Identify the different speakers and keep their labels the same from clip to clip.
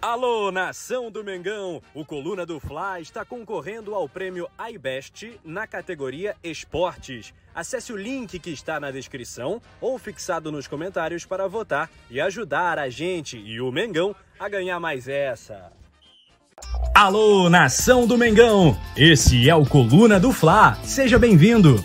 Speaker 1: Alô, nação do Mengão! O Coluna do Fla está concorrendo ao prêmio iBest na categoria Esportes. Acesse o link que está na descrição ou fixado nos comentários para votar e ajudar a gente e o Mengão a ganhar mais essa. Alô, nação do Mengão! Esse é o Coluna do Fla. Seja bem-vindo!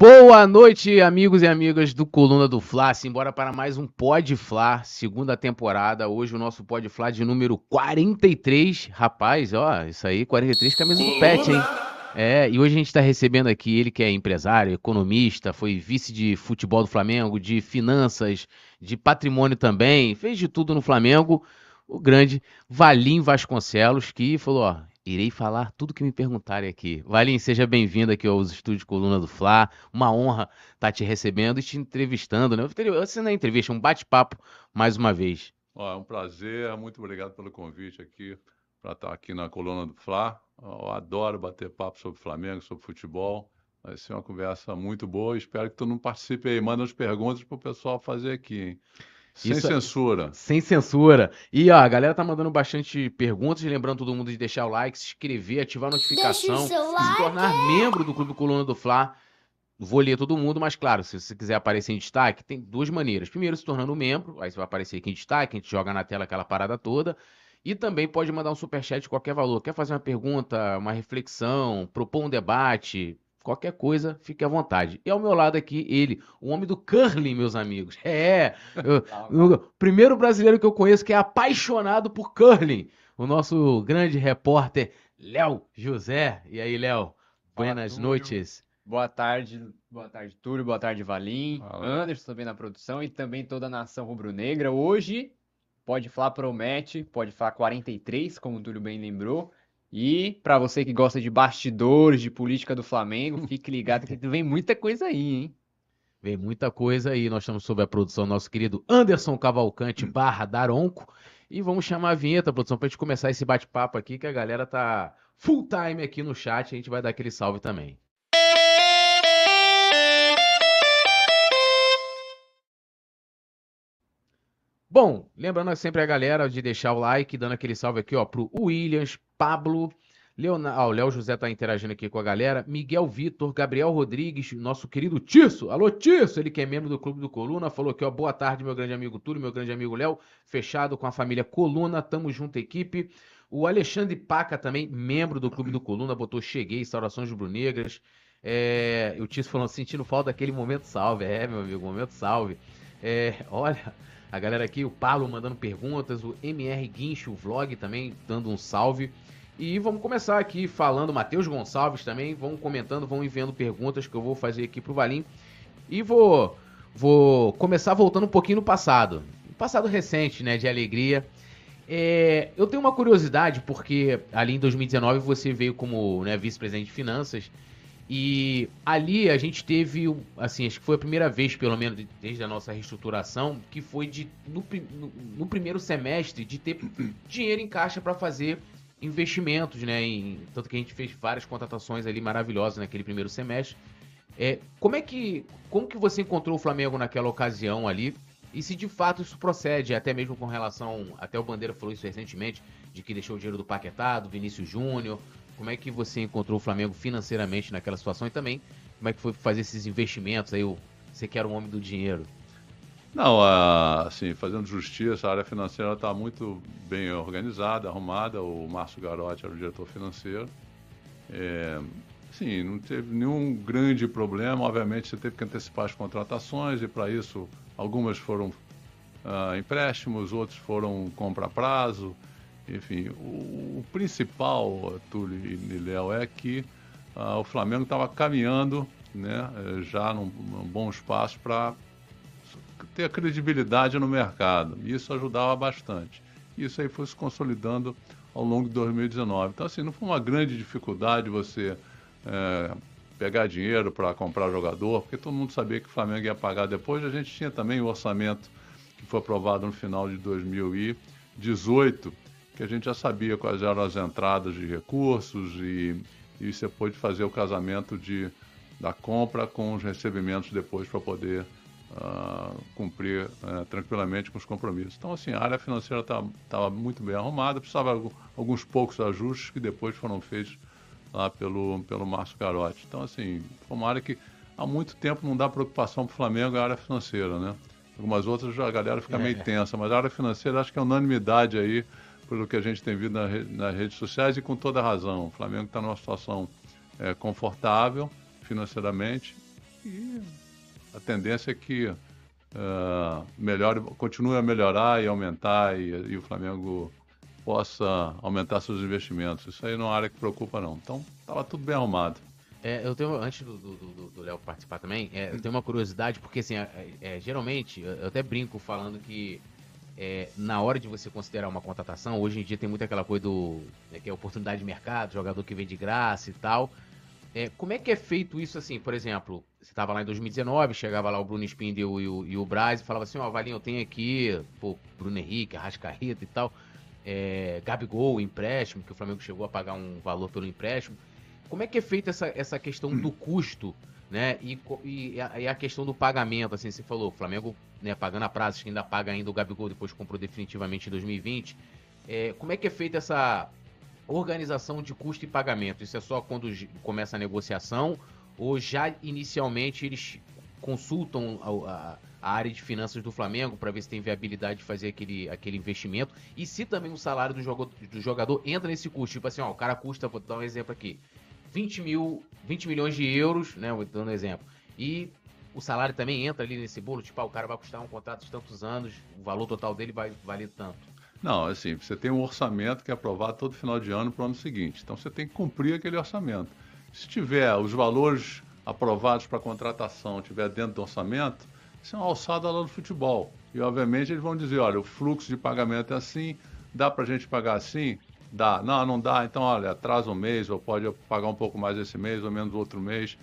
Speaker 2: Boa noite, amigos e amigas do Coluna do Fla. Simbora para mais um Pod Fla, segunda temporada. Hoje o nosso Pod Fla de número 43. Rapaz, ó, isso aí, 43 camisa do pet, hein? É, e hoje a gente está recebendo aqui ele que é empresário, economista, foi vice de futebol do Flamengo, de finanças, de patrimônio também, fez de tudo no Flamengo. O grande Valim Vasconcelos, que falou: ó, Irei falar tudo que me perguntarem aqui. Valim, seja bem-vindo aqui aos estúdios Coluna do Fla. Uma honra estar tá te recebendo e te entrevistando, né? Você não é entrevista, é um bate-papo mais uma vez.
Speaker 3: é um prazer, muito obrigado pelo convite aqui para estar aqui na Coluna do Fla. Eu adoro bater papo sobre Flamengo, sobre futebol. Vai ser uma conversa muito boa. Espero que tu não participe aí. Manda as perguntas para o pessoal fazer aqui, hein? Sem Isso, é censura.
Speaker 2: Sem censura. E ó, a galera tá mandando bastante perguntas, lembrando todo mundo de deixar o like, se inscrever, ativar a notificação, se like. tornar membro do Clube Coluna do Fla. Vou ler todo mundo, mas claro, se você quiser aparecer em destaque, tem duas maneiras. Primeiro, se tornando membro, aí você vai aparecer aqui em destaque, a gente joga na tela aquela parada toda. E também pode mandar um superchat de qualquer valor. Quer fazer uma pergunta, uma reflexão, propor um debate, Qualquer coisa, fique à vontade. E ao meu lado aqui, ele, o homem do curling, meus amigos. É, o primeiro brasileiro que eu conheço que é apaixonado por curling. O nosso grande repórter, Léo José. E aí, Léo? Buenas noites.
Speaker 4: Boa tarde, boa tarde, Túlio, boa tarde, Valim, Anderson também na produção e também toda a nação rubro-negra. Hoje, pode falar promete, pode falar 43, como o Túlio bem lembrou. E para você que gosta de bastidores, de política do Flamengo, fique ligado que vem muita coisa aí, hein?
Speaker 2: Vem muita coisa aí. Nós estamos sob a produção do nosso querido Anderson Cavalcante barra Daronco. E vamos chamar a vinheta, produção, para a gente começar esse bate-papo aqui, que a galera tá full time aqui no chat. A gente vai dar aquele salve também. Bom, lembrando sempre a galera de deixar o like, dando aquele salve aqui, ó, pro Williams, Pablo, Leonardo, o Léo José tá interagindo aqui com a galera, Miguel Vitor, Gabriel Rodrigues, nosso querido Tisso, alô Tisso, ele que é membro do Clube do Coluna, falou aqui, ó, boa tarde, meu grande amigo Túlio, meu grande amigo Léo, fechado com a família Coluna, tamo junto, equipe. O Alexandre Paca também, membro do Clube do Coluna, botou cheguei, saudações rubro-negras. É, o Tisso falando, sentindo falta daquele momento salve. É, meu amigo, momento salve. É, olha, a galera aqui, o Paulo mandando perguntas, o MR Guincho Vlog também dando um salve. E vamos começar aqui falando, Matheus Gonçalves também, vão comentando, vão enviando perguntas que eu vou fazer aqui pro Valim. E vou, vou começar voltando um pouquinho no passado. passado recente, né, de alegria. É, eu tenho uma curiosidade, porque ali em 2019 você veio como né, vice-presidente de finanças. E ali a gente teve, assim, acho que foi a primeira vez, pelo menos desde a nossa reestruturação, que foi de no, no, no primeiro semestre de ter dinheiro em caixa para fazer investimentos, né? Em, tanto que a gente fez várias contratações ali maravilhosas naquele primeiro semestre. É, como é que. Como que você encontrou o Flamengo naquela ocasião ali? E se de fato isso procede, até mesmo com relação. Até o Bandeira falou isso recentemente, de que deixou o dinheiro do Paquetá, do Vinícius Júnior. Como é que você encontrou o Flamengo financeiramente naquela situação e também como é que foi fazer esses investimentos aí? Você que era um homem do dinheiro.
Speaker 3: Não, assim, fazendo justiça, a área financeira está muito bem organizada, arrumada. O Márcio Garotti era o diretor financeiro. É, sim, não teve nenhum grande problema. Obviamente, você teve que antecipar as contratações e, para isso, algumas foram ah, empréstimos, outros foram compra a prazo. Enfim, o, o principal, Túlio e Léo, é que ah, o Flamengo estava caminhando né, já num, num bom espaço para ter credibilidade no mercado. Isso ajudava bastante. Isso aí foi se consolidando ao longo de 2019. Então, assim, não foi uma grande dificuldade você é, pegar dinheiro para comprar jogador, porque todo mundo sabia que o Flamengo ia pagar depois. A gente tinha também o orçamento que foi aprovado no final de 2018, que a gente já sabia quais eram as entradas de recursos e, e você pôde fazer o casamento de, da compra com os recebimentos depois para poder uh, cumprir uh, tranquilamente com os compromissos. Então, assim, a área financeira estava muito bem arrumada, precisava de alguns poucos ajustes que depois foram feitos lá pelo, pelo Márcio Garotti. Então, assim, foi uma área que há muito tempo não dá preocupação para o Flamengo, é a área financeira, né? Algumas outras a galera fica meio é. tensa, mas a área financeira acho que é unanimidade aí, pelo que a gente tem visto na, nas redes sociais e com toda razão. O Flamengo está numa situação é, confortável financeiramente e a tendência é que uh, melhore, continue a melhorar e aumentar e, e, o Flamengo possa aumentar seus investimentos. Isso aí não é uma área que preocupa não. Então estava tudo bem arrumado.
Speaker 2: É, eu tenho, antes do Léo participar também, é, eu tenho uma curiosidade, porque assim, é, é geralmente, eu até brinco falando que é, na hora de você considerar uma contratação, hoje em dia tem muito aquela coisa do né, que é oportunidade de mercado, jogador que vem de graça e tal. É, como é que é feito isso assim? Por exemplo, você estava lá em 2019, chegava lá o Bruno Spindel e o, e o Braz e falava assim, ó, oh, Valinho, eu tenho aqui, pô, Bruno Henrique, Arrascaeta e tal, é, Gabigol, empréstimo, que o Flamengo chegou a pagar um valor pelo empréstimo. Como é que é feita essa, essa questão do custo, né? E, e, a, e, a, questão do pagamento, assim, você falou, o Flamengo né, pagando a prazo, que ainda paga ainda o Gabigol, depois comprou definitivamente em 2020. É, como é que é feita essa organização de custo e pagamento? Isso é só quando começa a negociação ou já inicialmente eles consultam a, a área de finanças do Flamengo para ver se tem viabilidade de fazer aquele, aquele investimento e se também o salário do jogador, do jogador entra nesse custo. Tipo assim, ó, o cara custa, vou dar um exemplo aqui, 20, mil, 20 milhões de euros, né? Vou dando um exemplo. E o salário também entra ali nesse bolo, tipo, ah, o cara vai custar um contrato de tantos anos, o valor total dele vai valer tanto.
Speaker 3: Não, assim, você tem um orçamento que é aprovado todo final de ano para o ano seguinte. Então você tem que cumprir aquele orçamento. Se tiver os valores aprovados para contratação tiver dentro do orçamento, isso é uma alçada lá no futebol. E obviamente eles vão dizer, olha, o fluxo de pagamento é assim, dá para a gente pagar assim? Dá. Não, não dá, então olha, atrasa um mês, ou pode pagar um pouco mais esse mês, ou menos outro mês.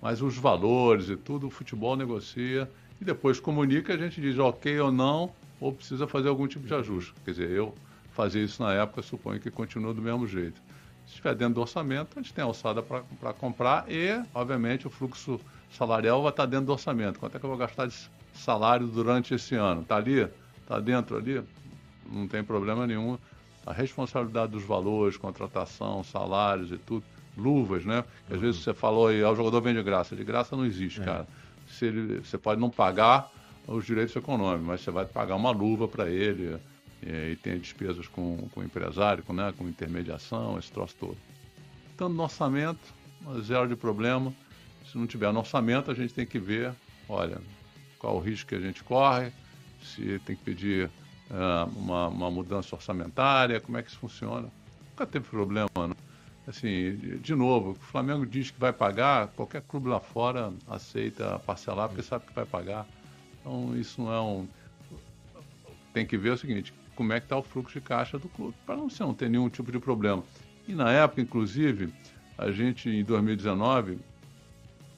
Speaker 3: Mas os valores e tudo, o futebol negocia e depois comunica, a gente diz ok ou não, ou precisa fazer algum tipo de ajuste. Quer dizer, eu fazia isso na época, suponho que continua do mesmo jeito. Se estiver dentro do orçamento, a gente tem alçada para comprar e, obviamente, o fluxo salarial vai estar dentro do orçamento. Quanto é que eu vou gastar de salário durante esse ano? Está ali? Está dentro ali? Não tem problema nenhum. A responsabilidade dos valores, contratação, salários e tudo, luvas, né? Às vezes você falou aí, ah, o jogador vem de graça. De graça não existe, é. cara. Se ele, você pode não pagar os direitos econômicos, mas você vai pagar uma luva para ele e, e, tem despesas com, com o empresário, com, né, com intermediação, esse troço todo. Estando no orçamento, zero de problema. Se não tiver no orçamento, a gente tem que ver, olha, qual o risco que a gente corre, se tem que pedir uma, uma mudança orçamentária, como é que isso funciona. Nunca teve problema, não. Assim, de novo, o Flamengo diz que vai pagar, qualquer clube lá fora aceita parcelar porque sabe que vai pagar. Então isso não é um. Tem que ver o seguinte, como é que está o fluxo de caixa do clube, para não, não ter nenhum tipo de problema. E na época, inclusive, a gente em 2019,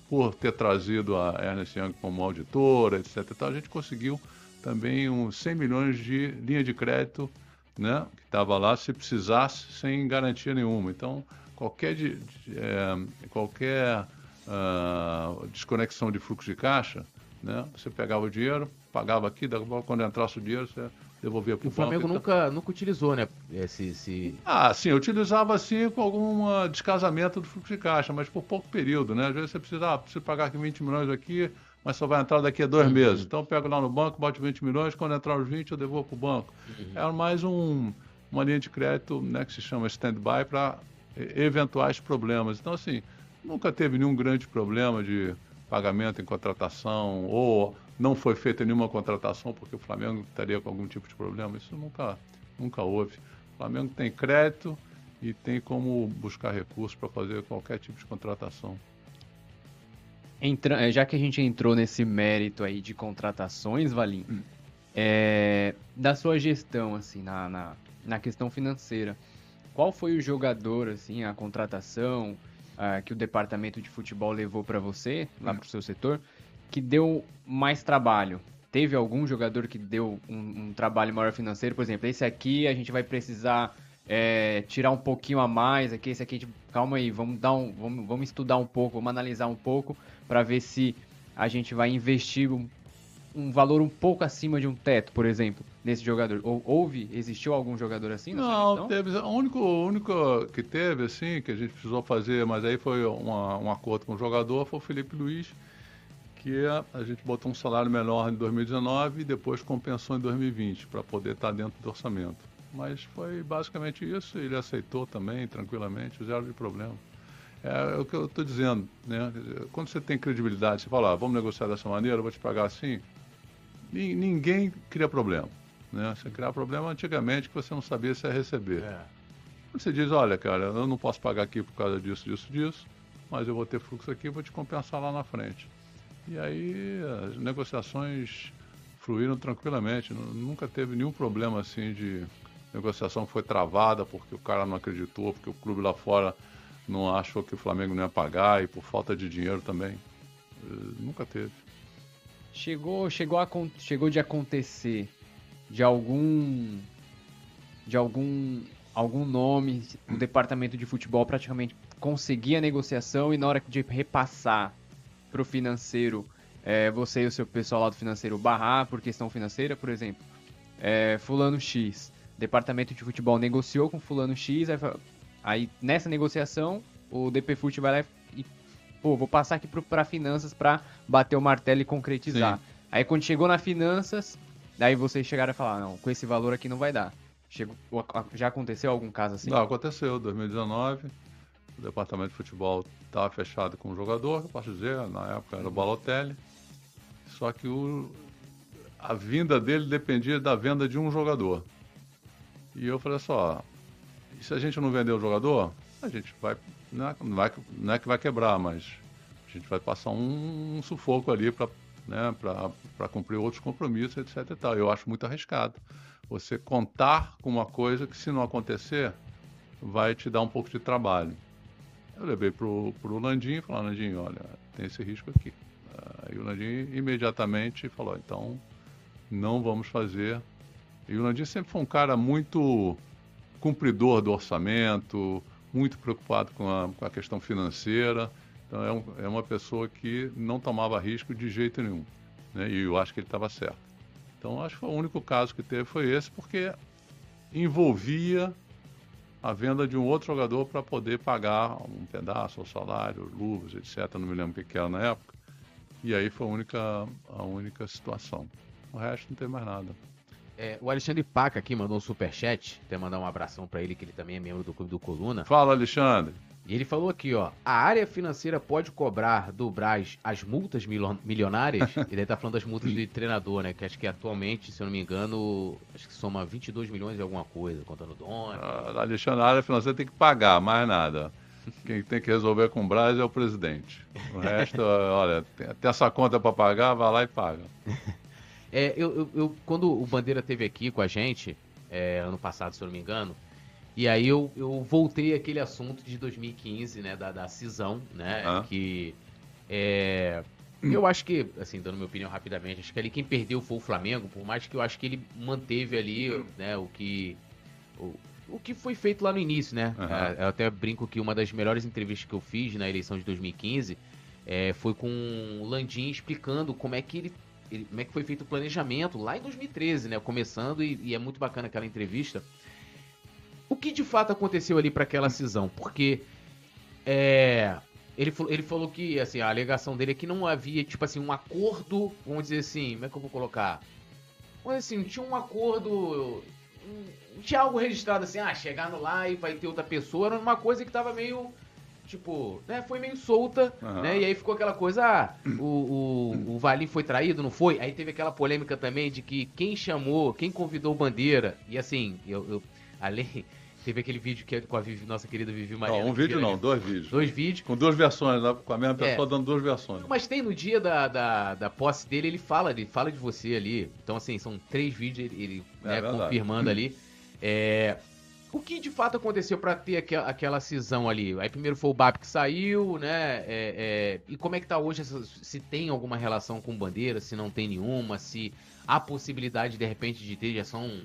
Speaker 3: por ter trazido a Ernest Young como auditora, etc. a gente conseguiu também uns 100 milhões de linha de crédito né, que estava lá se precisasse sem garantia nenhuma. Então, qualquer, de, de, é, qualquer uh, desconexão de fluxo de caixa né? Você pegava o dinheiro, pagava aqui, quando entrasse o dinheiro, você devolvia para o
Speaker 2: banco. O Flamengo nunca, nunca utilizou, né? Esse, esse...
Speaker 3: Ah, sim, eu utilizava assim com algum descasamento do fluxo de caixa, mas por pouco período, né? Às vezes você precisa, ah, preciso pagar aqui 20 milhões aqui, mas só vai entrar daqui a dois uhum. meses. Então eu pego lá no banco, boto 20 milhões, quando entrar os 20 eu devolvo para o banco. Uhum. Era mais um, uma linha de crédito né, que se chama stand-by para eventuais problemas. Então, assim, nunca teve nenhum grande problema de pagamento em contratação ou não foi feita nenhuma contratação porque o Flamengo estaria com algum tipo de problema. Isso nunca, nunca houve. O Flamengo tem crédito e tem como buscar recursos para fazer qualquer tipo de contratação.
Speaker 4: Entra, eh, já que a gente entrou nesse mérito aí de contratações, Valim, hum. é, da sua gestão, assim, na, na, na questão financeira, qual foi o jogador, assim, a contratação uh, que o departamento de futebol levou para você, lá hum. para o seu setor, que deu mais trabalho? Teve algum jogador que deu um, um, trabalho maior financeiro? Por exemplo, esse aqui a gente vai precisar é, tirar um pouquinho a mais aqui, esse aqui, tipo, calma aí, vamos dar um, vamos, vamos estudar um pouco, vamos analisar um pouco para ver se a gente vai investir um, um, valor um pouco acima de um teto, por exemplo, nesse jogador. Ou houve, existiu algum jogador assim?
Speaker 3: Não, teve. O único, o único que teve, assim, que a gente precisou fazer, mas aí foi uma, um acordo com o jogador, foi o Felipe Luiz, que a, gente botou um salário menor em 2019 e depois compensou em 2020, para poder estar dentro do orçamento. Mas foi basicamente isso, ele aceitou também, tranquilamente, zero de problema. É, é o que eu estou dizendo, né? Quando você tem credibilidade, você fala, ah, vamos negociar dessa maneira, eu vou te pagar assim. Ninguém cria problema. Né? Você criava problema antigamente que você não sabia se ia receber. É. Você diz, olha, cara, eu não posso pagar aqui por causa disso, disso, disso, mas eu vou ter fluxo aqui e vou te compensar lá na frente. E aí as negociações fluíram tranquilamente, nunca teve nenhum problema assim de negociação foi travada porque o cara não acreditou, porque o clube lá fora não achou que o Flamengo não ia pagar e por falta de dinheiro também. Eh, nunca teve.
Speaker 4: Chegou, chegou, a, chegou de acontecer de algum de algum algum nome, o departamento de futebol praticamente conseguir a negociação e na hora de repassar para o financeiro, é, você e o seu pessoal lá do financeiro barrar por questão financeira, por exemplo, é, fulano X departamento de futebol negociou com fulano X, aí, aí nessa negociação o DP Fute vai lá e, pô, vou passar aqui para finanças para bater o martelo e concretizar. Sim. Aí quando chegou na finanças, daí vocês chegaram a falar, não, com esse valor aqui não vai dar. Chegou, já aconteceu algum caso assim?
Speaker 3: Não, aconteceu, 2019, o departamento de futebol estava fechado com o jogador, eu posso dizer, na época era o Balotelli, só que o, a vinda dele dependia da venda de um jogador. E eu falei só, se a gente não vender o jogador, a gente vai não, é, não, vai, não é que vai quebrar, mas a gente vai passar um, um sufoco ali para né, cumprir outros compromissos, etc. E tal. Eu acho muito arriscado. Você contar com uma coisa que, se não acontecer, vai te dar um pouco de trabalho. Eu levei para o Landim e falei, Landim, olha, tem esse risco aqui. Aí o Landim imediatamente falou, então não vamos fazer e o Landim sempre foi um cara muito cumpridor do orçamento, muito preocupado com a, com a questão financeira. Então é, um, é, uma pessoa que não tomava risco de jeito nenhum. Né? E eu acho que ele estava certo. Então acho que foi o único caso que teve foi esse, porque envolvia a venda de um outro jogador para poder pagar um pedaço, o salário, luvas, etc. Não me lembro o que era na época. E aí foi a única, a única situação. O resto não tem mais nada.
Speaker 2: É, o Alexandre Paca aqui mandou um superchat. Até mandar um abração para ele, que ele também é membro do Clube do Coluna.
Speaker 3: Fala, Alexandre.
Speaker 2: E ele falou aqui, ó. A área financeira pode cobrar do Braz as multas milionárias? ele aí tá falando das multas de treinador, né? Que acho que atualmente, se eu não me engano, acho que soma 22 milhões de alguma coisa, contando dono.
Speaker 3: Ah, Alexandre, a área financeira tem que pagar, mais nada. Quem tem que resolver com o Braz é o presidente. O resto, olha, tem, tem essa conta para pagar, vai lá e paga.
Speaker 2: É, eu, eu, eu, quando o Bandeira teve aqui com a gente, é, ano passado, se eu não me engano, e aí eu, eu voltei aquele assunto de 2015, né, da, da cisão, né, ah. que é, eu acho que, assim, dando minha opinião rapidamente, acho que ali quem perdeu foi o Flamengo, por mais que eu acho que ele manteve ali, né, o que o, o que foi feito lá no início, né? Uhum. É, eu até brinco que uma das melhores entrevistas que eu fiz na eleição de 2015 é, foi com o Landim explicando como é que ele ele, como é que foi feito o planejamento lá em 2013, né? Começando, e, e é muito bacana aquela entrevista. O que de fato aconteceu ali para aquela cisão? Porque é, ele, ele falou que assim, a alegação dele é que não havia, tipo assim, um acordo, vamos dizer assim, como é que eu vou colocar? Mas assim, tinha um acordo. Tinha algo registrado assim, ah, chegando lá e vai ter outra pessoa, era uma coisa que tava meio tipo, né, foi meio solta, uhum. né? E aí ficou aquela coisa, ah, o, o, o Valim foi traído, não foi? Aí teve aquela polêmica também de que quem chamou, quem convidou o Bandeira, e assim, eu, eu além... Teve aquele vídeo que é com a Vivi, nossa querida Vivi Maria.
Speaker 3: Não, um vídeo não, dois vídeos.
Speaker 2: Dois vídeos.
Speaker 3: Com duas versões, né? com a mesma pessoa é. dando duas versões.
Speaker 2: Mas tem no dia da, da, da posse dele, ele fala, ele fala de você ali. Então, assim, são três vídeos, ele, ele é, né, confirmando ali. É, O que de fato aconteceu para ter aquela, aquela cisão ali? Aí primeiro foi o BAP que saiu, né? É, é, e como é que tá hoje? Se tem alguma relação com bandeira, se não tem nenhuma, se há possibilidade de repente de ter, já são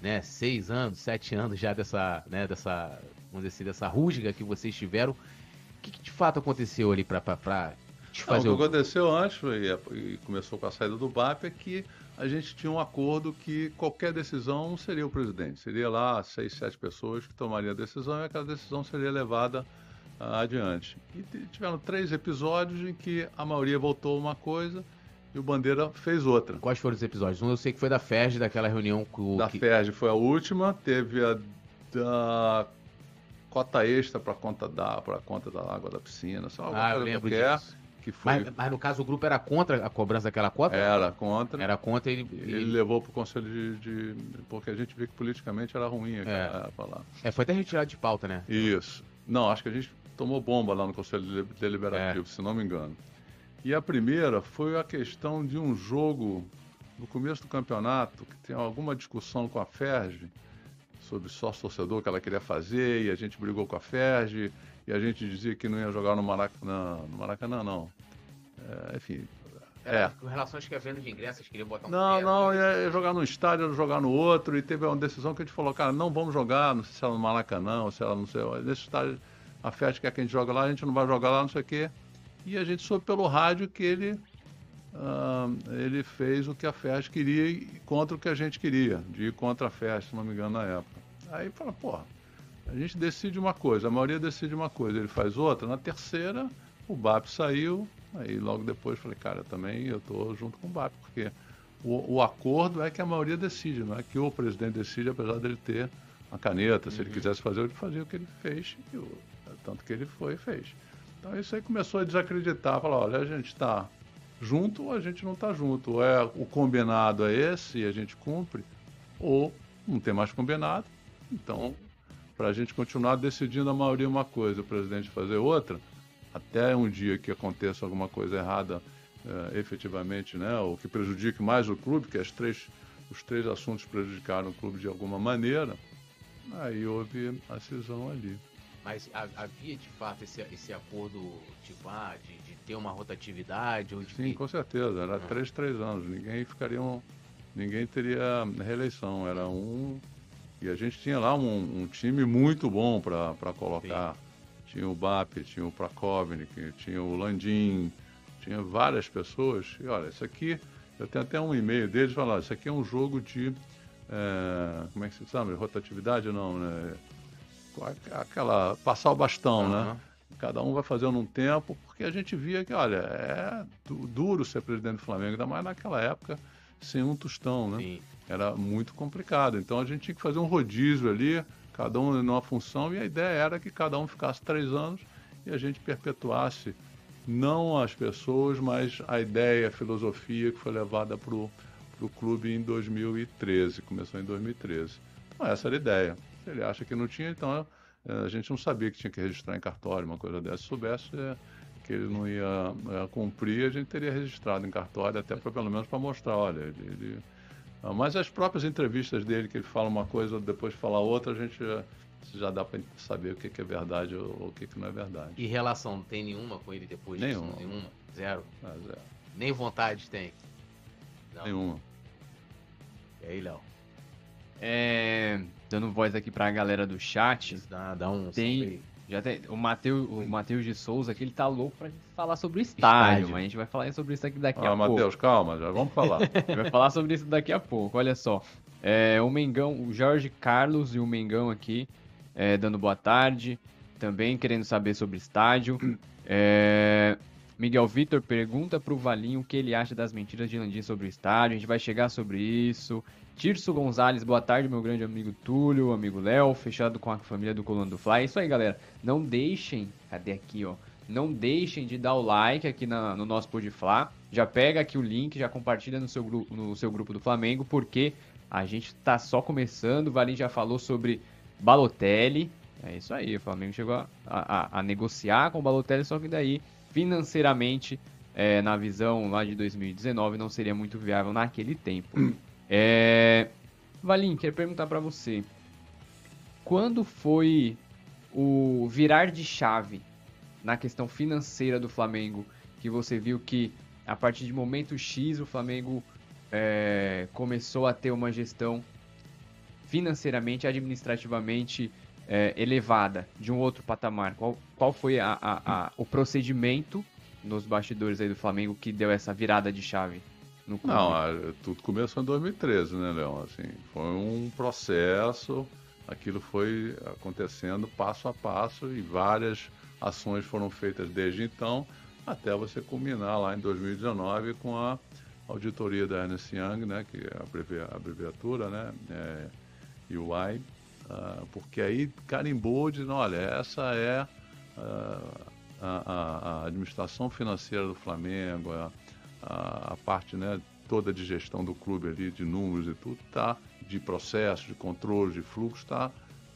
Speaker 2: né, seis anos, sete anos já dessa, né, dessa, vamos dizer assim, dessa rusga que vocês tiveram. O que, que de fato aconteceu ali para
Speaker 3: te fazer não, o que aconteceu antes, e começou com a saída do BAP, é que a gente tinha um acordo que qualquer decisão seria o presidente, seria lá seis, sete pessoas que tomariam a decisão e aquela decisão seria levada uh, adiante. E tiveram três episódios em que a maioria votou uma coisa e o Bandeira fez outra.
Speaker 2: Quais foram os episódios? Um eu sei que foi da FERJ, daquela reunião
Speaker 3: com o. Da que... FERJ foi a última, teve a da cota extra para conta da para conta da água da piscina,
Speaker 2: só ah, eu lembro qualquer, disso. Que foi... mas, mas, no caso o grupo era contra a cobrança daquela cota?
Speaker 3: Era contra.
Speaker 2: Era contra
Speaker 3: ele. Ele levou para o conselho de, de, Porque a gente viu que politicamente era ruim
Speaker 2: é. falar. É, foi até retirado de pauta, né?
Speaker 3: Isso. Não, acho que a gente tomou bomba lá no conselho deliberativo, é. se não me engano. E a primeira foi a questão de um jogo no começo do campeonato, que tem alguma discussão com a Ferge sobre sócio torcedor que ela queria fazer, e a gente brigou com a Ferge, e a gente dizia que não ia jogar no Maracanã. No Maracanã, não. É, enfim.
Speaker 2: É. Com relação às que a venda de ingressos, queria botar um
Speaker 3: Não, não, ia jogar num estádio, ia jogar no outro, e teve uma decisão que a gente falou, cara, não vamos jogar, não sei se era no Maracanã, ou se era não sei, nesse estádio, a Ferge quer que a gente joga lá, a gente não vai jogar lá, não sei o quê e a gente soube pelo rádio que ele, uh, ele fez o que a FES queria contra o que a gente queria, de ir contra a FES, se não me engano, na época. Aí fala, porra, a gente decide uma coisa, a maioria decide uma coisa, ele faz outra. Na terceira, o BAP saiu, aí logo depois falei, cara, também eu estou junto com o BAP, porque o, o, acordo é que a maioria decide, não é que o presidente decide, apesar dele ter uma caneta, se uhum. ele quisesse fazer, ele fazia o que ele fez, e o, tanto que ele foi e fez. Então isso aí começou a desacreditar, falar, olha, a gente está junto ou a gente não está junto. Ou é o combinado é esse e a gente cumpre, ou não tem mais combinado. Então, para a gente continuar decidindo a maioria uma coisa, o presidente fazer outra, até um dia que aconteça alguma coisa errada é, efetivamente, né, ou que prejudique mais o clube, que as três, os três assuntos prejudicaram o clube de alguma maneira, aí houve a cisão ali.
Speaker 2: Mas havia de fato esse, esse acordo tipo, ah, de, de ter uma rotatividade? Ou de
Speaker 3: Sim, que... com certeza. Era ah. três, três anos. Ninguém ficaria. Um, ninguém teria reeleição. Era um. E a gente tinha lá um, um time muito bom para colocar. Sim. Tinha o BAP, tinha o Prakovnik, tinha o Landim, tinha várias pessoas. E olha, isso aqui, eu tenho até um e-mail deles falando, isso aqui é um jogo de. É, como é que se chama? Rotatividade não, né? aquela passar o bastão, uhum. né? Cada um vai fazendo um tempo, porque a gente via que, olha, é duro ser presidente do Flamengo, ainda mais naquela época, sem um tostão, né? Sim. Era muito complicado. Então a gente tinha que fazer um rodízio ali, cada um numa função, e a ideia era que cada um ficasse três anos e a gente perpetuasse não as pessoas, mas a ideia, a filosofia que foi levada para o clube em 2013, começou em 2013. Então essa era a ideia. Se ele acha que não tinha, então é, a gente não sabia que tinha que registrar em cartório, uma coisa dessa. Se soubesse é, que ele não ia é, cumprir, a gente teria registrado em cartório, até pra, pelo menos para mostrar, olha, ele, ele... Ah, mas as próprias entrevistas dele, que ele fala uma coisa, depois fala outra, a gente já, já dá para saber o que, que, é verdade ou, o que, que, não é verdade.
Speaker 2: E relação não tem nenhuma com ele depois
Speaker 3: nenhuma.
Speaker 2: disso? Nenhuma. Zero? Ah, zero. Nem vontade tem?
Speaker 3: Não. Nenhuma.
Speaker 2: E aí, Léo?
Speaker 4: É, dando voz aqui pra galera do chat.
Speaker 2: Dá, dá um
Speaker 4: tem, já tem o Matheus o Mateus de Souza que ele tá louco pra falar sobre o estádio, estádio. mas a gente vai falar sobre isso aqui daqui ah, a
Speaker 3: Mateus,
Speaker 4: pouco.
Speaker 3: Matheus, calma, já vamos falar.
Speaker 4: a gente vai falar sobre isso daqui a pouco, olha só. É, o Mengão, o Jorge Carlos e o Mengão aqui é, dando boa tarde, também querendo saber sobre estádio. É, Miguel Vitor pergunta pro Valinho o que ele acha das mentiras de Landim sobre o estádio. A gente vai chegar sobre isso. Tirso Gonzalez, boa tarde, meu grande amigo Túlio, amigo Léo, fechado com a família do Coluna do Fly. É isso aí, galera. Não deixem, cadê aqui, ó? Não deixem de dar o like aqui na, no nosso Podflá. Já pega aqui o link, já compartilha no seu, no seu grupo do Flamengo, porque a gente tá só começando. O Valim já falou sobre Balotelli. É isso aí, o Flamengo chegou a, a, a negociar com o Balotelli, só que daí, financeiramente, é, na visão lá de 2019, não seria muito viável naquele tempo. É... Valim, quero perguntar para você. quando foi o virar de chave na questão financeira do Flamengo, que você viu que a partir de momento X o Flamengo é, começou a ter uma gestão financeiramente, administrativamente é, elevada, de um outro patamar? Qual, qual foi a, a, a, o procedimento nos bastidores aí do Flamengo que deu essa virada de chave?
Speaker 3: No clube? Não, tudo começou em 2013, né, Leão? Assim, foi um processo, aquilo foi acontecendo passo a passo e várias ações foram feitas desde então até você culminar lá em 2019 com a auditoria da Ernst Young, né, que é a abreviatura, né, é, UI, uh, porque aí carimbou dizendo, olha, essa é uh, a, a, administração financeira do Flamengo, a, a, parte né, toda de gestão do clube ali, de números e tudo, tá, de processo, de controle, de fluxo, tá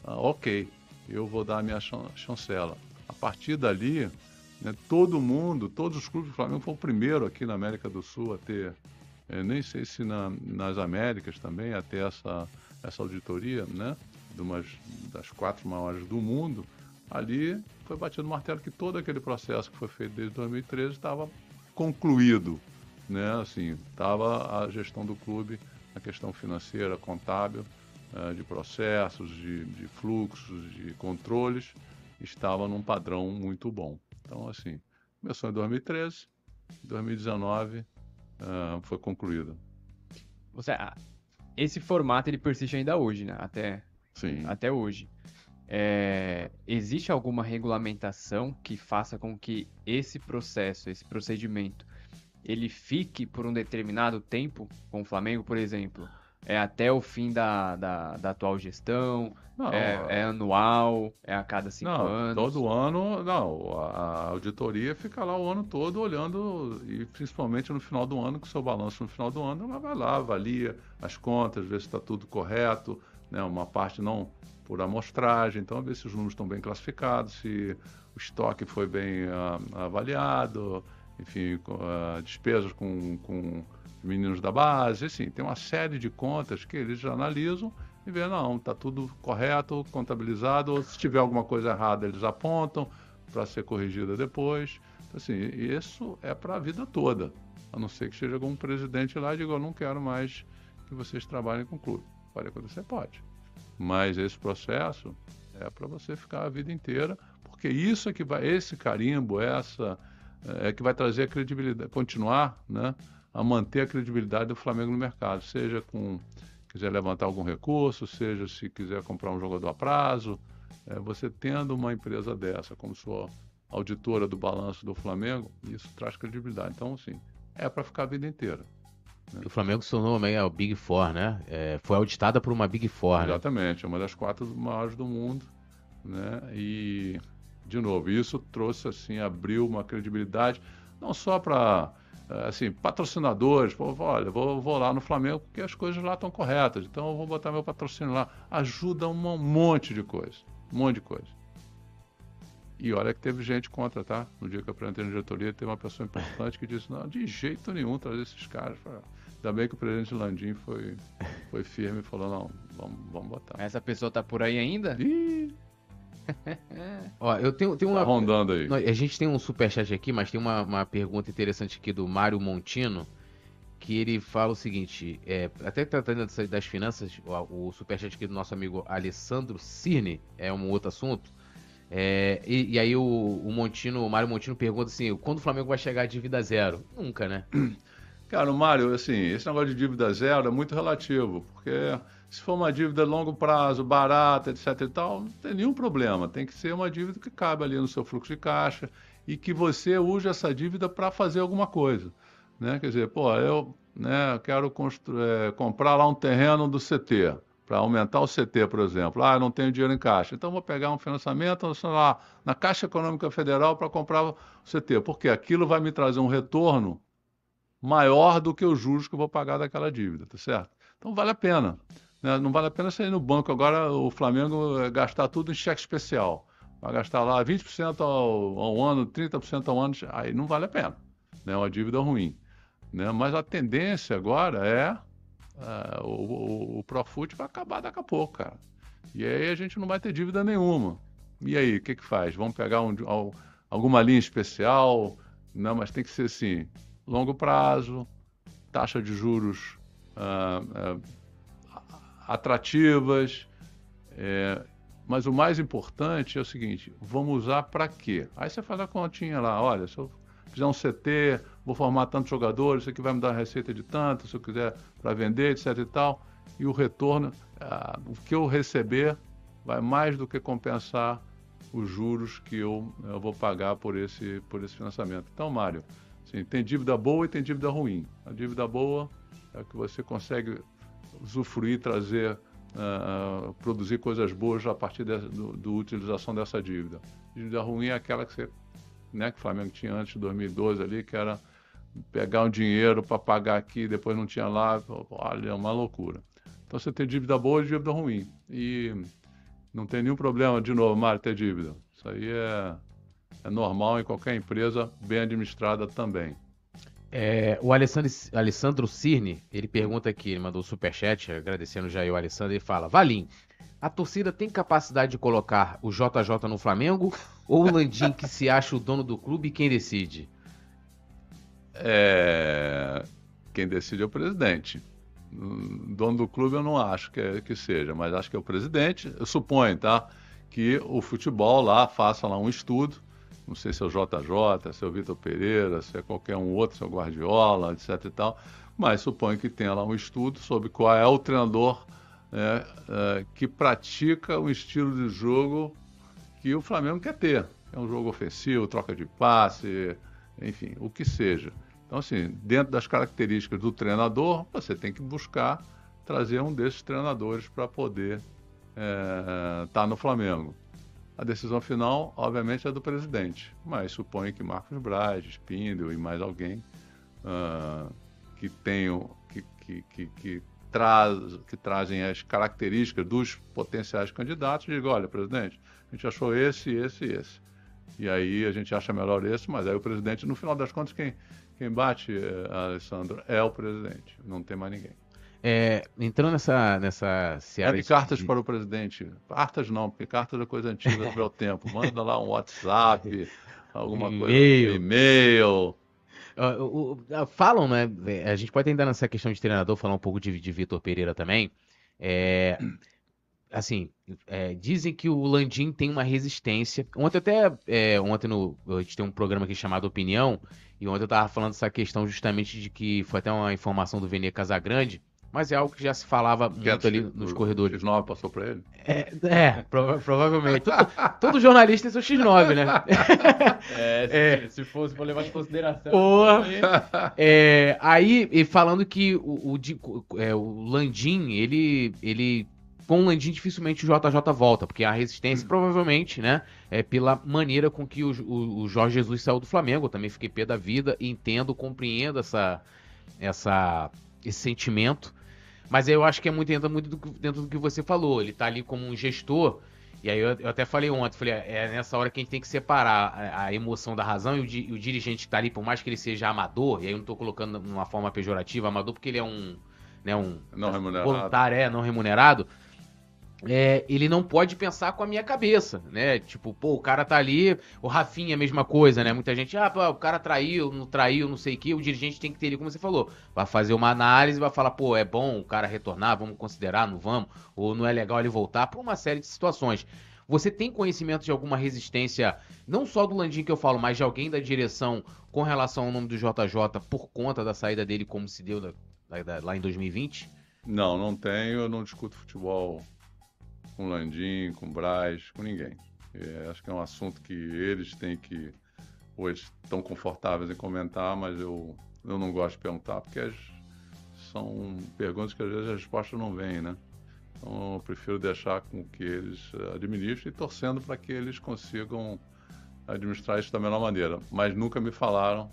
Speaker 3: uh, ok, eu vou dar a minha chancela. A partir dali, né, todo mundo, todos os clubes do Flamengo foram o primeiro aqui na América do Sul a ter, é, nem sei se na, nas Américas também, a ter essa, essa auditoria, né, de umas das quatro maiores do mundo, ali foi batido o martelo que todo aquele processo que foi feito desde 2013 estava concluído, né, assim, estava a gestão do clube, a questão financeira, contábil, uh, de processos, de, de fluxos, de controles, estava num padrão muito bom. Então, assim, começou em 2013, 2019 uh, foi concluído.
Speaker 4: Você, esse formato ele persiste ainda hoje, né? Até,
Speaker 3: Sim.
Speaker 4: até hoje. É, existe alguma regulamentação que faça com que esse processo, esse procedimento, ele fique por um determinado tempo com o Flamengo, por exemplo? É até o fim da, da, da atual gestão? Não, é, é, anual? É a cada cinco
Speaker 3: não,
Speaker 4: anos?
Speaker 3: Todo ano, não. A auditoria fica lá o ano todo olhando, e principalmente no final do ano, com o seu balanço no final do ano, ela vai lá, avalia as contas, vê se está tudo correto, né? uma parte não por amostragem, então ver se os números estão bem classificados, se o estoque foi bem uh, avaliado, enfim, uh, despesas com, com meninos da base, assim, tem uma série de contas que eles analisam e vê, não, está tudo correto, contabilizado, ou se tiver alguma coisa errada eles apontam para ser corrigida depois. Então, assim, isso é para a vida toda, a não ser que chegue algum presidente lá e diga, eu não quero mais que vocês trabalhem com o clube. Pode acontecer? Pode. Mas esse processo é para você ficar a vida inteira, porque isso é que vai, esse carimbo, essa é que vai trazer a credibilidade, continuar, né? a manter a credibilidade do Flamengo no mercado, seja com quiser levantar algum recurso, seja se quiser comprar um jogador a prazo, é, você tendo uma empresa dessa como sua auditora do balanço do Flamengo, isso traz credibilidade. Então, assim, é para ficar a vida inteira.
Speaker 2: Né? O Flamengo se tornou é o Big Four, né? É, foi auditada por uma Big Four,
Speaker 3: né? Exatamente, é uma das quatro maiores do mundo, né? E, de novo, isso trouxe, assim, abriu uma credibilidade, não só para é, assim, patrocinadores, pô, olha, vou, vou lá no Flamengo porque as coisas lá estão corretas, então eu vou botar meu patrocínio lá. Ajuda um monte de coisa, um monte de coisa. E olha que teve gente contra, tá? No dia que eu apresentei na diretoria, teve uma pessoa importante que disse, não, de jeito nenhum trazer esses caras. Ainda bem que o presidente Landim foi, foi firme e falou, não, vamos, vamos botar.
Speaker 4: Essa pessoa tá por aí ainda?
Speaker 3: Ih!
Speaker 2: Ó, eu tenho, tenho uma.
Speaker 3: Tá rondando aí.
Speaker 2: A gente tem um superchat aqui, mas tem uma, uma pergunta interessante aqui do Mário Montino. Que ele fala o seguinte: é, até tratando das finanças, o, o superchat aqui do nosso amigo Alessandro Cirne é um outro assunto. É, e, e, aí o, o Montino, o Mário Montino pergunta assim: quando o Flamengo vai chegar a dívida zero? Nunca, né?
Speaker 3: Cara, o Mário, assim, esse negócio de dívida zero é muito relativo, porque se for uma dívida de longo prazo, barata, etc e tal, não tem nenhum problema. Tem que ser uma dívida que cabe ali no seu fluxo de caixa e que você use essa dívida para fazer alguma coisa. Né? Quer dizer, pô, eu né, quero é, comprar lá um terreno do CT, para aumentar o CT, por exemplo. Ah, eu não tenho dinheiro em caixa. Então vou pegar um financiamento, lá, na Caixa Econômica Federal para comprar o CT. Porque aquilo vai me trazer um retorno maior do que os juros que eu vou pagar daquela dívida, tá certo? Então vale a pena. Né? Não vale a pena sair no banco agora, o Flamengo eh, gastar tudo em cheque especial. Vai gastar lá 20% ao, ao ano, 30% ao ano, aí não vale a pena. É né? uma dívida ruim. Né? Mas a tendência agora é, é o, o, o Profut vai acabar daqui a pouco, cara. E aí a gente não vai ter dívida nenhuma. E aí, o que, que faz? Vamos pegar um, alguma linha especial? Não, mas tem que ser assim, longo prazo, taxa de juros ah, ah, atrativas. É, mas o mais importante é o seguinte: vamos usar para quê? Aí você faz a continha lá, olha, se eu fizer um CT, vou formar tantos jogadores, isso aqui vai me dar receita de tanto, se eu quiser para vender, etc e tal. E o retorno, ah, o que eu receber vai mais do que compensar os juros que eu, eu vou pagar por esse, por esse financiamento. Então, Mário, assim, tem dívida boa e tem dívida ruim. A dívida boa é que você consegue usufruir, trazer, uh, produzir coisas boas a partir da utilização dessa dívida. Dívida ruim é aquela que você, né, que o Flamengo tinha antes de 2012 ali, que era pegar um dinheiro para pagar aqui, depois não tinha lá, olha, é uma loucura. Então você tem dívida boa e dívida ruim. E não tem nenhum problema, de novo, Mário, ter dívida. Isso aí é, é normal em qualquer empresa bem administrada também.
Speaker 2: É, o Alessandro, Alessandro Cirne, ele pergunta aqui, ele mandou o superchat, agradecendo já o Alessandro, ele fala, Valim, a torcida tem capacidade de colocar o JJ no Flamengo ou o Landim que se acha o dono do clube quem decide?
Speaker 3: É... Quem decide é o presidente. Dono do clube eu não acho que, é, que seja, mas acho que é o presidente. Eu suponho, tá? Que o futebol lá faça lá um estudo não sei se é o JJ, se é o Vitor Pereira, se é qualquer um outro, se é o Guardiola, etc e tal, mas suponho que tenha lá um estudo sobre qual é o treinador né, é, que pratica o estilo de jogo que o Flamengo quer ter. É um jogo ofensivo, troca de passe, enfim, o que seja. Então, assim, dentro das características do treinador, você tem que buscar trazer um desses treinadores para poder estar é, tá no Flamengo. A decisão final, obviamente, é do presidente, mas suponho que Marcos Braz, Spindel e mais alguém uh, que tenham, que, que, que, que, traz, que trazem as características dos potenciais candidatos, digam, olha, presidente, a gente achou esse, esse e esse. E aí a gente acha melhor esse, mas aí o presidente, no final das contas, quem, quem bate, eh, Alessandro, é o presidente, não tem mais ninguém.
Speaker 2: É, entrando nessa, nessa
Speaker 3: seara. É cartas para o presidente. Cartas não, porque cartas é coisa antiga do meu tempo. Manda lá um WhatsApp, alguma coisa. E-mail.
Speaker 2: Uh, falam, né? A gente pode ainda nessa questão de treinador falar um pouco de, de Vitor Pereira também. É, assim, é, dizem que o Landim tem uma resistência. Ontem até, é, ontem no, a gente tem um programa aqui chamado Opinião, e ontem eu tava falando essa questão justamente de que foi até uma informação do Vene Casagrande, mas é algo que já se falava muito ali nos o, corredores.
Speaker 3: O X9 passou para ele?
Speaker 2: É, é prova provavelmente. todo, todo, jornalista tem seu X9, né?
Speaker 4: É, se, é. se fosse para levar em consideração.
Speaker 2: Porra. É, aí, e falando que o, o, é, o Landim, ele, ele com o Landim dificilmente o JJ volta, porque a resistência hum. provavelmente, né, é pela maneira com que o, o, o, Jorge Jesus saiu do Flamengo. Eu também fiquei pé da vida, entendo, compreendo essa, essa, esse sentimento. Mas eu acho que é muito, entra muito do, dentro do que você falou. Ele tá ali como um gestor. E aí eu, eu até falei ontem, falei, é nessa hora que a gente tem que separar a, a emoção da razão e o, di, o, dirigente que tá ali, por mais que ele seja amador, e aí eu não tô colocando de uma forma pejorativa, amador porque ele é um, né, um
Speaker 3: não remunerado.
Speaker 2: voluntário, é, não remunerado é, ele não pode pensar com a minha cabeça, né? Tipo, pô, o cara tá ali, o Rafinha é a mesma coisa, né? Muita gente, ah, pô, o cara traiu, não traiu, não sei o que, o dirigente tem que ter como você falou, vai fazer uma análise, vai falar, pô, é bom o cara retornar, vamos considerar, não vamos, ou não é legal ele voltar, por uma série de situações. Você tem conhecimento de alguma resistência, não só do Landim que eu falo, mas de alguém da direção com relação ao nome do JJ por conta da saída dele, como se deu da, da, lá em 2020?
Speaker 3: Não, não tenho, eu não discuto futebol com Landim, com Braz, com ninguém. É, acho que é um assunto que eles têm que, ou eles estão confortáveis em comentar, mas eu, eu não gosto de perguntar, porque as, são perguntas que às vezes a resposta não vem, né? Então eu prefiro deixar com que eles administrem e torcendo para que eles consigam administrar isso da melhor maneira. Mas nunca me falaram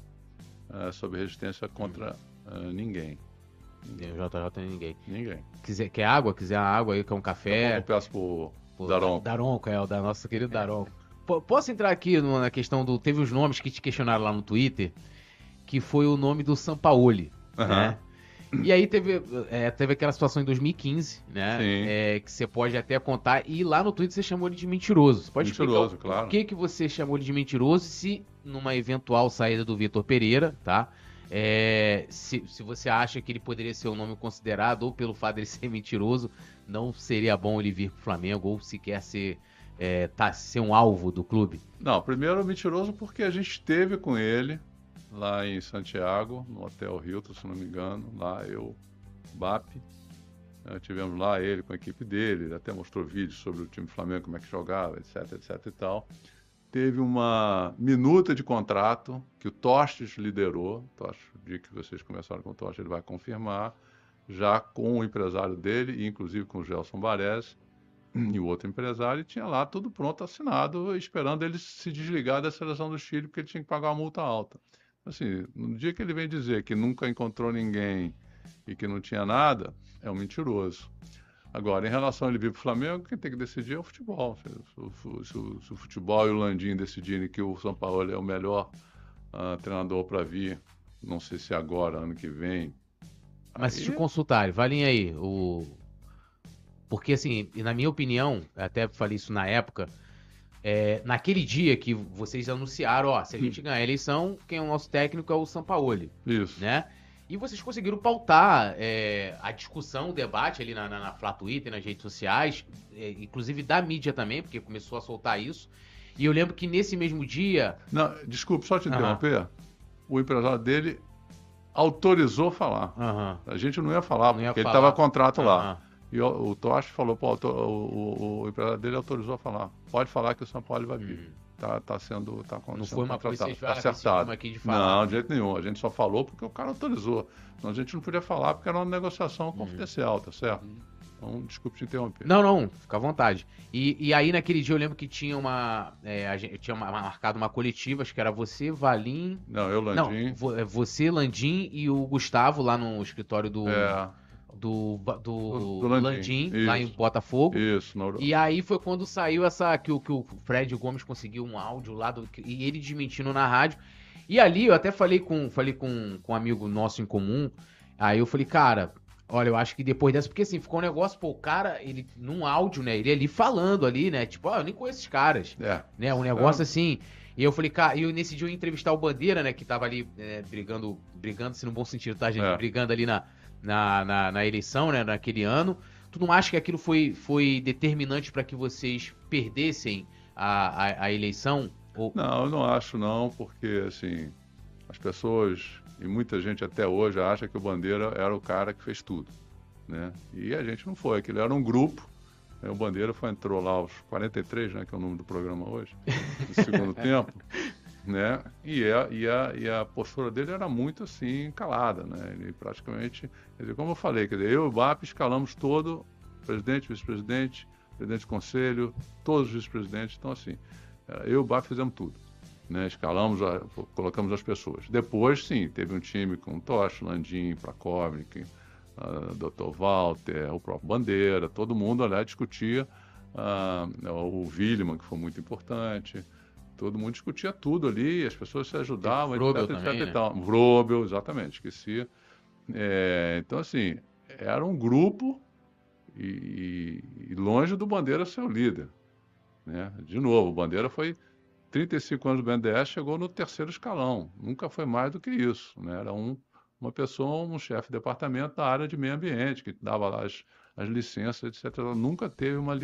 Speaker 3: é, sobre resistência contra é, ninguém.
Speaker 2: Ninguém, o JJ ninguém.
Speaker 3: Ninguém.
Speaker 2: Quiser, quer água? Quiser água aí, quer um café?
Speaker 3: Eu peço pro, pro Daronco.
Speaker 2: Daronco, é, o da nosso querido é. Daronco. P posso entrar aqui na questão do. Teve os nomes que te questionaram lá no Twitter, que foi o nome do Sampaoli, uhum. né? E aí teve, é, teve aquela situação em 2015, né? É, que você pode até contar. E lá no Twitter você chamou ele de mentiroso. Você pode
Speaker 3: mentiroso, explicar claro.
Speaker 2: Por que, que você chamou ele de mentiroso se numa eventual saída do Vitor Pereira, tá? É, se, se você acha que ele poderia ser um nome considerado, ou pelo fato de ser mentiroso, não seria bom ele vir pro Flamengo, ou sequer ser, é, tá, ser um alvo do clube?
Speaker 3: Não, primeiro mentiroso porque a gente esteve com ele lá em Santiago, no Hotel Hilton, se não me engano, lá eu, BAP, né, tivemos lá ele com a equipe dele, ele até mostrou vídeos sobre o time Flamengo, como é que jogava, etc, etc e tal. Teve uma minuta de contrato que o Tostes liderou, Tostes, o dia que vocês começaram com o Tostes, ele vai confirmar, já com o empresário dele, inclusive com o Gelson Baresi, e o outro empresário, e tinha lá tudo pronto, assinado, esperando ele se desligar da seleção do Chile, porque ele tinha que pagar uma multa alta. Assim, no dia que ele vem dizer que nunca encontrou ninguém e que não tinha nada, é um mentiroso. Agora, em relação a ele vir para o Flamengo, quem tem que decidir é o futebol. Se, se, se, se o futebol e o Landim decidirem que o São Paulo é o melhor uh, treinador para vir, não sei se agora, ano que vem.
Speaker 2: Mas aí... se te consultarem, valem aí. O... Porque, assim, na minha opinião, até falei isso na época, é, naquele dia que vocês anunciaram, ó, se a gente ganhar a eleição, quem é o nosso técnico é o Sampaoli.
Speaker 3: Isso.
Speaker 2: Né? E vocês conseguiram pautar é, a discussão, o debate ali na, na, na Flá Twitter, nas redes sociais, é, inclusive da mídia também, porque começou a soltar isso. E eu lembro que nesse mesmo dia.
Speaker 3: Não, desculpe, só te interromper. Uhum. O empresário dele autorizou falar. Uhum. A gente não ia falar, não ia porque falar. ele estava contrato uhum. lá. E o, o Tosh falou, pô, o, o, o, empresário dele autorizou a falar. Pode falar que o São Paulo vai vir. Tá, tá sendo. Tá
Speaker 2: não foi uma coisa
Speaker 3: tá acertado.
Speaker 2: Aqui de
Speaker 3: falar. Não, de jeito nenhum. A gente só falou porque o cara autorizou. Então a gente não podia falar porque era uma negociação hum. confidencial, tá certo? Hum. Então, desculpe te interromper.
Speaker 2: Não, não, fica à vontade. E, e aí, naquele dia, eu lembro que tinha uma. É, a gente tinha uma, marcado uma coletiva, acho que era você, Valim.
Speaker 3: Não, eu, Landim.
Speaker 2: Não, é, você, Landim e o Gustavo lá no escritório do. É do, do, do Landim, Landim lá em Botafogo.
Speaker 3: Isso, no...
Speaker 2: E aí foi quando saiu essa. Que, que o Fred Gomes conseguiu um áudio lá do, e ele desmentindo na rádio. E ali eu até falei com, falei com, com um amigo nosso em comum. Aí eu falei, cara, olha, eu acho que depois dessa, porque assim, ficou um negócio, pô, o cara, ele, num áudio, né? Ele ali falando ali, né? Tipo, ó, oh, eu nem conheço esses caras. É. Né? Um negócio é. assim. E eu falei, cara, e eu, nesse dia eu ia entrevistar o Bandeira, né? Que tava ali é, brigando, brigando, se no bom sentido, tá, gente? É. Brigando ali na, na, na, na eleição, né, naquele ano. Tu não acha que aquilo foi, foi determinante para que vocês perdessem a, a, a eleição?
Speaker 3: Ou... Não, eu não acho não, porque assim, as pessoas e muita gente até hoje acha que o Bandeira era o cara que fez tudo, né? E a gente não foi, aquilo era um grupo. Né? O Bandeira foi, entrou lá aos 43, né, que é o nome do programa hoje, no segundo tempo né? E a, e, a, e a postura dele era muito assim, calada, né? Ele praticamente, como eu falei, quer dizer, eu e o BAP escalamos todo, presidente, vice-presidente, presidente do conselho, todos os vice-presidentes, então assim, eu e o BAP fizemos tudo. Né, escalamos, colocamos as pessoas. Depois, sim, teve um time com Tocha, Landim, Prakovnik, uh, Dr. Walter, o próprio Bandeira, todo mundo ali discutia, uh, o Williman, que foi muito importante, todo mundo discutia tudo ali, as pessoas se ajudavam,
Speaker 2: Vrobel etc, também, etc, né? tal.
Speaker 3: Vrobel, exatamente, esqueci. É, então, assim, era um grupo e, e, longe do Bandeira ser o líder. Né? De novo, o Bandeira foi 35 anos do BNDES, chegou no terceiro escalão. Nunca foi mais do que isso. Né? Era um, uma pessoa, um chefe de departamento da área de meio ambiente, que dava lá as, as licenças, etc. Nunca teve uma,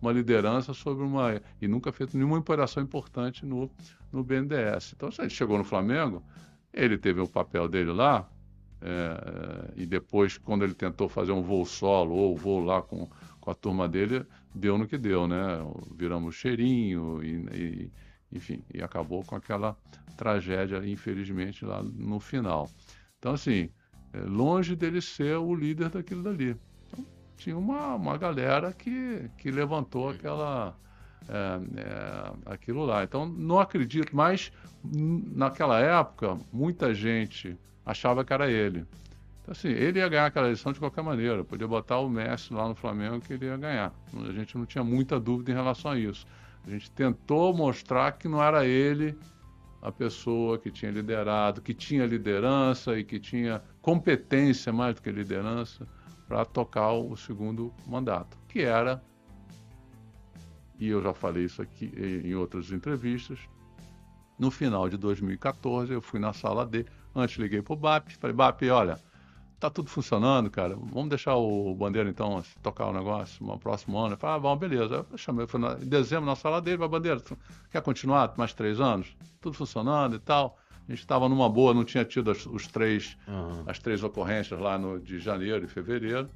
Speaker 3: uma liderança sobre uma. e nunca fez nenhuma operação importante no, no BNDES. Então, se ele chegou no Flamengo, ele teve o papel dele lá, é, e depois, quando ele tentou fazer um voo solo ou voo lá com, com a turma dele, deu no que deu, né? Viramos cheirinho e, e enfim, e acabou com aquela tragédia, infelizmente, lá no final. Então, assim, é longe dele ser o líder daquilo dali tinha uma, uma galera que, que levantou aquela, é, é, aquilo lá. Então, não acredito, mas naquela época, muita gente achava que era ele. Então, assim, ele ia ganhar aquela eleição de qualquer maneira. Podia botar o Messi lá no Flamengo que ele ia ganhar. A gente não tinha muita dúvida em relação a isso. A gente tentou mostrar que não era ele a pessoa que tinha liderado, que tinha liderança e que tinha competência mais do que liderança para tocar o segundo mandato, que era, e eu já falei isso aqui em outras entrevistas, no final de 2014 eu fui na sala D, antes liguei para o BAP, falei, BAP, olha, tá tudo funcionando, cara. Vamos deixar o Bandeira, então, tocar o negócio no próximo ano. Eu falei, ah, bom, beleza. Eu chamei, fui na, em dezembro na sala dele, vai, Bandeira, quer continuar mais três anos? Tudo funcionando e tal. A gente estava numa boa, não tinha tido as, os três, uhum. as três ocorrências lá no, de janeiro e fevereiro.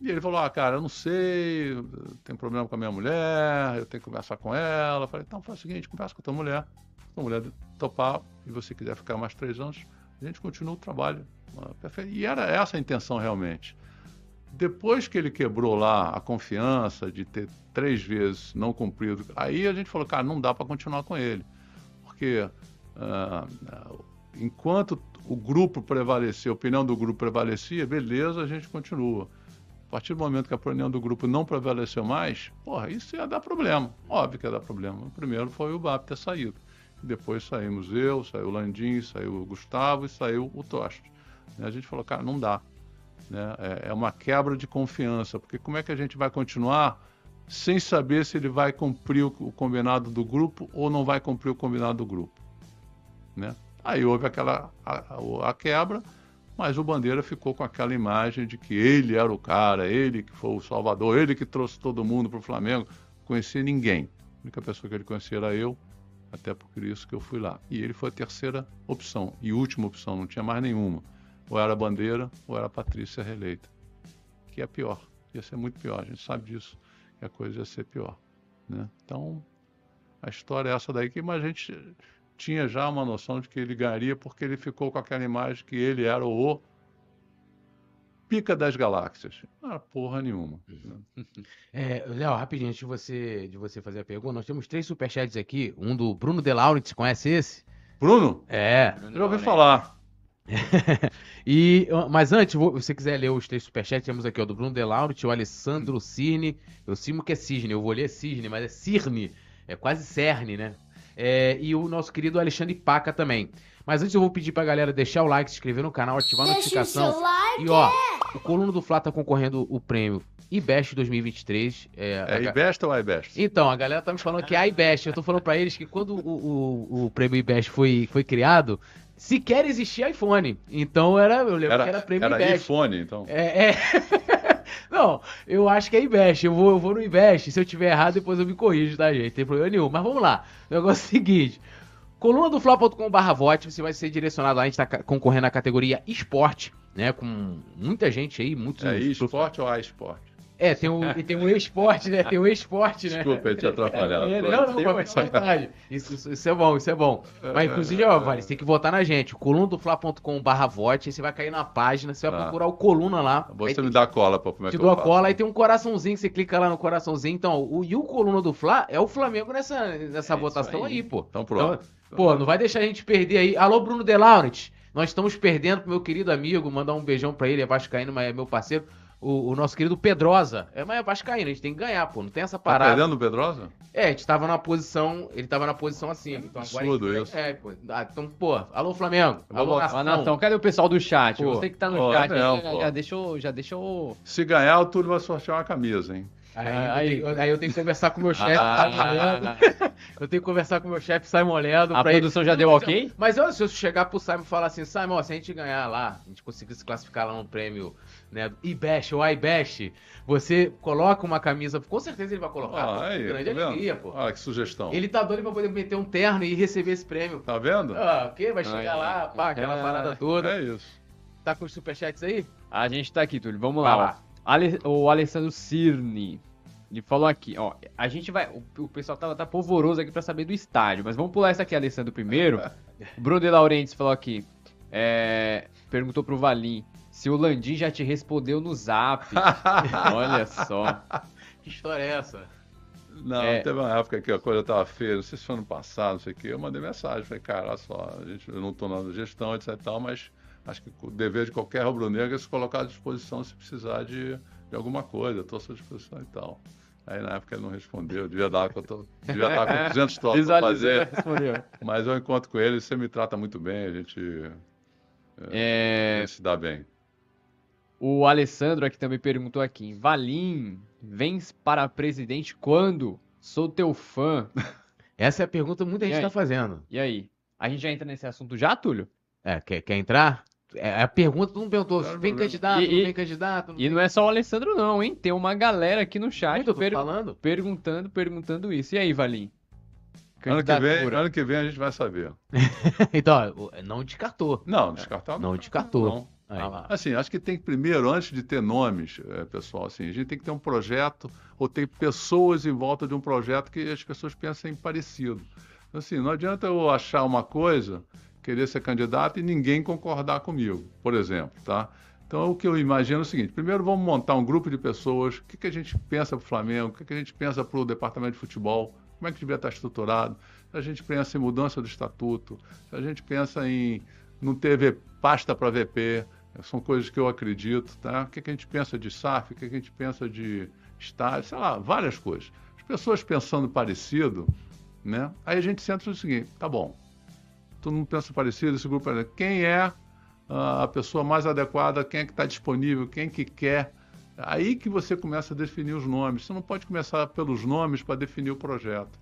Speaker 3: E ele falou, ah, cara, eu não sei, tem problema com a minha mulher, eu tenho que conversar com ela. Eu falei, então faz o seguinte, conversa com a tua mulher. Se a mulher topar e você quiser ficar mais três anos, a gente continua o trabalho e era essa a intenção realmente. Depois que ele quebrou lá a confiança de ter três vezes não cumprido, aí a gente falou, cara, não dá para continuar com ele. Porque uh, enquanto o grupo prevalecia, a opinião do grupo prevalecia, beleza, a gente continua. A partir do momento que a opinião do grupo não prevaleceu mais, porra, isso ia dar problema. Óbvio que ia dar problema. O primeiro foi o BAP ter saído. Depois saímos eu, saiu o Landim, saiu o Gustavo e saiu o Toste. A gente falou, cara, não dá. Né? É, é uma quebra de confiança, porque como é que a gente vai continuar sem saber se ele vai cumprir o combinado do grupo ou não vai cumprir o combinado do grupo? Né? Aí houve aquela a, a, quebra, mas o Bandeira ficou com aquela imagem de que ele era o cara, ele que foi o salvador, ele que trouxe todo mundo para o Flamengo. Conhecia ninguém. A única pessoa que ele conhecia era eu, até por isso que eu fui lá. E ele foi a terceira opção e última opção, não tinha mais nenhuma. Ou era Bandeira, ou era Patrícia reeleita. Que é pior. Ia ser muito pior. A gente sabe disso, que a coisa ia ser pior. Né? Então, a história é essa daí, que mas a gente tinha já uma noção de que ele ganharia porque ele ficou com aquela imagem que ele era o pica das galáxias. Não era porra nenhuma.
Speaker 2: É, Léo, rapidinho, antes de você, de você fazer a pergunta, nós temos três superchats aqui. Um do Bruno De Laurentiis, conhece esse?
Speaker 3: Bruno?
Speaker 2: É.
Speaker 3: Bruno Já ouvi falar.
Speaker 2: e, mas antes, se você quiser ler os três superchats, temos aqui ó, do Bruno Delaurent, o Alessandro Cirne. Eu simo que é Cisne, eu vou ler Cisne, mas é Cirne. É quase Cerne, né? É, e o nosso querido Alexandre Paca também. Mas antes eu vou pedir pra galera deixar o like, se inscrever no canal, ativar a notificação. Like. E ó, o Coluna do Fla tá concorrendo o prêmio IBEST 2023.
Speaker 3: É, é a... IBEST ou IBEST?
Speaker 2: Então, a galera tá me falando que é IBEST. Eu tô falando pra eles que quando o, o, o prêmio IBEST foi, foi criado, sequer existia iPhone. Então era, eu lembro
Speaker 3: era,
Speaker 2: que era prêmio
Speaker 3: era iPhone, então.
Speaker 2: É, é... Não, eu acho que é Invest. Eu vou, eu vou no Invest. Se eu tiver errado, depois eu me corrijo, tá, gente? Não tem problema nenhum. Mas vamos lá. O negócio é o seguinte. Coluna do Fla.com.br vote, você vai ser direcionado lá, a gente tá concorrendo na categoria esporte, né? Com muita gente aí, muitos.
Speaker 3: É esporte ou a esporte?
Speaker 2: É, tem o, tem o esporte, né? Tem o esporte, né?
Speaker 3: Desculpa, eu te atrapalhar.
Speaker 2: É, não, não, não, vontade. Isso, isso, isso, é bom, isso é bom. Mas, inclusive, ó, Vale, você tem que votar na gente. colunadofla.com barra vote, aí você vai cair na página, você vai ah. procurar o coluna lá.
Speaker 3: Você me dá cola pra como é
Speaker 2: te
Speaker 3: que
Speaker 2: dou a cola, aí tem um coraçãozinho, você clica lá no coraçãozinho. Então, o, e o coluna do Fla é o Flamengo nessa, nessa é votação aí. aí. pô.
Speaker 3: Então pronto.
Speaker 2: Então, pô, não vai deixar a gente perder aí. Alô, Bruno De Laurent. Nós estamos perdendo pro meu querido amigo, mandar um beijão pra ele, é vascaíno, mas é meu parceiro o, o, nosso querido Pedrosa. É, mas é Vascaíno, a gente tem que ganhar, pô. Não tem essa tá parada.
Speaker 3: Tá perdendo o Pedrosa?
Speaker 2: É, a gente tava na posição. Ele tava na posição assim.
Speaker 3: Então Absurdo
Speaker 2: agora
Speaker 3: isso.
Speaker 2: É, pô. Ah, então, pô, alô Flamengo.
Speaker 4: Alô,
Speaker 2: nação.
Speaker 4: Natão, cadê o pessoal do chat? Pô. Você que tá no
Speaker 3: pô,
Speaker 4: chat,
Speaker 3: não,
Speaker 4: já, já, deixou, já deixou.
Speaker 3: Se ganhar, o Túlio vai sortear uma camisa, hein?
Speaker 2: Aí, aí, eu, tenho, aí, eu tenho que conversar com o meu chefe, ah, Eu tenho que conversar com o meu chefe, Simon Ledo.
Speaker 4: A produção ele... já deu ok?
Speaker 2: Mas eu, se eu chegar pro Simon e falar assim, Simon, ó, se a gente ganhar lá, a gente conseguir se classificar lá no prêmio né, IBEST ou iBest, você coloca uma camisa, com certeza ele vai colocar.
Speaker 3: Ah, aí, grande tá alegria, pô. Ah, que sugestão.
Speaker 2: Ele tá doido pra poder meter um terno e receber esse prêmio.
Speaker 3: Tá vendo?
Speaker 2: Ah, o quê? Vai chegar lá, pá, aquela é, parada toda.
Speaker 3: É isso.
Speaker 2: Tá com os superchats aí?
Speaker 4: A gente tá aqui, Túlio. Vamos lá. lá. Ale, o Alessandro Cirne. Ele falou aqui, ó. A gente vai. O, o pessoal tá, tá polvoroso aqui pra saber do estádio, mas vamos pular essa aqui, Alessandro, primeiro. Bruno de Laurentiis falou aqui. É, perguntou pro Valim. Se o Landim já te respondeu no zap. Olha só.
Speaker 2: Que história é essa?
Speaker 3: Não, é... teve uma época que a coisa estava feia, não sei se foi ano passado, não sei o quê, eu mandei mensagem, falei, cara, olha só, a gente, eu não estou na gestão, etc e tal, mas acho que o dever de qualquer rubro-negro é se colocar à disposição se precisar de, de alguma coisa, estou à sua disposição e tal. Aí na época ele não respondeu, devia, dar, tô, devia estar com 200 troços para fazer. Mas eu encontro com ele, você me trata muito bem, a gente, é... a gente se dá bem.
Speaker 4: O Alessandro aqui também perguntou aqui, Valim, vens para presidente quando? Sou teu fã.
Speaker 2: Essa é a pergunta que muita gente está fazendo.
Speaker 4: E aí? A gente já entra nesse assunto já, Túlio?
Speaker 2: É, quer, quer entrar? É a pergunta, todo mundo perguntou, claro, vem candidato, e, não vem candidato. Não
Speaker 4: e não é só o Alessandro não, hein? Tem uma galera aqui no chat
Speaker 2: per falando.
Speaker 4: perguntando, perguntando isso. E aí, Valim?
Speaker 3: Ano que, vem, ano que vem a gente vai saber.
Speaker 2: então, não descartou.
Speaker 3: Não, descartar
Speaker 2: não. Não descartou. Não.
Speaker 3: Ah, assim, acho que tem que primeiro, antes de ter nomes, é, pessoal, assim, a gente tem que ter um projeto ou ter pessoas em volta de um projeto que as pessoas pensem parecido. Assim, não adianta eu achar uma coisa querer ser candidato e ninguém concordar comigo, por exemplo, tá? Então, o que eu imagino é o seguinte: primeiro vamos montar um grupo de pessoas, o que, que a gente pensa para o Flamengo, o que, que a gente pensa para o departamento de futebol, como é que devia estar estruturado, se a gente pensa em mudança do estatuto, se a gente pensa em não ter pasta para VP, são coisas que eu acredito, tá? O que, que a gente pensa de SAF, o que, que a gente pensa de estádio, sei lá, várias coisas. As pessoas pensando parecido, né? Aí a gente senta o seguinte, tá bom, todo mundo pensa parecido, esse grupo é quem é a pessoa mais adequada, quem é que está disponível, quem que quer. Aí que você começa a definir os nomes. Você não pode começar pelos nomes para definir o projeto.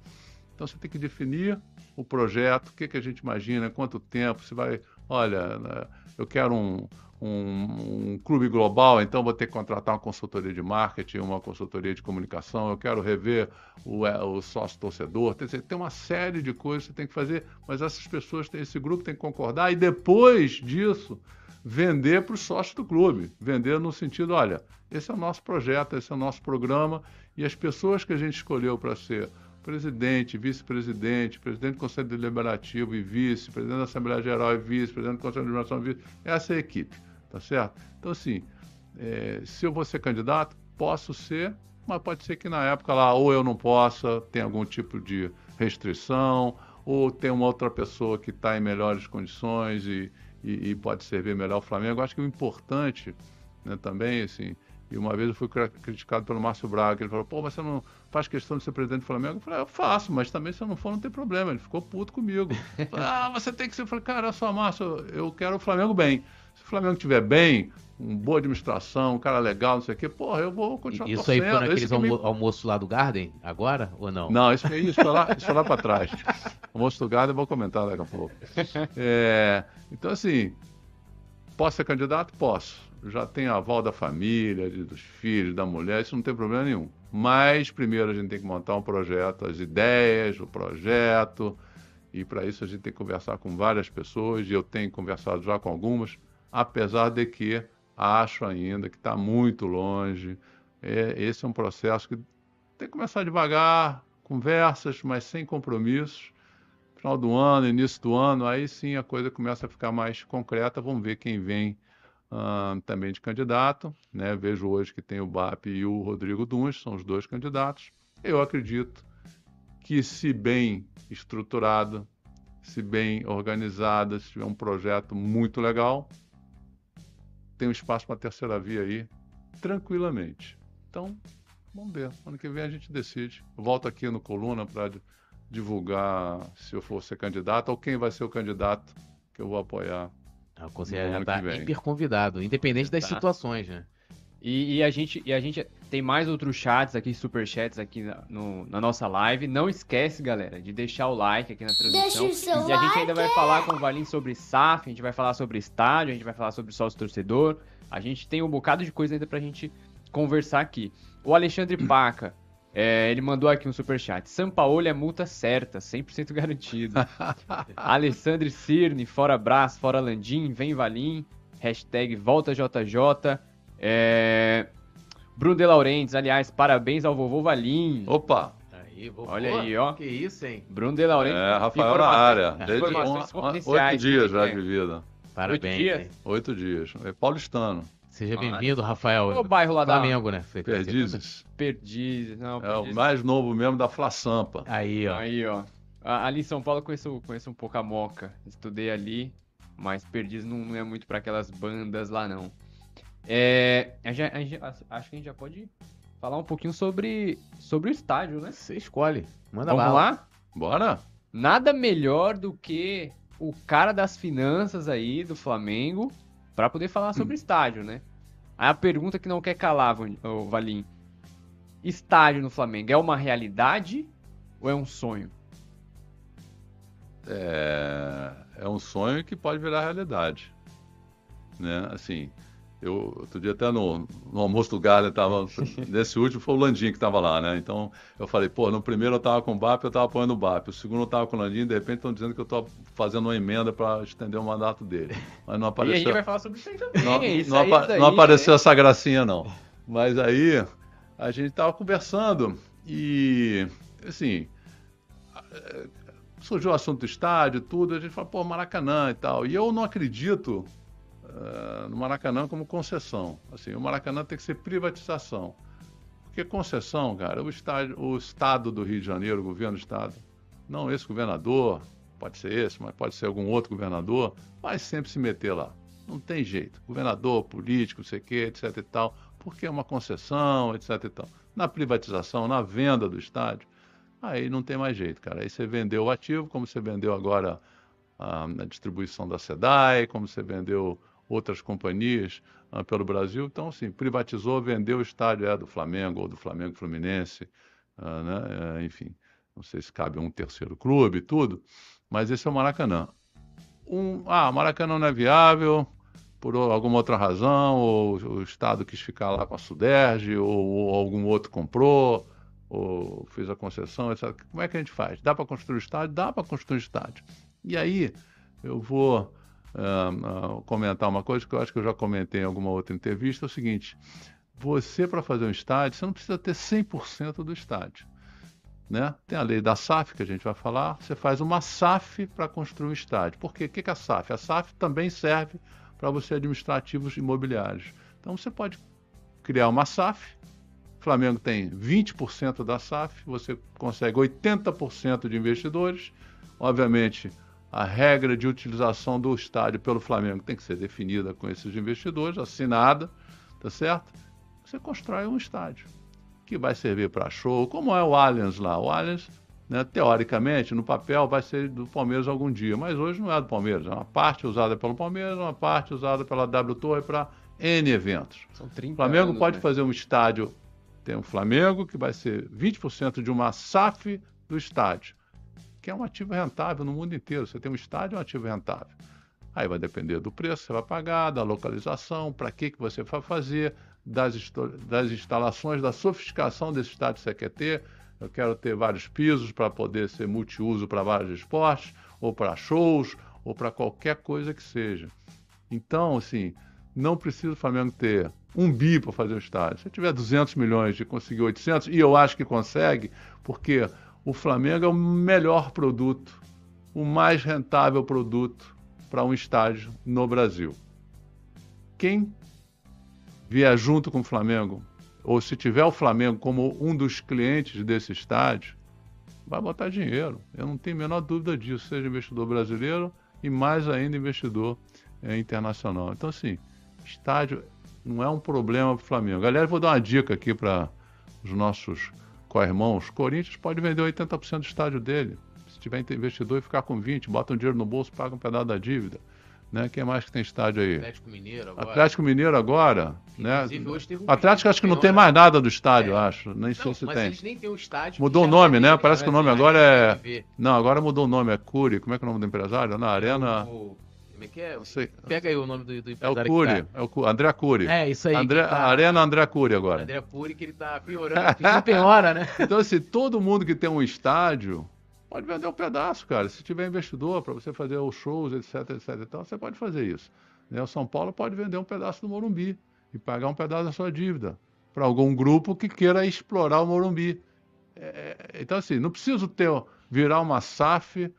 Speaker 3: Então você tem que definir o projeto, o que, que a gente imagina, quanto tempo, se vai, olha, né, eu quero um, um, um, clube global, então vou ter que contratar uma consultoria de marketing, uma consultoria de comunicação, eu quero rever o, é, o sócio torcedor. Tem, tem uma série de coisas que você tem que fazer, mas essas pessoas, esse grupo tem que concordar e depois disso vender para os sócios do clube. Vender no sentido, olha, esse é o nosso projeto, esse é o nosso programa e as pessoas que a gente escolheu para ser presidente, vice-presidente, presidente do Conselho Deliberativo e vice, presidente da Assembleia Geral e vice, presidente do Conselho de Administração e vice, essa é a equipe tá certo? Então, assim, é, se eu vou ser candidato, posso ser, mas pode ser que na época lá ou eu não possa, tem algum tipo de restrição, ou tem uma outra pessoa que está em melhores condições e, e, e, pode servir melhor o Flamengo. Eu acho que o importante né, também, assim, e uma vez eu fui criticado pelo Márcio Braga, ele falou, pô, mas você não faz questão de ser presidente do Flamengo? Eu falei, eu faço, mas também se eu não for, não tem problema. Ele ficou puto comigo. Falei, ah, você tem que ser. Eu falei, cara, só Márcio, eu quero o Flamengo bem. Se o Flamengo estiver bem, uma boa administração, um cara legal, não sei o quê, porra, eu vou continuar
Speaker 2: Isso torcendo. aí foi naqueles almo me... almoços lá do Garden, agora, ou não?
Speaker 3: Não, isso, isso, foi, lá, isso foi lá para trás. almoço do Garden eu vou comentar daqui a pouco. É, então, assim, posso ser candidato? Posso. Já tenho aval da família, dos filhos, da mulher, isso não tem problema nenhum. Mas, primeiro, a gente tem que montar um projeto, as ideias, o projeto, e para isso a gente tem que conversar com várias pessoas, e eu tenho conversado já com algumas, apesar de que acho ainda que está muito longe. É, esse é um processo que tem que começar devagar, conversas, mas sem compromissos. Final do ano, início do ano, aí sim a coisa começa a ficar mais concreta. Vamos ver quem vem uh, também de candidato. Né? Vejo hoje que tem o BAP e o Rodrigo Duns, são os dois candidatos. Eu acredito que, se bem estruturado, se bem organizada, se tiver um projeto muito legal, tem um espaço para a terceira via aí, tranquilamente. Então, vamos ver. Ano que vem a gente decide. Volto aqui no Coluna para divulgar se eu for ser candidato ou quem vai ser o candidato que eu vou apoiar.
Speaker 2: O conselheiro já está hiper convidado, independente das tá. situações, né?
Speaker 4: E, e, a gente, e a gente tem mais outros chats aqui, super chats aqui na, no, na nossa live. Não esquece, galera, de deixar o like aqui na transmissão. Deixa o seu e a gente ainda vai falar com o Valim sobre SAF, a gente vai falar sobre estádio, a gente vai falar sobre sócio torcedor. A gente tem um bocado de coisa ainda pra gente conversar aqui. O Alexandre Paca, é, ele mandou aqui um super chat. Sampaoli é multa certa, 100% garantido. Alessandre Cirne, fora Brás, fora Landim, vem Valim. Hashtag volta JJ. É... Bruno De Laurentiis, aliás, parabéns ao vovô Valim.
Speaker 3: Opa!
Speaker 4: Aí, vovô. Olha aí, ó.
Speaker 2: Que isso, hein?
Speaker 4: Bruno De Laurentiis.
Speaker 3: É, Rafael na área. Desde um, oito dias já de vida.
Speaker 2: Parabéns. Oito dias?
Speaker 3: Oito dias. É paulistano.
Speaker 2: Seja bem-vindo, Rafael.
Speaker 4: É o bairro lá
Speaker 2: Flamengo,
Speaker 4: da...
Speaker 2: né?
Speaker 3: Perdizes.
Speaker 4: Perdizes, não.
Speaker 3: Perdizes. É o mais novo mesmo da Fla Sampa.
Speaker 4: Aí, ó. Aí, ó. Ali em São Paulo eu conheço, conheço um pouco a Moca. Estudei ali, mas Perdizes não, não é muito para aquelas bandas lá, não. É, a gente, a gente, acho que a gente já pode falar um pouquinho sobre, sobre o estádio, né?
Speaker 2: Você escolhe. Manda
Speaker 4: Vamos
Speaker 2: bala.
Speaker 4: lá?
Speaker 3: Bora?
Speaker 4: Nada melhor do que o cara das finanças aí do Flamengo para poder falar sobre o estádio, né? Aí a pergunta que não quer calar, ô, Valim. Estádio no Flamengo é uma realidade ou é um sonho?
Speaker 3: É, é um sonho que pode virar realidade. Né? Assim, eu outro dia até no, no almoço do Galha, tava, nesse último foi o Landim que estava lá, né? Então eu falei, pô, no primeiro eu tava com o BAP, eu tava apoiando o BAP. O segundo eu tava com o Landim, de repente estão dizendo que eu tô fazendo uma emenda para estender o mandato dele. Mas não
Speaker 4: E a
Speaker 3: apareceu.
Speaker 4: gente vai falar sobre isso aí também.
Speaker 3: Não,
Speaker 4: isso
Speaker 3: não
Speaker 4: aí,
Speaker 3: apa-
Speaker 4: aí,
Speaker 3: não apareceu
Speaker 4: né?
Speaker 3: essa gracinha, não. Mas aí a gente tava conversando e, assim, eh, surgiu o assunto do estádio e tudo, a gente falou, pô, Maracanã e tal. E eu não acredito eh, no Maracanã como concessão. Assim, o Maracanã tem que ser privatização. Porque concessão, cara, o, estádio, o Estado do Rio de Janeiro, o governo do Estado, não esse governador, pode ser esse, mas pode ser algum outro governador, vai sempre se meter lá. Não tem jeito. Governador, político, não sei o quê, etc e tal, porque é uma concessão, etc e tal. Na privatização, na venda do estádio, aí não tem mais jeito, cara. Aí você vendeu o ativo, como você vendeu agora a, a distribuição da SEDAI, como você vendeu outras companhias ah, pelo Brasil. Então, assim, privatizou, vendeu o estádio é do Flamengo ou do Flamengo Fluminense, ah, né? É, enfim, não sei se cabe um terceiro clube tudo, mas esse é o Maracanã. Um, ah, Maracanã não é viável por alguma outra razão, ou o Estado quis ficar lá com a Suderge, ou, ou algum outro comprou, ou fez a concessão, etc. Como é que a gente faz? Dá para construir o estádio? Dá para construir o estádio. E aí, eu vou ah, ah, comentar uma coisa que eu acho que eu já comentei em alguma outra entrevista, é o seguinte, você para fazer um estádio, você não precisa ter 100% do estádio. Né? Tem a lei da SAF que a gente vai falar. Você faz uma SAF para construir um estádio. Por quê? O que é a SAF? A SAF também serve para você administrar ativos imobiliários. Então você pode criar uma SAF. O Flamengo tem 20% da SAF, você consegue 80% de investidores. Obviamente, a regra de utilização do estádio pelo Flamengo tem que ser definida com esses investidores, assinada, tá certo? Você constrói um estádio que vai servir para show, como é o Allianz lá. O Allianz, né, teoricamente, no papel, vai ser do Palmeiras algum dia, mas hoje não é do Palmeiras. É uma parte usada pelo Palmeiras, uma parte usada pela W Torre para N eventos.
Speaker 4: São 30
Speaker 3: O Flamengo
Speaker 4: anos,
Speaker 3: pode
Speaker 4: né?
Speaker 3: fazer um estádio, tem um Flamengo que vai ser 20% de uma SAF do estádio, que é um ativo rentável no mundo inteiro. Você tem um estádio, é um ativo rentável. Aí vai depender do preço que você vai pagar, da localização, para que, que você vai fazer, das, das instalações, da sofisticação desse estádio que você quer ter. Eu quero ter vários pisos para poder ser multiuso para vários esportes, ou para shows, ou para qualquer coisa que seja. Então, assim, não precisa o Flamengo ter um bi para fazer o estádio. Se tiver 200 milhões de conseguir 800, e eu acho que consegue, porque o Flamengo é o melhor produto, o mais rentável produto para um estádio no Brasil. Quem vier junto com o Flamengo, ou se tiver o Flamengo como um dos clientes desse estádio, vai botar dinheiro. Eu não tenho a menor dúvida disso, seja investidor brasileiro e mais ainda investidor eh, internacional. Então, assim, estádio não é um problema para o Flamengo. Galera, vou dar uma dica aqui para os nossos co-irmãos. Corinthians pode vender 80% do estádio dele. Se tiver investidor e ficar com 20%, bota um dinheiro no bolso, paga um pedaço da dívida. Né? Quem mais que tem estádio aí?
Speaker 2: Atlético Mineiro agora.
Speaker 3: Atlético Mineiro agora, né?
Speaker 2: Inclusive, hoje teve um
Speaker 3: Atlético acho que não tem mais nada do estádio,
Speaker 2: É.
Speaker 3: acho. Nem sei
Speaker 2: Não,
Speaker 3: se
Speaker 2: mas
Speaker 3: tem.
Speaker 2: eles nem têm estádio.
Speaker 3: Mudou o nome, né? Parece que o nome
Speaker 2: vai
Speaker 3: agora é-. Não, agora mudou o nome, é Cury. Como é que é o nome do empresário? Na Arena.
Speaker 2: O- Como é que é? Pega aí o nome do, do
Speaker 3: É o
Speaker 2: empresário
Speaker 3: Cury,
Speaker 2: tá.
Speaker 3: é o André Cury.
Speaker 2: É, isso aí.
Speaker 3: André,
Speaker 2: tá-
Speaker 3: Arena André Cury agora.
Speaker 2: André Puri, que ele tá piorando. que piora, né?
Speaker 3: Então, assim, todo mundo que tem um estádio pode vender um pedaço, cara. Se tiver investidor para você fazer os shows, etc, etc e tal, você pode fazer isso. Né? O São Paulo pode vender um pedaço do Morumbi e pagar um pedaço da sua dívida para algum grupo que queira explorar o Morumbi. É, então, assim, não preciso ter virar uma SAF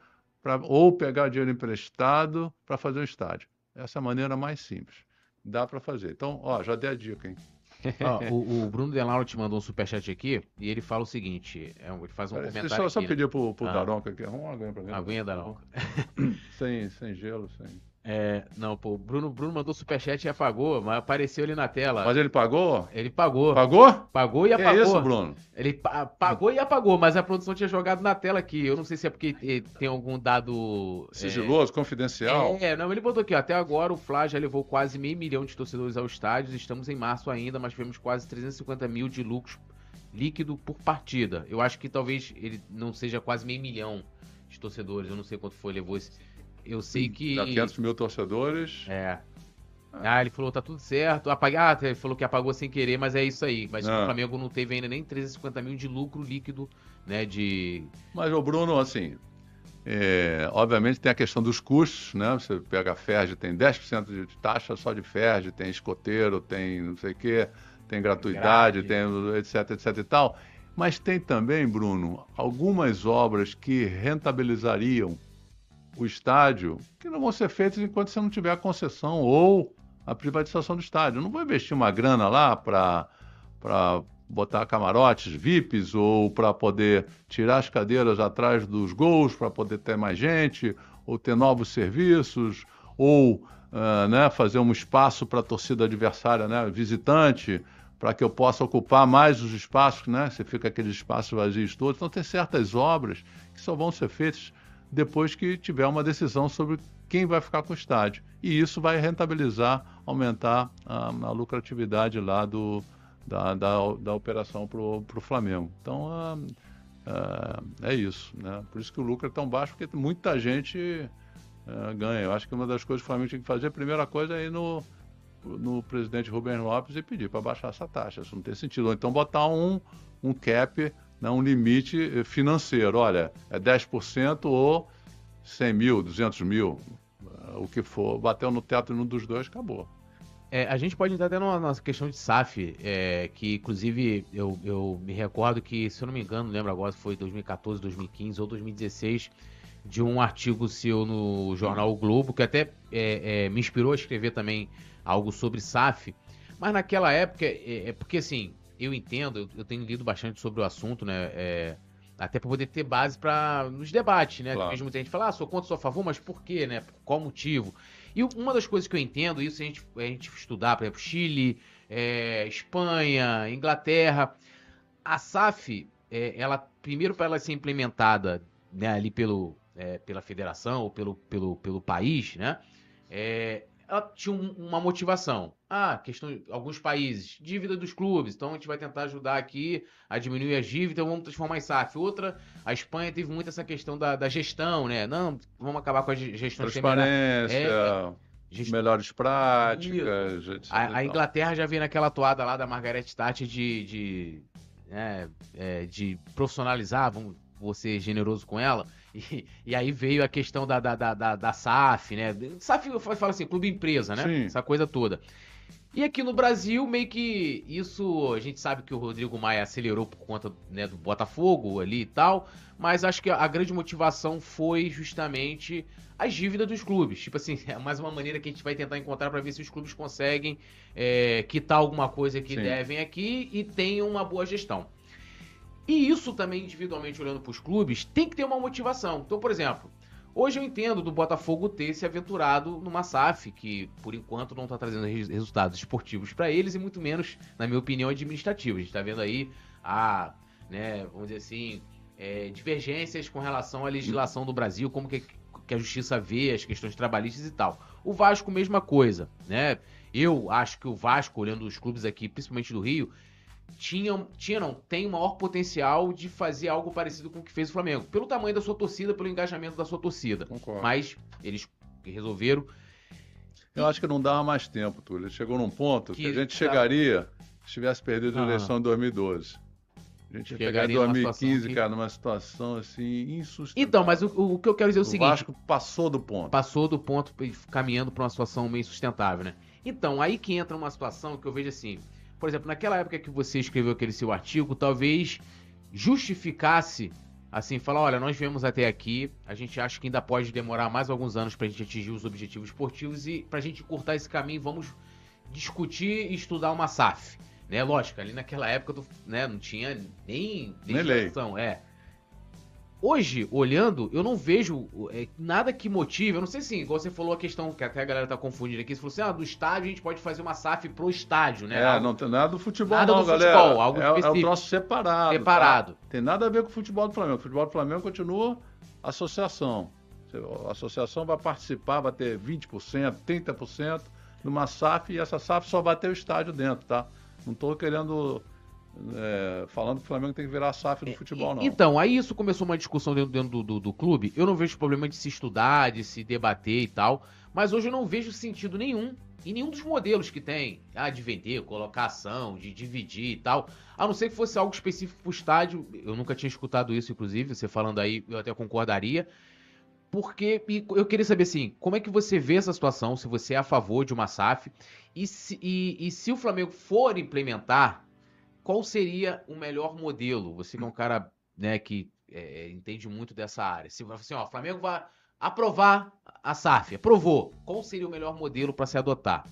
Speaker 3: pra, ou pegar dinheiro emprestado para fazer um estádio. Essa é a maneira mais simples. Dá para fazer. Então, ó, já dei a dica, hein?
Speaker 2: Ó, o, o Bruno Delauro te mandou um superchat aqui e ele fala o seguinte: é um- ele faz um
Speaker 3: Peraí,
Speaker 2: comentário.
Speaker 3: Deixa eu só
Speaker 2: aqui,
Speaker 3: pedir pro, pro
Speaker 2: Ah.
Speaker 3: Daronca aqui. Arruma uma aguinha para mim.
Speaker 2: né? Aguinha da Naronca.
Speaker 3: Sem, sem gelo, sem.
Speaker 2: É, não, pô, o Bruno, Bruno mandou superchat e apagou, mas apareceu ali na tela.
Speaker 3: Mas ele pagou?
Speaker 2: Ele pagou.
Speaker 3: Pagou?
Speaker 2: Pagou e
Speaker 3: Que
Speaker 2: apagou.
Speaker 3: isso, Bruno?
Speaker 2: Ele pa- pagou e apagou, mas a produção tinha jogado na tela aqui. Eu não sei se é porque tem algum dado. eh,
Speaker 3: Sigiloso, confidencial?
Speaker 2: É, não, ele botou aqui, ó, até agora o Fla já levou quase meio milhão de torcedores ao estádio, estamos em março ainda, mas tivemos quase 350 mil de lucros líquido por partida. Eu acho que talvez ele não seja quase meio milhão de torcedores, eu não sei quanto foi, levou esse... Eu sei que...
Speaker 3: Já 500 mil torcedores.
Speaker 2: É. Ah, ele falou, tá tudo certo. Apaguei, ah, ele falou que apagou sem querer, mas é isso aí. Mas
Speaker 3: Ah.
Speaker 2: o Flamengo não teve ainda nem 350 mil de lucro líquido, né, de...
Speaker 3: Mas o Bruno, assim, é, obviamente tem a questão dos custos, né? Você pega a Ferge, tem 10% de taxa só de Ferge, tem escoteiro, tem não sei o quê, tem gratuidade,
Speaker 2: Grade.
Speaker 3: tem etc, etc e tal. Mas tem também, Bruno, algumas obras que rentabilizariam o estádio que não vão ser feitas enquanto você não tiver a concessão ou a privatização do estádio. Eu não vou investir uma grana lá para botar camarotes VIPs ou para poder tirar as cadeiras atrás dos gols para poder ter mais gente ou ter novos serviços ou ah, né, fazer um espaço para a torcida adversária, né, visitante, para que eu possa ocupar mais os espaços, né? Você fica aqueles espaços vazios todos. Então tem certas obras que só vão ser feitas depois que tiver uma decisão sobre quem vai ficar com o estádio. E isso vai rentabilizar, aumentar a, a lucratividade lá do, da, da, da operação para o Flamengo. Então ah, ah, é isso. Né? Por isso que o lucro é tão baixo, porque muita gente ah, ganha. Eu acho que uma das coisas que o Flamengo tinha que fazer, a primeira coisa é ir no, no presidente Rubens Lopes e pedir para baixar essa taxa. Isso não tem sentido. Ou então botar um, um cap, né, um limite eh, financeiro. Olha, é 10% ou 100 mil, 200 mil, ah, o que for. Bateu no teto num dos dois, acabou.
Speaker 2: É, a gente pode entrar até numa, numa questão de SAF, é, que inclusive eu, eu me recordo que, se eu não me engano, lembro agora se foi 2014, 2015 ou 2016, de um artigo seu no jornal o Globo, que até é, é, me inspirou a escrever também algo sobre SAF. Mas naquela época, é, é porque assim, eu entendo, eu, eu tenho lido bastante sobre o assunto, né? é, até para poder ter base para nos debates, né?
Speaker 3: Claro.
Speaker 2: Mesmo muita gente fala, ah, sou contra, sou a favor, mas por quê, né? Por qual motivo? E uma das coisas que eu entendo, isso a gente, a gente estudar, por exemplo, Chile, é, Espanha, Inglaterra, a SAF, é, ela primeiro para ela ser implementada né, ali pelo, é, pela federação ou pelo, pelo, pelo país, né? é, ela tinha um- uma motivação. Ah, questão alguns países, dívida dos clubes, então a gente vai tentar ajudar aqui a diminuir as dívidas, então vamos transformar em SAF. Outra, a Espanha teve muito essa questão da, da gestão, né? Não, vamos acabar com a ge- gestão
Speaker 3: Transparência,
Speaker 2: É, gestão
Speaker 3: melhores práticas, etc.
Speaker 2: a, a. Inglaterra já vem naquela toada lá da Margaret Thatcher de, de, né, é, de profissionalizar, vamos, vou ser generoso com ela. E, e aí veio a questão da, da, da, da, da SAF, né? SAF fala assim, clube empresa, né?
Speaker 3: Sim.
Speaker 2: Essa coisa toda. E aqui no Brasil, meio que isso, a gente sabe que o Rodrigo Maia acelerou por conta né, do Botafogo ali e tal, mas acho que a grande motivação foi justamente as dívidas dos clubes. Tipo assim, é mais uma maneira que a gente vai tentar encontrar para ver se os clubes conseguem é, quitar alguma coisa que
Speaker 3: Sim.
Speaker 2: devem aqui e tenham uma boa gestão. E isso também, individualmente olhando para os clubes, tem que ter uma motivação. Então, por exemplo, hoje eu entendo do Botafogo ter se aventurado numa SAF, que por enquanto não está trazendo res- resultados esportivos para eles e muito menos, na minha opinião, administrativos. A gente está vendo aí a, né, vamos dizer assim, é, divergências com relação à legislação do Brasil, como que, que a justiça vê as questões trabalhistas e tal. O Vasco, mesma coisa, né? Eu acho que o Vasco, olhando os clubes aqui, principalmente do Rio, tinha, tinha não, tem o maior potencial de fazer algo parecido com o que fez o Flamengo. Pelo tamanho da sua torcida, pelo engajamento da sua torcida.
Speaker 3: Concordo.
Speaker 2: Mas eles resolveram.
Speaker 3: Eu acho que não dava mais tempo, Túlio. Chegou num ponto que,
Speaker 2: Que
Speaker 3: a gente
Speaker 2: tá-
Speaker 3: chegaria se tivesse perdido a
Speaker 2: Ah.
Speaker 3: eleição em 2012. A gente ia pegar em
Speaker 2: Chegaria numa
Speaker 3: 2015,
Speaker 2: situação que-
Speaker 3: cara, numa situação assim insustentável.
Speaker 2: Então, mas o, o que eu quero dizer é o
Speaker 3: o
Speaker 2: seguinte:
Speaker 3: Vasco passou do ponto.
Speaker 2: passou do ponto e caminhando para uma situação meio sustentável, né? Então, aí que entra uma situação que eu vejo assim. Por exemplo, naquela época que você escreveu aquele seu artigo, talvez justificasse assim, falar, olha, nós viemos até aqui, a gente acha que ainda pode demorar mais alguns anos pra gente atingir os objetivos esportivos e pra gente cortar esse caminho, vamos discutir e estudar uma SAF, né? Lógico, ali naquela época, né, não tinha nem legislação, é. Hoje, olhando, eu não vejo é, nada que motive. Eu não sei se, igual você falou a questão que até a galera tá confundindo aqui. Você falou assim: ah, do estádio a gente pode fazer uma SAF pro estádio, né?
Speaker 3: É,
Speaker 2: algo,
Speaker 3: não tem nada do futebol,
Speaker 2: nada
Speaker 3: não,
Speaker 2: do
Speaker 3: galera.
Speaker 2: futebol, algo
Speaker 3: é, é um
Speaker 2: específico.
Speaker 3: troço separado.
Speaker 2: Separado.
Speaker 3: tá? Tem nada a ver com o futebol do Flamengo. O futebol do Flamengo continua associação. A associação vai participar, vai ter 20%, 30% numa SAF e essa SAF só vai ter o estádio dentro, tá? Não estou querendo. É, falando que o Flamengo tem que virar a SAF do futebol, não.
Speaker 2: Então, aí isso começou uma discussão dentro, dentro do, do, do clube. Eu não vejo problema de se estudar, de se debater e tal. Mas hoje eu não vejo sentido nenhum em nenhum dos modelos que tem. Ah, de vender, colocar ação, de dividir e tal. A não ser que fosse algo específico pro estádio. Eu nunca tinha escutado isso, inclusive. Você falando aí, eu até concordaria. Porque eu queria saber assim, como é que você vê essa situação, se você é a favor de uma SAF, e se, e, e se o Flamengo for implementar, qual seria o melhor modelo? Você que é um cara né, que é, entende muito dessa área. Se assim, ó, o Flamengo vai aprovar a SAF, aprovou, qual seria o melhor modelo para se adotar?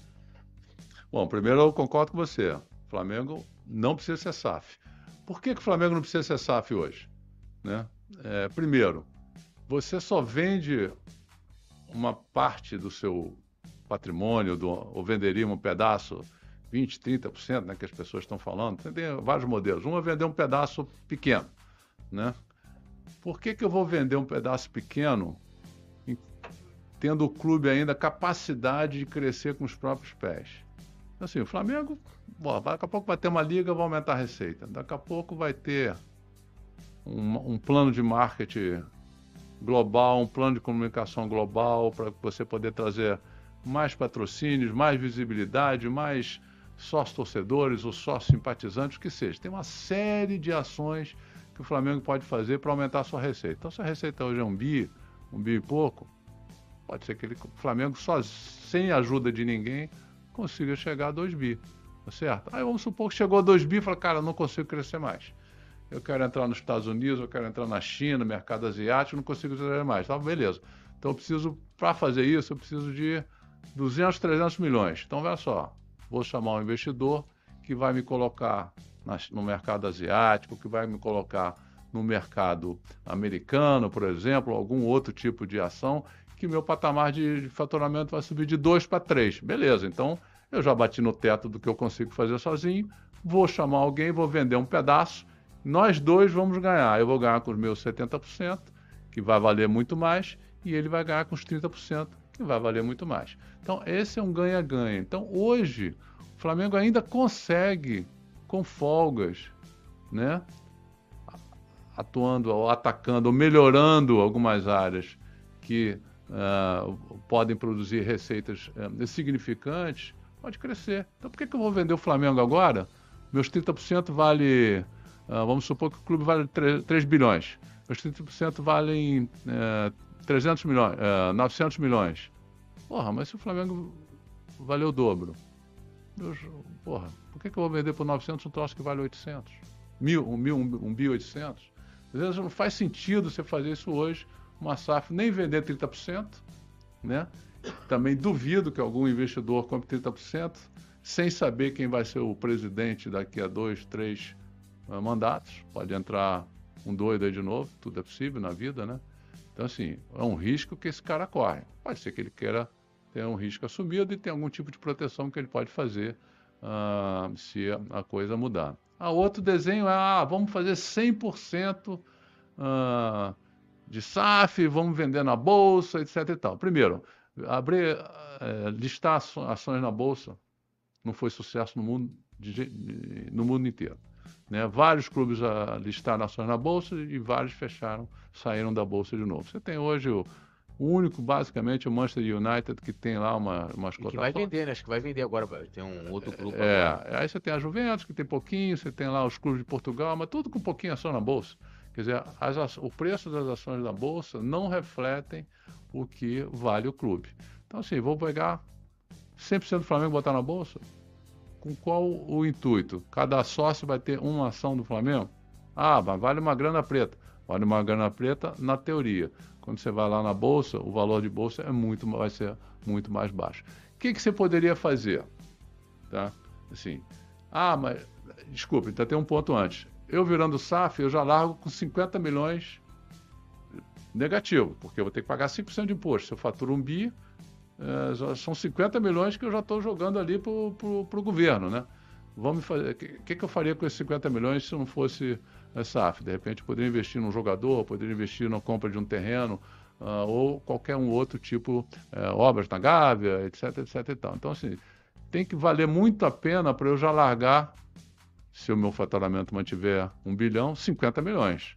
Speaker 3: Bom, primeiro eu concordo com você. O Flamengo não precisa ser SAF. Por que, que o Flamengo não precisa ser SAF hoje? Né? É, primeiro, você só vende uma parte do seu patrimônio, do, ou venderia um pedaço, 20%, 30%, né, que as pessoas estão falando. Tem vários modelos. Um é vender um pedaço pequeno. Né? Por que, que eu vou vender um pedaço pequeno tendo o clube ainda capacidade de crescer com os próprios pés? Assim, o Flamengo, bom, daqui a pouco vai ter uma liga, vai aumentar a receita. Daqui a pouco vai ter um, um plano de marketing global, um plano de comunicação global para você poder trazer mais patrocínios, mais visibilidade, mais sócios torcedores ou sócios simpatizantes, o que seja. Tem uma série de ações que o Flamengo pode fazer para aumentar a sua receita. Então, se a receita hoje é um bi, um bi e pouco, pode ser que ele, o Flamengo, só, sem ajuda de ninguém, consiga chegar a 2 bi. Tá certo? Aí vamos supor que chegou a 2 bi e fala, cara, não consigo crescer mais. Eu quero entrar nos Estados Unidos, eu quero entrar na China, mercado asiático, não consigo crescer mais. Tá, beleza. Então eu preciso, para fazer isso, eu preciso de 200, 300 milhões. Então, olha só, vou chamar um investidor que vai me colocar no mercado asiático, que vai me colocar no mercado americano, por exemplo, algum outro tipo de ação, que meu patamar de faturamento vai subir de 2 para 3. Beleza, então eu já bati no teto do que eu consigo fazer sozinho, vou chamar alguém, vou vender um pedaço, nós dois vamos ganhar. Eu vou ganhar com os meus 70%, que vai valer muito mais, e ele vai ganhar com os 30%, que vai valer muito mais. Então, esse é um ganha-ganha. Então, hoje, o Flamengo ainda consegue, com folgas, né? atuando ou atacando ou melhorando algumas áreas que ah, podem produzir receitas eh, significantes, pode crescer. Então, por que, que eu vou vender o Flamengo agora? Meus 30% vale, ah, vamos supor que o clube vale 3, 3 bilhões. Meus 30% valem eh, 300 milhões, eh, 900 milhões. Porra, mas se o Flamengo valeu o dobro, porra, por que, que eu vou vender por 900 um troço que vale 800? Mil, um mil, um, um bi 800? Às vezes não faz sentido você fazer isso hoje, uma SAF, nem vender 30%, né? Também duvido que algum investidor compre 30%, sem saber quem vai ser o presidente daqui a dois, três ah, mandatos. Pode entrar um doido aí de novo, tudo é possível na vida, né? Então, assim, é um risco que esse cara corre. Pode ser que ele queira ter um risco assumido e tem algum tipo de proteção que ele pode fazer ah, se a, coisa mudar. A outro desenho é, ah, vamos fazer 100% ah, de SAF, vamos vender na bolsa, etc e tal. Primeiro, abrir, eh, listar ações na bolsa não foi sucesso no mundo, de- no mundo inteiro. Né? Vários clubes listaram ações na bolsa e vários fecharam, saíram da bolsa de novo. Você tem hoje o, o único, basicamente, o Manchester United, que tem lá uma, umas
Speaker 2: E que vai
Speaker 3: cotações.
Speaker 2: vender, né? Acho que vai vender agora. Tem um outro clube.
Speaker 3: É,
Speaker 2: agora.
Speaker 3: aí você tem a Juventus, que tem pouquinho, você tem lá os clubes de Portugal, mas tudo com pouquinho ação na bolsa. Quer dizer, as o preço das ações da bolsa não refletem o que vale o clube. Então, assim, vou pegar 100% do Flamengo e botar na bolsa? Com qual o intuito? Cada sócio vai ter uma ação do Flamengo? Ah, mas vale uma grana preta. Vale uma grana preta na teoria. Quando você vai lá na bolsa, o valor de bolsa é muito, vai ser muito mais baixo. O que, que você poderia fazer? Tá? Assim, ah, mas desculpe, ainda tem um ponto antes. Eu virando SAF, eu já largo com 50 milhões negativo, porque eu vou ter que pagar 5% de imposto. Se eu faturo um bi, é, são 50 milhões que eu já estou jogando ali para o governo, né? Fazer. O que, que eu faria com esses 50 milhões se não fosse a SAF? De repente, poderia investir num jogador, poderia investir na compra de um terreno, uh, ou qualquer um outro tipo, uh, obras na Gávea, etc, etc e tal. Então, assim, tem que valer muito a pena para eu já largar, se o meu faturamento mantiver um bilhão, 50 milhões.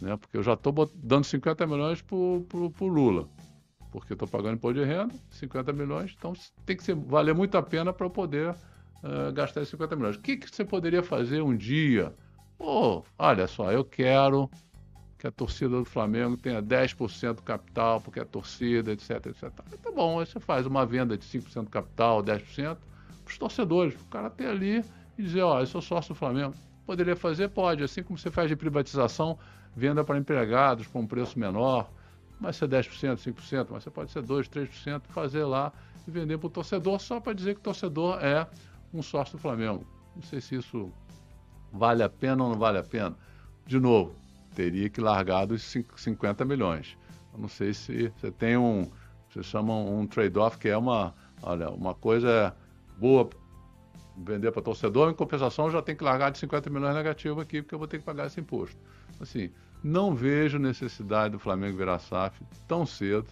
Speaker 3: Né? Porque eu já estou dando 50 milhões para o Lula porque estou pagando imposto de renda, 50 milhões, então tem que ser, valer muito a pena para eu poder uh, gastar esses 50 milhões. O que, que você poderia fazer um dia? Pô, olha só, eu quero que a torcida do Flamengo tenha 10% do capital, porque é torcida, etc, etc. Tá bom, aí você faz uma venda de 5% do capital, 10%, para os torcedores, o cara ter ali e dizer, ó, eu sou sócio do Flamengo. Poderia fazer? Pode, assim como você faz de privatização, venda para empregados com um preço menor, vai ser 10%, 5%, mas você pode ser 2%, 3%, fazer lá e vender para o torcedor só para dizer que o torcedor é um sócio do Flamengo. Não sei se isso vale a pena ou não vale a pena. De novo, teria que largar dos 50 milhões. Eu não sei se você tem um, você chama um trade-off que é uma, olha, uma coisa boa vender para torcedor, em compensação já tenho que largar de 50 milhões negativo aqui, porque eu vou ter que pagar esse imposto. Assim, não vejo necessidade do Flamengo virar SAF tão cedo,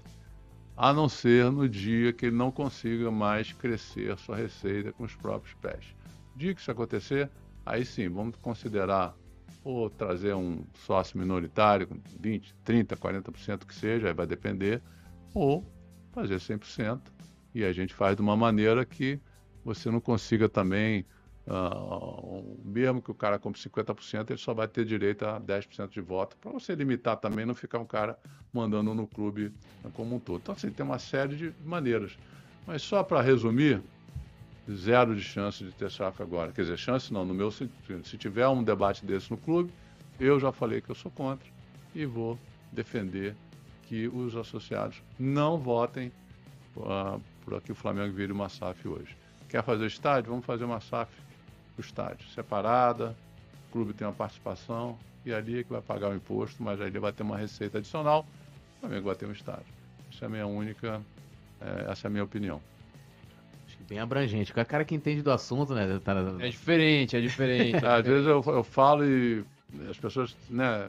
Speaker 3: a não ser no dia que ele não consiga mais crescer sua receita com os próprios pés. Dia que isso acontecer, aí sim, vamos considerar ou trazer um sócio minoritário, com 20, 30, 40% que seja, aí vai depender, ou fazer 100%, e a gente faz de uma maneira que você não consiga também Uh, mesmo que o cara compre 50%, ele só vai ter direito a 10% de voto, para você limitar também, não ficar um cara mandando no clube como um todo. Então, assim, tem uma série de maneiras. Mas só para resumir, zero de chance de ter SAF agora. Quer dizer, chance não, no meu sentido. Se tiver um debate desse no clube, eu já falei que eu sou contra e vou defender que os associados não votem uh, para que o Flamengo vire uma SAF hoje. Quer fazer estádio? Vamos fazer uma SAF o estádio, separada, o clube tem uma participação e ali é que vai pagar o imposto, mas ali vai ter uma receita adicional, o Flamengo vai ter um estádio. Essa é a minha única, é, essa é a minha opinião.
Speaker 2: Acho que bem abrangente. O cara que entende do assunto, né?
Speaker 4: Tá... É diferente, é diferente.
Speaker 3: Às vezes eu, eu falo e as pessoas, né?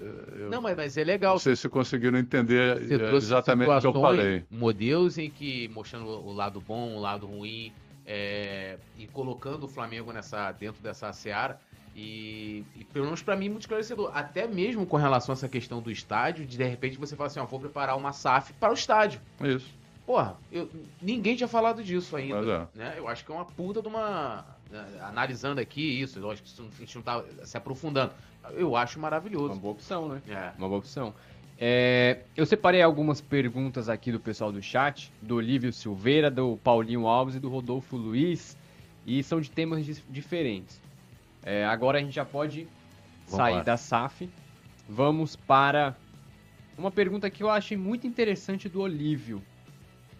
Speaker 3: Eu,
Speaker 2: não, mas, mas é legal. Não
Speaker 3: sei se conseguiram entender é, exatamente o que eu falei.
Speaker 2: Modelos em que mostrando o lado bom, o lado ruim, é, e colocando o Flamengo nessa dentro dessa seara. E, e pelo menos para mim, muito esclarecedor. Até mesmo com relação a essa questão do estádio, de de repente você fala assim: ó, vou preparar uma SAF para o estádio.
Speaker 3: Isso.
Speaker 2: Porra, eu, ninguém tinha falado disso ainda. É. Né? Eu acho que é uma puta de uma. Né, analisando aqui isso, eu acho que a gente não tá se aprofundando. Eu acho maravilhoso.
Speaker 4: Uma boa opção, né? É. Uma boa opção. É, eu separei algumas perguntas aqui do pessoal do chat, do Olívio Silveira, do Paulinho Alves e do Rodolfo Luiz, e são de temas diferentes. É, agora a gente já pode Vamos sair lá. da SAF. Vamos para uma pergunta que eu achei muito interessante do Olívio.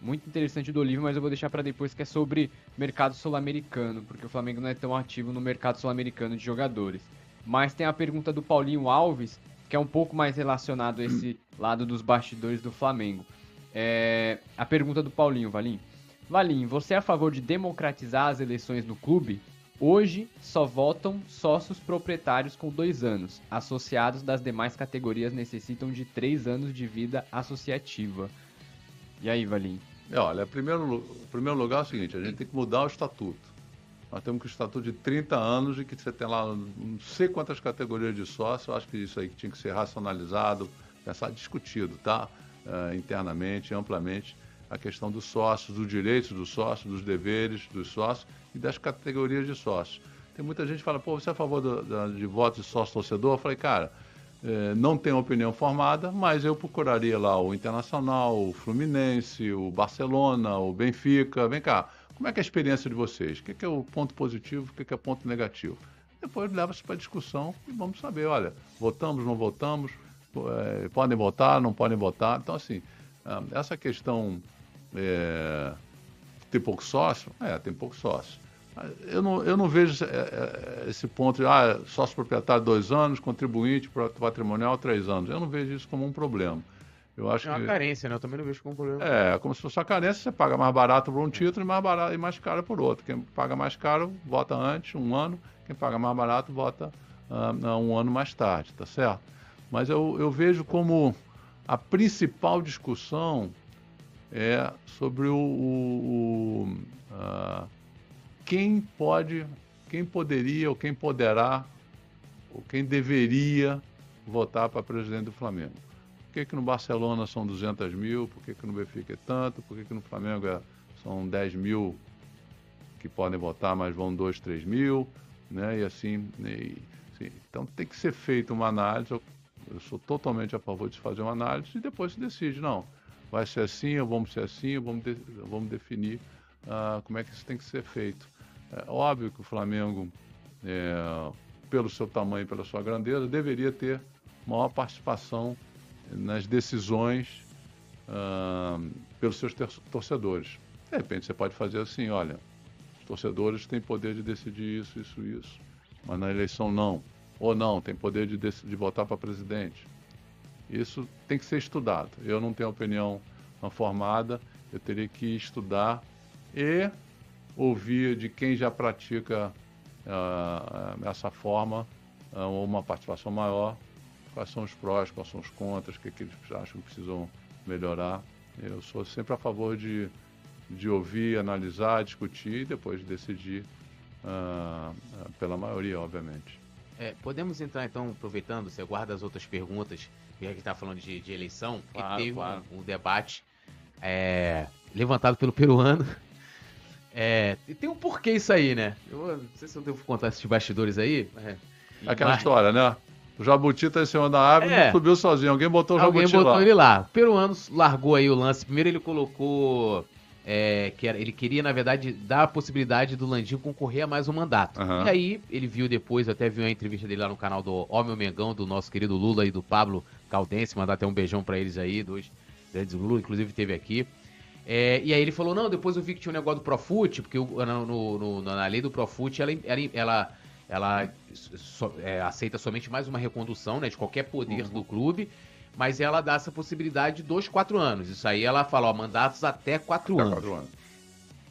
Speaker 4: Muito interessante do Olívio, mas eu vou deixar para depois, que é sobre mercado sul-americano, porque o Flamengo não é tão ativo no mercado sul-americano de jogadores. Mas tem a pergunta do Paulinho Alves, que é um pouco mais relacionado a esse lado dos bastidores do Flamengo. É, a pergunta do Paulinho, Valim. Valim, você é a favor de democratizar as eleições no clube? Hoje só votam sócios proprietários com dois anos. Associados das demais categorias necessitam de três anos de vida associativa. E aí, Valim?
Speaker 3: É, olha, primeiro, primeiro lugar é o seguinte, a gente tem que mudar o estatuto. Nós temos que estatuto de 30 anos e que você tem lá não sei quantas categorias de sócio, eu acho que isso aí tinha que ser racionalizado, pensar, discutido, tá? Uh, internamente, amplamente, a questão dos sócios, dos direitos dos sócios, dos deveres dos sócios e das categorias de sócios. Tem muita gente que fala, pô, você é a favor do, do, de votos de sócio-torcedor? Eu falei, cara, eh, não tenho opinião formada, mas eu procuraria lá o Internacional, o Fluminense, o Barcelona, o Benfica, vem cá, como é que é a experiência de vocês? O que é, o ponto positivo, o que é o ponto negativo? Depois leva-se para discussão e vamos saber, olha, votamos, não votamos, é, podem votar, não podem votar. Então, assim, ah, essa questão é, tem pouco sócio? É, tem pouco sócio. Eu não, eu não vejo é, é, esse ponto de ah, sócio proprietário dois anos, contribuinte patrimonial três anos. Eu não vejo isso como um problema. Eu acho
Speaker 2: é uma
Speaker 3: que...
Speaker 2: carência, né? Eu também não vejo como problema.
Speaker 3: É, como se fosse uma carência, você paga mais barato por um título e mais, barato, e mais caro por outro. Quem paga mais caro, vota antes, um ano. Quem paga mais barato, vota uh, um ano mais tarde, tá certo? Mas eu, eu vejo como a principal discussão é sobre o, o, o uh, quem pode, quem poderia ou quem poderá ou quem deveria votar para presidente do Flamengo. Que, que no Barcelona são 200 mil? Por que, que no Benfica é tanto? Por que, que no Flamengo é, são 10 mil que podem votar, mas vão 2, 3 mil? Né? E assim, e, assim, então tem que ser feita uma análise. Eu, eu sou totalmente a favor de fazer uma análise e depois se decide. Não, vai ser assim, ou vamos ser assim, ou vamos, de, vamos definir uh, como é que isso tem que ser feito. É óbvio que o Flamengo, é, pelo seu tamanho pela sua grandeza, deveria ter maior participação nas decisões pelos seus torcedores. De repente você pode fazer assim, olha, os torcedores têm poder de decidir isso, isso, isso, mas na eleição não. Ou não, tem poder de, de votar para presidente. Isso tem que ser estudado. Eu não tenho opinião formada, eu teria que estudar e ouvir de quem já pratica uh, essa forma uh, uma participação maior, quais são os prós, quais são os contras, o que, é que eles acham que precisam melhorar. Eu sou sempre a favor de, de ouvir, analisar, discutir e depois decidir uh, pela maioria, obviamente.
Speaker 2: É, podemos entrar então, aproveitando, você guarda as outras perguntas, que a gente está falando de, de, eleição, claro, que teve claro. um, um, debate é, levantado pelo peruano é, tem um porquê isso aí, né? Eu não sei se eu devo contar esses bastidores aí. É.
Speaker 3: Aquela Mas... história, né? O Jabuti tá em cima da árvore é. e subiu sozinho. Alguém botou o Jabuti
Speaker 2: Alguém botou lá. ele lá. O peruano largou aí o lance. Primeiro ele colocou... É, que era, ele queria, na verdade, dar a possibilidade do Landim concorrer a mais um mandato. Uhum. E aí, ele viu depois, até viu a entrevista dele lá no canal do Homem Mengão, do nosso querido Lula e do Pablo Caldense, mandar até um beijão para eles aí, dois grandes Lula, inclusive teve aqui. É, e aí ele falou, não, depois eu vi que tinha um negócio do Profut, porque no, no, no, na lei do Profut ela, ela, ela, ela so, é, aceita somente mais uma recondução né, de qualquer poder uhum. do clube, mas ela dá essa possibilidade de dois, quatro anos. Isso aí ela fala, ó, mandatos até quatro, até anos. quatro anos.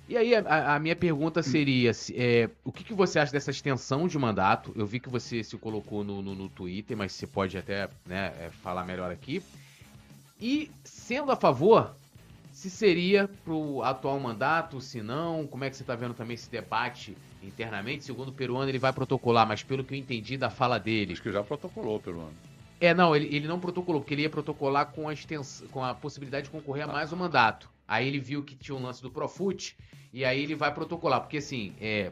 Speaker 2: E aí a, a minha pergunta seria, é, o que, que, você acha dessa extensão de mandato? Eu vi que você se colocou no, no, no Twitter, mas você pode até né, é, falar melhor aqui. E sendo a favor, se seria para o atual mandato, se não, como é que você está vendo também esse debate internamente? Segundo o peruano, ele vai protocolar, mas pelo que eu entendi da fala dele.
Speaker 3: Acho que já protocolou o peruano.
Speaker 2: É, não, ele, ele não protocolou, porque ele ia protocolar com a, extensão, com a possibilidade de concorrer a mais um mandato. Aí ele viu que tinha um lance do Profut, e aí ele vai protocolar, porque assim, é,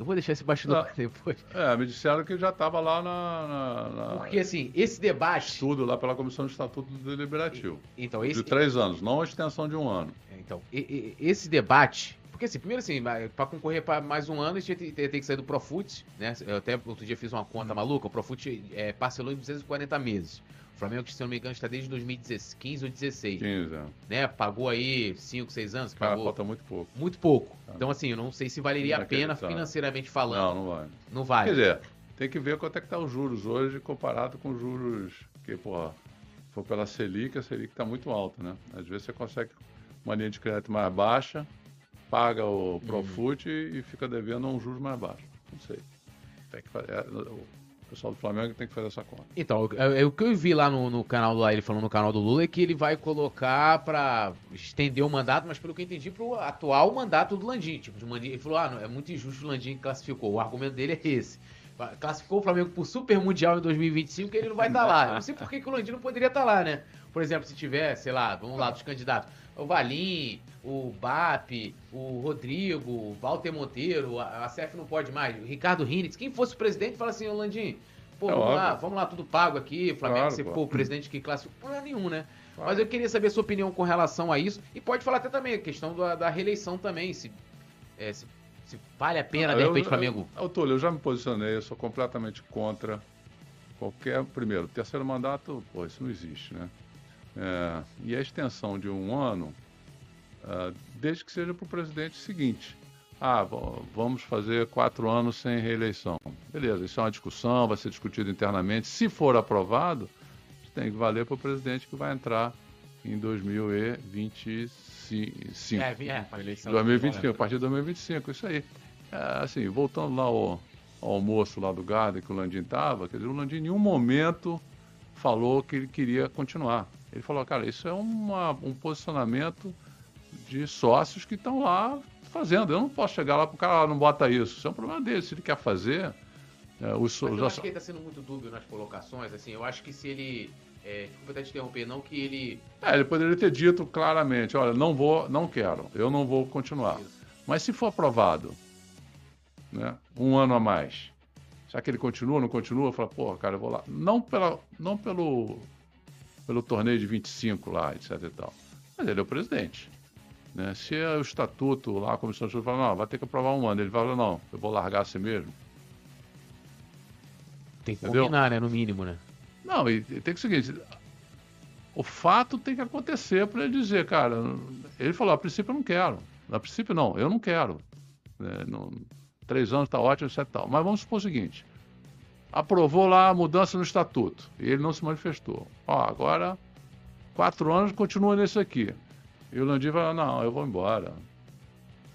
Speaker 2: eu vou deixar esse bastidor para depois.
Speaker 3: É, me disseram que já estava lá na, na,
Speaker 2: na, Porque, assim, esse debate.
Speaker 3: Estudo lá pela Comissão de Estatuto Deliberativo.
Speaker 2: Então, esse...
Speaker 3: De três anos, não a extensão de um ano.
Speaker 2: É, então, e, e, esse debate. Porque, assim, primeiro, assim, para concorrer para mais um ano, a gente tem, que sair do Profut, né? Eu até outro dia fiz uma conta hum. maluca. O Profut é, parcelou em 240 meses. Flamengo, que se não me engano, está desde 2015 ou 2016.
Speaker 3: 15, é.
Speaker 2: né? Pagou aí 5, 6 anos?
Speaker 3: Cara,
Speaker 2: pagou...
Speaker 3: falta muito pouco.
Speaker 2: Muito pouco. Ah. Então, assim, eu não sei se valeria a pena financeiramente falando.
Speaker 3: Não, não vale.
Speaker 2: Não vale.
Speaker 3: Quer dizer, tem que ver quanto é que tá os juros hoje comparado com os juros que, pô, for pela Selic, a Selic está muito alta, né? Às vezes você consegue uma linha de crédito mais baixa, paga o Profut hum. e fica devendo um juros mais baixo. Não sei. Tem que fazer. É, pessoal do Flamengo tem que fazer essa conta.
Speaker 2: Então, é, o que eu vi lá no, no canal lá, ele falando no canal do Lula, é que ele vai colocar para estender o mandato, mas pelo que eu entendi, pro atual mandato do Landim. Tipo, de Landim, ele falou, ah, não, é muito injusto o Landim classificou. O argumento dele é esse. Classificou o Flamengo por Super Mundial em 2025 que ele não vai estar tá lá. Eu não sei por que, que o Landim não poderia estar tá lá, né? Por exemplo, se tiver, sei lá, vamos lá, dos candidatos. O Valim, o BAP, o Rodrigo, o Walter Monteiro, a, a CF não pode mais, o Ricardo Rinitz, quem fosse o presidente, fala assim, Landim, pô, é vamos lá, vamos lá, tudo pago aqui, o Flamengo, claro, se for o presidente que classificou, não é nenhum, né? Claro. Mas eu queria saber a sua opinião com relação a isso, e pode falar até também a questão da, da reeleição também, se, é, se, se, vale a pena, de repente, o Flamengo...
Speaker 3: Eu, Túlio, eu já me posicionei, eu sou completamente contra qualquer, primeiro, terceiro mandato, pô, isso não existe, né? É, e a extensão de um ano, uh, desde que seja para o presidente seguinte. Ah, vamos fazer quatro anos sem reeleição. Beleza, isso é uma discussão, vai ser discutido internamente. Se for aprovado, tem que valer para o presidente que vai entrar em 2025. É, é, a eleição 2025, a partir de 2025, isso aí. É, assim, voltando lá ao, ao almoço lá do Garda que o Landim estava, quer dizer, o Landim em nenhum momento falou que ele queria continuar. Ele falou, cara, isso é uma, um posicionamento de sócios que estão lá fazendo. Eu não posso chegar lá para o cara não bota isso. Isso é um problema dele. Se ele quer fazer.
Speaker 2: É, os, Mas eu acho que ele está sendo muito dúbio nas colocações. Assim, eu acho que se ele. É, desculpa até te interromper, não que ele.
Speaker 3: É, ele poderia ter dito claramente: olha, não vou, não quero, eu não vou continuar. Isso. Mas se for aprovado, né, um ano a mais, será que ele continua, não continua? Fala, pô, cara, eu vou lá. Não, pela, não pelo, pelo torneio de 25 lá, etc e tal. Mas ele é o presidente. Né? Se é o estatuto lá, a comissão de fala, não, vai ter que aprovar um ano. Ele fala, não, eu vou largar assim mesmo.
Speaker 2: Tem que Entendeu? combinar, né? No mínimo, né?
Speaker 3: Não, e, e tem que ser o seguinte, o fato tem que acontecer para ele dizer, cara, ele falou, a princípio eu não quero. A princípio não, eu não quero. É, não, três anos está ótimo, etc. Tal. Mas vamos supor o seguinte, aprovou lá a mudança no estatuto e ele não se manifestou. Ó, agora, quatro anos continua nesse aqui. E o Landim vai, não, eu vou embora.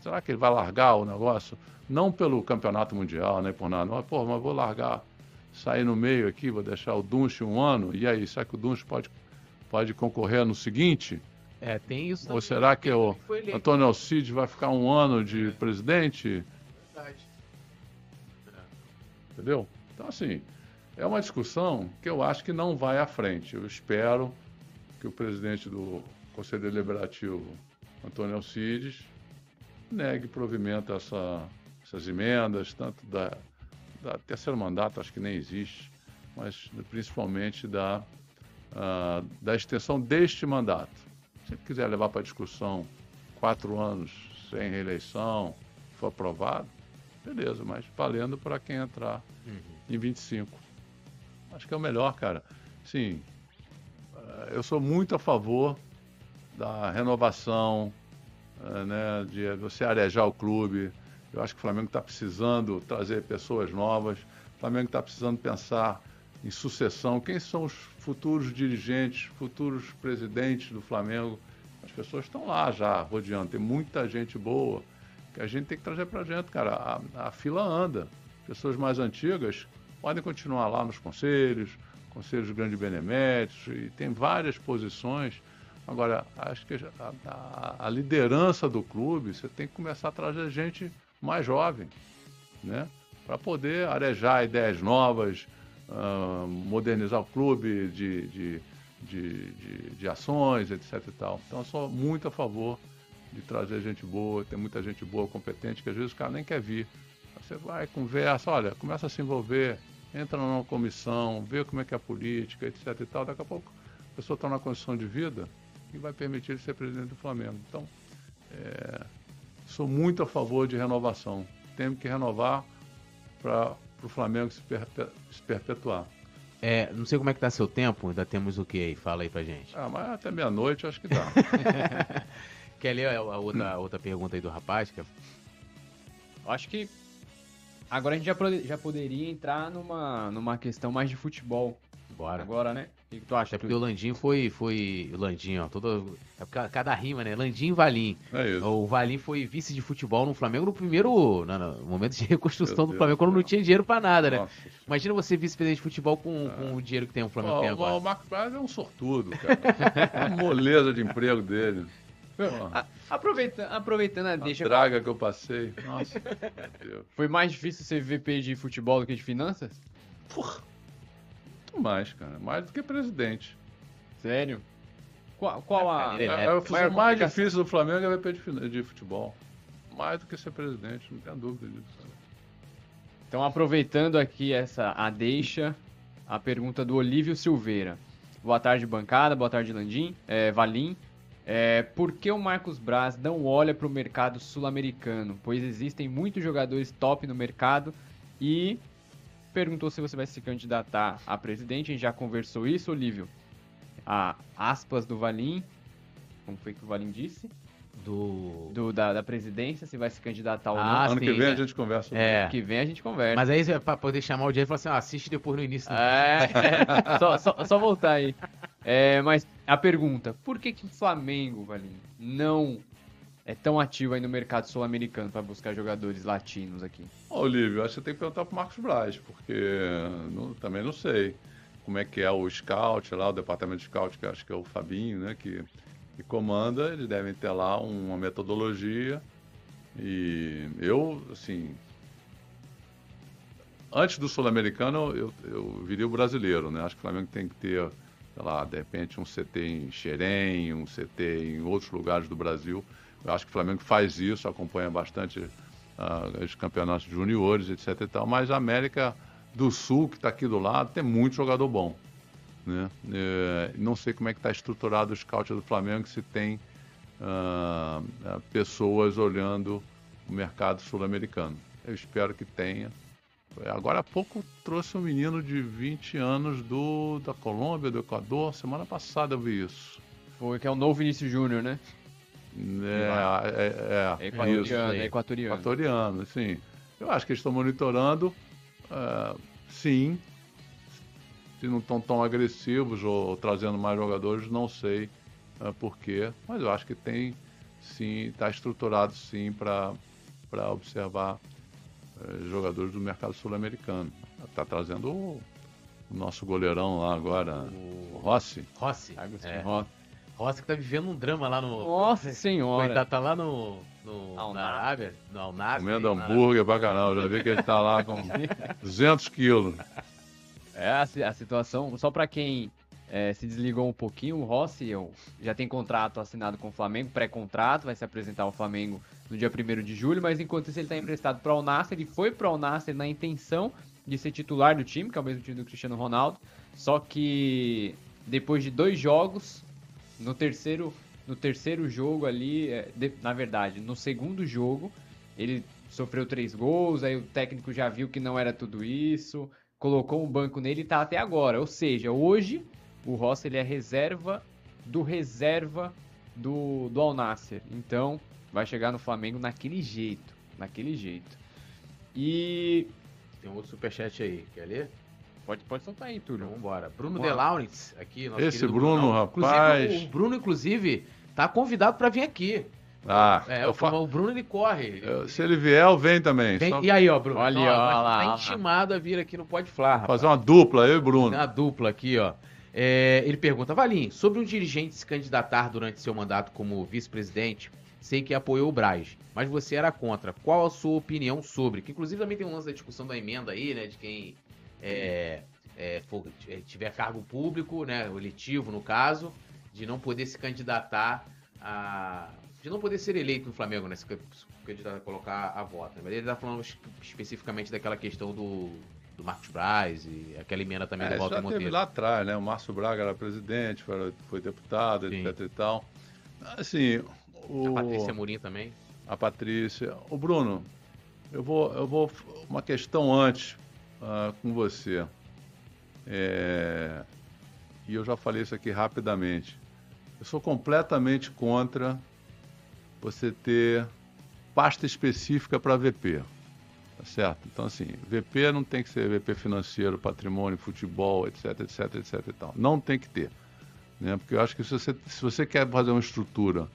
Speaker 3: Será que ele vai largar o negócio? Não pelo campeonato mundial, nem por nada. Mas, pô, mas vou largar, sair no meio aqui, vou deixar o Dunche um ano. E aí, será que o Dunche pode, pode concorrer no seguinte?
Speaker 2: É, tem isso
Speaker 3: Ou será que o Antônio Alcide vai ficar um ano de é. presidente? Verdade. Entendeu? Então, assim, é uma discussão que eu acho que não vai à frente. Eu espero que o presidente do Conselho Deliberativo Antônio Alcides negue provimento essa, essas emendas, tanto da, da terceiro mandato, acho que nem existe, mas principalmente da, uh, da extensão deste mandato. Se ele quiser levar para discussão quatro anos sem reeleição, for aprovado, beleza, mas valendo para quem entrar uhum. em 25. Acho que é o melhor, cara. Sim, ah, eu sou muito a favor da renovação, eh, né, de você arejar o clube. Eu acho que o Flamengo está precisando trazer pessoas novas. O Flamengo está precisando pensar em sucessão. Quem são os futuros dirigentes, futuros presidentes do Flamengo? As pessoas estão lá já rodeando. Tem muita gente boa que a gente tem que trazer para dentro, cara. A, a fila anda. Pessoas mais antigas podem continuar lá nos conselhos, conselhos grandes beneméritos, e tem várias posições Agora, acho que a, a, a, liderança do clube, você tem que começar a trazer gente mais jovem, né? Para poder arejar ideias novas, uh, modernizar o clube de, de, de, de, de ações, etc e tal. Então, eu sou muito a favor de trazer gente boa, tem muita gente boa, competente, que às vezes o cara nem quer vir. Você vai, conversa, olha, começa a se envolver, entra numa comissão, vê como é que é a política, etc e tal. Daqui a pouco a pessoa está numa condição de vida que vai permitir ele ser presidente do Flamengo. Então, é, sou muito a favor de renovação. Temos que renovar para o Flamengo se, perpe se perpetuar.
Speaker 2: É, não sei como é que tá seu tempo, ainda temos o que aí? Fala aí pra gente.
Speaker 3: Ah, mas até meia-noite acho que dá.
Speaker 2: Quer ler a outra, a outra pergunta aí do rapaz? Que...
Speaker 4: Acho que agora a gente já, já poderia entrar numa, numa questão mais de futebol.
Speaker 2: Bora.
Speaker 4: Agora, né? O que, tu acha?
Speaker 2: É porque o Landim foi, foi. Landim, ó, todo. É cada rima, né? Landim e Valim.
Speaker 3: É isso.
Speaker 2: O Valim foi vice de futebol no Flamengo no primeiro. No, no momento de reconstrução do Flamengo, quando não tinha dinheiro pra nada, né? Nossa. Imagina você vice-presidente de futebol com, é. com o dinheiro que tem o Flamengo tem agora.
Speaker 3: O Marcos Braz é um sortudo, cara. uma moleza de emprego dele.
Speaker 4: A, aproveitando, aproveitando a deixa.
Speaker 3: A draga que eu passei. Nossa,
Speaker 4: meu Deus. Foi mais difícil ser VP de futebol do que de finanças?
Speaker 3: Porra. Muito mais, cara. Mais do que presidente.
Speaker 4: Sério? Qual, qual a.
Speaker 3: É, é, é, mais difícil do Flamengo é VP de, de futebol. Mais do que ser presidente, não tenho dúvida disso.
Speaker 4: Então, aproveitando aqui essa a deixa, a pergunta do Olívio Silveira. Boa tarde, bancada. Boa tarde, Landim. É, Valim. É, por que o Marcos Braz não olha para o mercado sul-americano? Pois existem muitos jogadores top no mercado e perguntou se você vai se candidatar a presidente. A gente já conversou isso, Olívio. A aspas do Valim. Como foi que o Valim disse?
Speaker 2: Do.
Speaker 4: do- da, da presidência, se vai se candidatar ou não.
Speaker 2: Ah,
Speaker 3: ano que
Speaker 2: sim,
Speaker 3: vem
Speaker 2: né?
Speaker 3: a gente conversa.
Speaker 2: É.
Speaker 4: Ano que vem a gente conversa.
Speaker 2: Mas aí é pra poder chamar o dia e falar assim: ó, assiste depois no início. né?
Speaker 4: É, só, só, só voltar aí. É, mas a pergunta, por que, que o Flamengo, Valinho, não é tão ativo aí no mercado sul-americano para buscar jogadores latinos aqui?
Speaker 3: Ô, Olívio, acho que tem que perguntar pro Marcos Braz, porque não- também não sei como é que é o scout lá, o departamento de scout, que acho que é o Fabinho, né, que, que comanda, eles devem ter lá uma metodologia e eu, assim, antes do sul-americano eu, eu viria o brasileiro, né, acho que o Flamengo tem que ter, sei lá, de repente um CT em Xerém, um CT em outros lugares do Brasil, eu acho que o Flamengo faz isso, acompanha bastante ah, os campeonatos juniores, etc e tal, mas a América do Sul, que está aqui do lado, tem muito jogador bom. Né? É, não sei como é que está estruturado o scout do Flamengo, se tem ah, pessoas olhando o mercado sul-americano. Eu espero que tenha. Agora há pouco trouxe um menino de 20 anos do, da Colômbia, do Equador. Semana passada eu vi isso.
Speaker 4: Foi que é o novo Vinícius Júnior, né?
Speaker 3: É, é, é,
Speaker 4: Equatoriano,
Speaker 3: isso.
Speaker 4: é equatoriano.
Speaker 3: equatoriano, sim. Eu acho que eles estão monitorando, ah, sim. Se não estão tão agressivos ou trazendo mais jogadores, não sei ah, por quê. Mas eu acho que tem, sim, está estruturado, sim, para observar jogadores do mercado sul-americano. Está trazendo o, o nosso goleirão lá agora, o Rossi.
Speaker 2: Rossi.
Speaker 4: Agostinho
Speaker 2: É.
Speaker 4: Rossi.
Speaker 2: Rossi que tá vivendo um drama lá no.
Speaker 4: Nossa senhora.
Speaker 2: Coitado, tá lá no. no
Speaker 4: Al
Speaker 2: na. Arábia, no Al Nassr,
Speaker 3: Comendo hambúrguer pra caramba. Já vi que ele está lá com 200 quilos.
Speaker 4: É a, a situação, só para quem é, se desligou um pouquinho, o Rossi eu, já tem contrato assinado com o Flamengo, pré-contrato, vai se apresentar ao Flamengo no dia 1 de julho, mas enquanto isso ele está emprestado para o Nasser, ele foi para o Nasser na intenção de ser titular do time, que é o mesmo time do Cristiano Ronaldo, só que depois de dois jogos, no terceiro, no terceiro jogo ali, é, na verdade, no segundo jogo, ele sofreu três gols, aí o técnico já viu que não era tudo isso, colocou um banco nele e tá até agora. Ou seja, hoje o Rossi ele é reserva do reserva do, do Al Nassr. Então, vai chegar no Flamengo naquele jeito, naquele jeito. E
Speaker 2: Tem um outro superchat aí, quer ler?
Speaker 4: Pode, pode soltar aí, Túlio.
Speaker 2: Então vambora. Bruno. De Laurens, aqui, nosso
Speaker 3: Esse Bruno,
Speaker 2: Brunão.
Speaker 3: rapaz.
Speaker 2: Inclusive, o Bruno, inclusive, tá convidado pra vir aqui.
Speaker 3: Ah,
Speaker 2: É,
Speaker 3: eu
Speaker 2: o,
Speaker 3: fa-
Speaker 2: o Bruno, ele corre.
Speaker 3: eu- se ele vier, eu venho também.
Speaker 2: Vem-
Speaker 3: Só
Speaker 2: E aí, ó, Bruno?
Speaker 4: Olha, ó, lá,
Speaker 2: tá
Speaker 4: ó
Speaker 2: intimado a vir aqui no Pode Falar, rapaz.
Speaker 3: fazer uma dupla, eu e Bruno.
Speaker 2: Uma dupla aqui, ó. É, ele pergunta, Valim, sobre um dirigente se candidatar durante seu mandato como vice-presidente, sei que apoiou o Braz, mas você era contra. Qual a sua opinião sobre? Que inclusive também tem um lance da discussão da emenda aí, né? De quem é, é, for- é, tiver cargo público, né? Eletivo, no caso, de não poder se candidatar a. De não poder ser eleito no Flamengo, né? Se can- se candidatar a colocar a voto. né? Mas ele tá falando espe- especificamente daquela questão do, do Marcos Braz e aquela emenda também
Speaker 3: É,
Speaker 2: do Walter
Speaker 3: já teve
Speaker 2: Monteiro.
Speaker 3: lá atrás, né? O Márcio Braga era presidente, foi, foi deputado,
Speaker 2: Sim.
Speaker 3: etc e tal. Assim, o...
Speaker 2: A Patrícia Murim também.
Speaker 3: a Patrícia. O Bruno, eu vou, eu vou uma questão antes ah, com você. É, e eu já falei isso aqui rapidamente. Eu sou completamente contra você ter pasta específica para VP. Tá certo? Então, assim, VP não tem que ser VP financeiro, patrimônio, futebol, etc, etc, etc e tal. Não tem que ter. Né? Porque eu acho que se você, se você quer fazer uma estrutura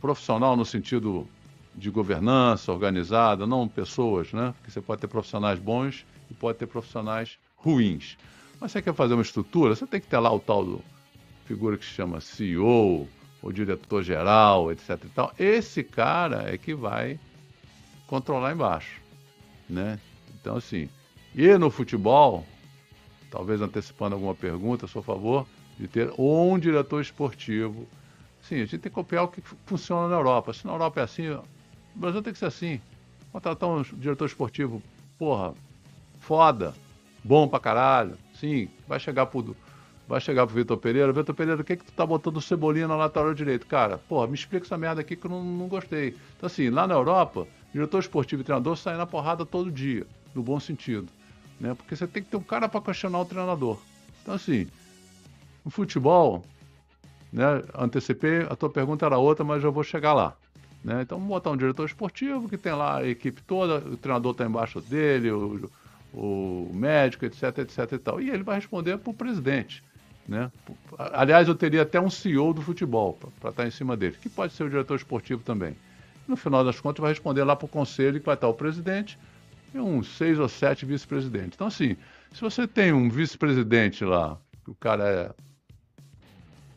Speaker 3: profissional no sentido de governança organizada, não pessoas, né? Porque você pode ter profissionais bons e pode ter profissionais ruins. Mas você quer fazer uma estrutura, você tem que ter lá o tal do figura que se chama CEO, ou diretor-geral, etc e tal. Esse cara é que vai controlar embaixo, né? Então, assim, e no futebol, talvez antecipando alguma pergunta, a seu favor, de ter um diretor esportivo. Sim, a gente tem que copiar o que funciona na Europa. Se na Europa é assim, o Brasil tem que ser assim. Contratar um diretor esportivo, porra, foda, bom pra caralho. Sim, vai chegar pro, vai chegar pro Vitor Pereira. Vitor Pereira, o que que tu tá botando cebolinha na lateral direito? Cara, porra, me explica essa merda aqui que eu não, não gostei. Então, assim, lá na Europa, diretor esportivo e treinador saem na porrada todo dia, no bom sentido. Né? Porque você tem que ter um cara para questionar o treinador. Então, assim, no futebol, Né? Antecipei, a tua pergunta era outra, mas já vou chegar lá. Né? Então, botar um diretor esportivo que tem lá a equipe toda, o treinador está embaixo dele, o, o médico, etc, etc e tal. E ele vai responder para o presidente. Né? Aliás, eu teria até um CEO do futebol para estar tá em cima dele, que pode ser o diretor esportivo também. No final das contas, vai responder lá para o conselho, que vai estar o presidente e uns seis ou sete vice-presidentes. Então, assim, se você tem um vice-presidente lá, que o cara é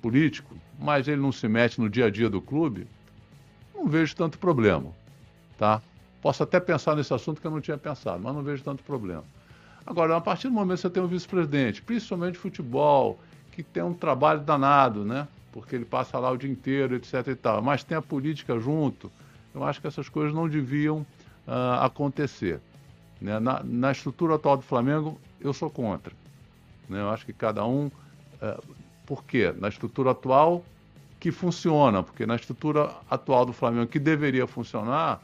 Speaker 3: político, mas ele não se mete no dia a dia do clube, não vejo tanto problema, tá? Posso até pensar nesse assunto que eu não tinha pensado, mas não vejo tanto problema. Agora, a partir do momento que você tem um vice-presidente, principalmente futebol, que tem um trabalho danado, né? Porque ele passa lá o dia inteiro, etc e tal, mas tem a política junto, eu acho que essas coisas não deviam uh, acontecer. Né? Na, na, estrutura atual do Flamengo, eu sou contra. Né? Eu acho que cada um. Uh, por quê? Na estrutura atual, que funciona, porque na estrutura atual do Flamengo, que deveria funcionar,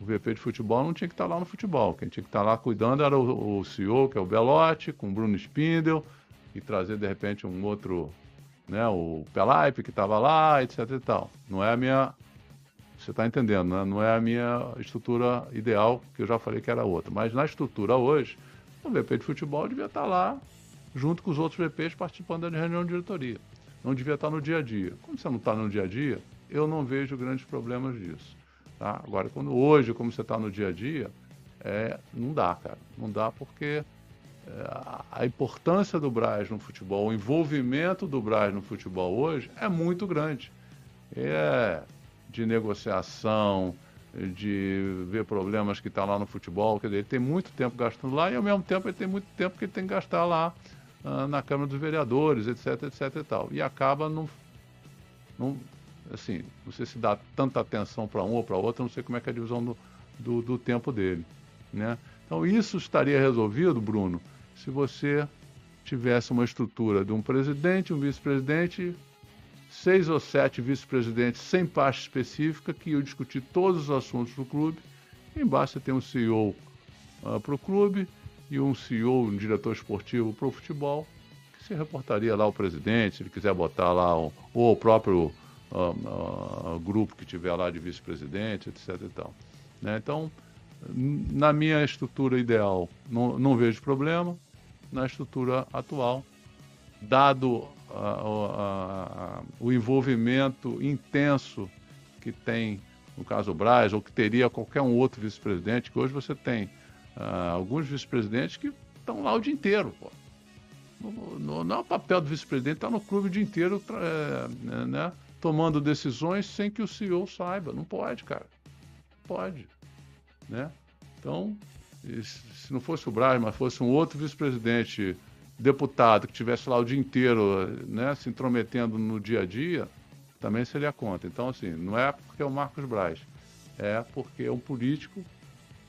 Speaker 3: o VP de futebol não tinha que estar lá no futebol. Quem tinha que estar lá cuidando era o, o CEO, que é o Belotti, com o Bruno Spindel, e trazer de repente um outro, né, o Pelaipe que estava lá, etc e tal. Não é a minha você está entendendo, né? Não é a minha estrutura ideal, que eu já falei que era outra. Mas na estrutura hoje, o VP de futebol devia estar lá, junto com os outros VPs, participando da reunião de diretoria. Não devia estar no dia a dia. Como você não está no dia a dia, eu não vejo grandes problemas disso. Tá? Agora, quando hoje, como você está no dia a dia, é, não dá, cara. Não dá porque é, a importância do Braz no futebol, o envolvimento do Braz no futebol hoje é muito grande. É, de negociação, de ver problemas que está lá no futebol. Quer dizer, ele tem muito tempo gastando lá e ao mesmo tempo ele tem muito tempo que ele tem que gastar lá uh, na Câmara dos Vereadores, etc, etc e tal. E acaba não, não assim, não sei se dá tanta atenção para um ou para outro, não sei como é que é a divisão do, do, do tempo dele, né? Então isso estaria resolvido, Bruno, se você tivesse uma estrutura de um presidente, um vice-presidente seis ou sete vice-presidentes sem parte específica que iam discutir todos os assuntos do clube. Embaixo você tem um CEO uh, ah, para o clube e um CEO, um diretor esportivo para o futebol, que se reportaria lá ao presidente, se ele quiser botar lá, um, ou o próprio uh, uh, grupo que tiver lá de vice-presidente, etc. E tal. Né? Então, na minha estrutura ideal, não, não vejo problema. Na estrutura atual, dado o envolvimento intenso que tem, no caso o Braz, ou que teria qualquer um outro vice-presidente, que hoje você tem uh, alguns vice-presidentes que estão lá o dia inteiro. Pô. No, no, não é o papel do vice-presidente estar tá no clube o dia inteiro é, né, tomando decisões sem que o CEO saiba. Não pode, cara. Pode. Né? Então, se não fosse o Braz, mas fosse um outro vice-presidente deputado que tivesse lá o dia inteiro né, se intrometendo no dia a dia, também seria contra. Então, assim, não é porque é o Marcos Braz, é porque é um político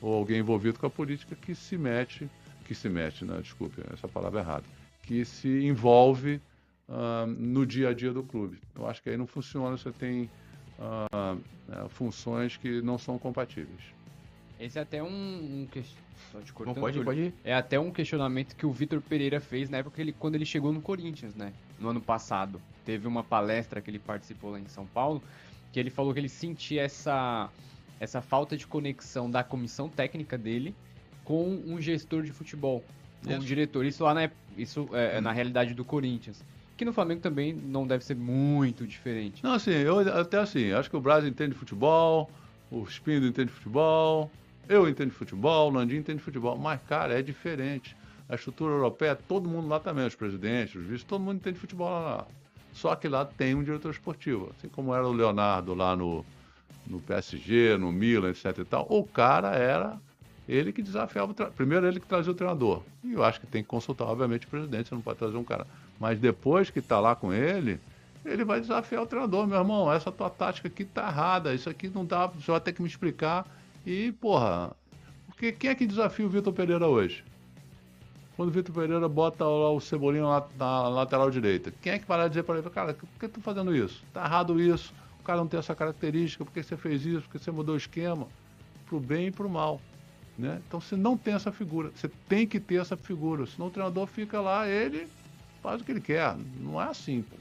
Speaker 3: ou alguém envolvido com a política que se mete, que se mete, né, desculpe, essa palavra é errada, que se envolve uh, no dia a dia do clube. Eu acho que aí não funciona, você tem uh, funções que não são compatíveis.
Speaker 4: Esse é até um, um,
Speaker 2: só te cortando. Não, pode, pode ir.
Speaker 4: É até um questionamento que o Vitor Pereira fez na época ele, quando ele chegou no Corinthians, né? No ano passado. Teve uma palestra que ele participou lá em São Paulo, que ele falou que ele sentia essa, essa falta de conexão da comissão técnica dele com um gestor de futebol, com um diretor. Isso lá na, isso é, hum. na realidade do Corinthians. Que no Flamengo também não deve ser muito diferente.
Speaker 3: Não, assim, eu até assim, acho que o Brasil entende futebol, o Spindo entende futebol, eu entendo futebol, o Landim entende de futebol, mas, cara, é diferente. A estrutura europeia, todo mundo lá também, os presidentes, os vice, todo mundo entende de futebol lá. Só que lá tem um diretor esportivo, assim como era o Leonardo lá no, no PSG, no Milan, etc e tal. O cara era ele que desafiava. Primeiro ele que trazia o treinador. E eu acho que tem que consultar, obviamente, o presidente, você não pode trazer um cara. Mas depois que está lá com ele, ele vai desafiar o treinador, meu irmão, essa tua tática aqui tá errada, isso aqui não dá, você vai ter que me explicar e, porra, porque quem é que desafia o Vitor Pereira hoje? Quando o Vitor Pereira bota lá o Cebolinha lá na lateral direita, quem é que vai lá dizer para ele, cara, por que tu tá fazendo isso? Tá errado isso, cara não tem essa característica, por que você fez isso, por que você mudou o esquema? Pro bem e pro mal. Né? Então você não tem essa figura, você tem que ter essa figura, senão o treinador fica lá, ele faz o que ele quer. Não é assim, pô.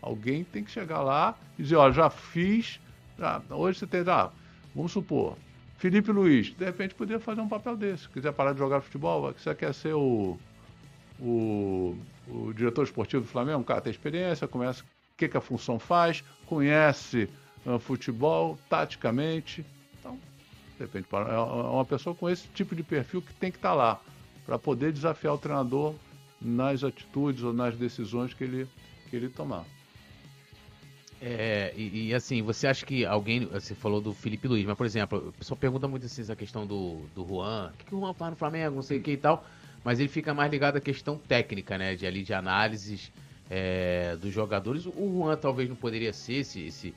Speaker 3: Alguém tem que chegar lá e dizer, ó, já fiz, já, hoje você tem, ah, vamos supor, Felipe Luiz, de repente poderia fazer um papel desse. Quiser parar de jogar futebol, você quer ser o, o, o diretor esportivo do Flamengo, cara tem experiência, o que, que a função faz, conhece uh, futebol taticamente. Então, de repente, é, é uma pessoa com esse tipo de perfil que tem que estar tá lá para poder desafiar o treinador nas atitudes ou nas decisões que ele, que ele tomar.
Speaker 2: É, e, e, assim, você acha que alguém. Você falou do Felipe Luiz, mas por exemplo, o pessoal pergunta muito assim essa questão do, do Juan. O que, que o Juan faz no Flamengo, não sei o que e tal. Mas ele fica mais ligado à questão técnica, né? De ali de análises é, dos jogadores. O Juan talvez não poderia ser esse, esse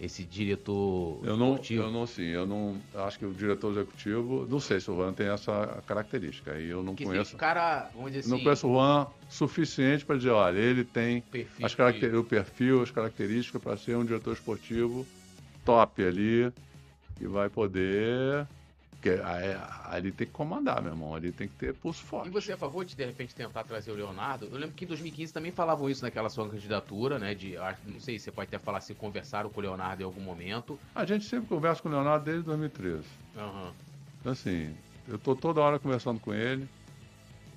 Speaker 2: esse diretor
Speaker 3: eu não, executivo? Eu não, sim, eu não acho que o diretor executivo, não sei se o Juan tem essa característica. Aí eu não conheço.
Speaker 2: cara, assim,
Speaker 3: não conheço o Juan suficiente para dizer, olha, ele tem perfil as caracter... o perfil, as características para ser um diretor esportivo top ali e vai poder porque ali tem que comandar, meu irmão. Ali tem que ter pulso forte.
Speaker 2: E você é a favor de, de repente, tentar trazer o Leonardo? Eu lembro que em 2015 também falavam isso naquela sua candidatura, né? De, não sei, você pode até falar se conversaram com o Leonardo em algum momento.
Speaker 3: A gente sempre conversa com o Leonardo desde 2013. Uhum. Então, assim, eu tô toda hora conversando com ele,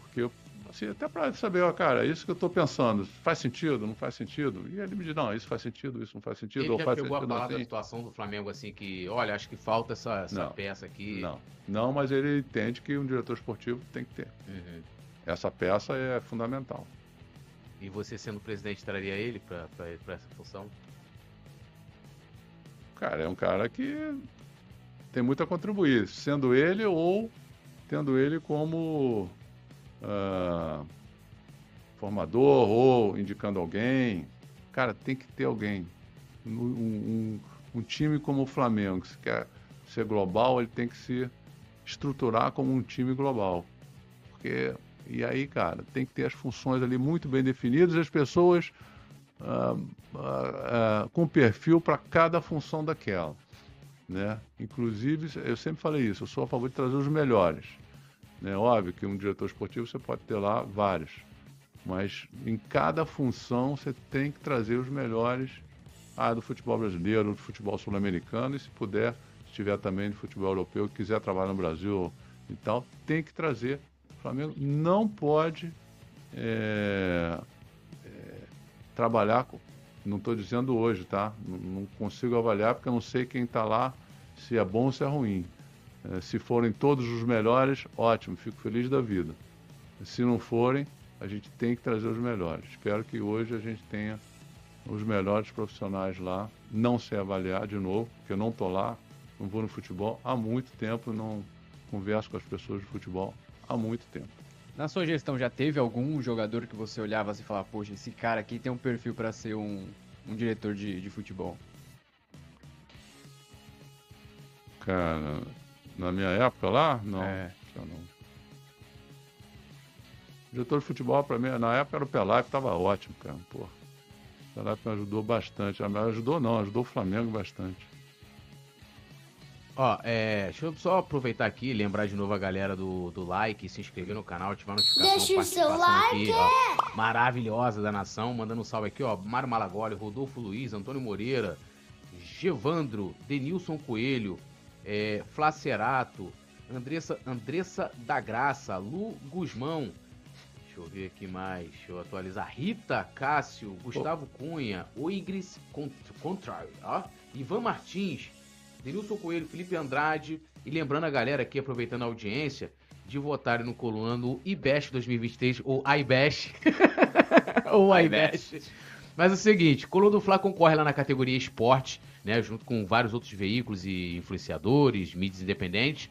Speaker 3: porque eu assim, até para saber, ó, cara, isso que eu estou pensando, faz sentido, não faz sentido? E ele me diz, não, isso faz sentido, isso não faz sentido.
Speaker 2: Ele
Speaker 3: ou
Speaker 2: já
Speaker 3: faz
Speaker 2: pegou sentido, a palavra assim. da situação do Flamengo assim que, olha, acho que falta essa, essa não, peça aqui.
Speaker 3: Não, não, mas ele entende que um diretor esportivo tem que ter. Uhum. Essa peça é fundamental.
Speaker 2: E você sendo presidente traria ele para essa função?
Speaker 3: Cara, é um cara que tem muito a contribuir, sendo ele ou tendo ele como uh, formador ou indicando alguém. Cara, tem que ter alguém. Um, um, um, time como o Flamengo, se quer ser global, ele tem que se estruturar como um time global. Porque, e aí, cara, tem que ter as funções ali muito bem definidas as pessoas uh, uh, com perfil para cada função daquela. Né? Inclusive, eu sempre falei isso, eu sou a favor de trazer os melhores. É óbvio que um diretor esportivo você pode ter lá vários, mas em cada função você tem que trazer os melhores ah, do futebol brasileiro, do futebol sul-americano e se puder, se tiver também do futebol europeu, quiser trabalhar no Brasil e tal, tem que trazer. O Flamengo não pode é, é, trabalhar, com, não estou dizendo hoje, tá? Não, não consigo avaliar porque eu não sei quem está lá, se é bom ou se é ruim se forem todos os melhores, ótimo, fico feliz da vida. Se não forem, a gente tem que trazer os melhores. Espero que hoje a gente tenha os melhores profissionais lá. Não sei avaliar de novo, porque eu não estou lá, não vou no futebol há muito tempo, não converso com as pessoas de futebol há muito tempo.
Speaker 4: Na sua gestão, já teve algum jogador que você olhava assim e falava, poxa, esse cara aqui tem um perfil para ser um, um diretor de, de futebol?
Speaker 3: Cara, na minha época lá? Não. É. não. Diretor de futebol, para mim, na época era o Pelé, que estava ótimo, cara. Pô. O Pelé me ajudou bastante. Ajudou não, ajudou o Flamengo bastante.
Speaker 2: Ó, é, deixa eu só aproveitar aqui e lembrar de novo a galera do, do like, se inscrever no canal, ativar a notificação, Deixa o seu like! Aqui, ó, maravilhosa da nação, mandando um salve aqui, ó, Mário Malagoli, Rodolfo Luiz, Antônio Moreira, Gevandro, Denilson Coelho, é, Flacerato, Andressa, Andressa da Graça, Lu Guzmão, deixa eu ver aqui mais, deixa eu atualizar, Rita Cássio, Gustavo oh. Cunha, Oigris Contrário, ó, Ivan Martins, Denilson Coelho, Felipe Andrade, e lembrando a galera aqui, aproveitando a audiência, de votarem no coluna IBEST 2023, ou IBEST, ou IBEST. Mas é o seguinte, Coluna do Fla concorre lá na categoria esporte, né, junto com vários outros veículos e influenciadores, mídias independentes.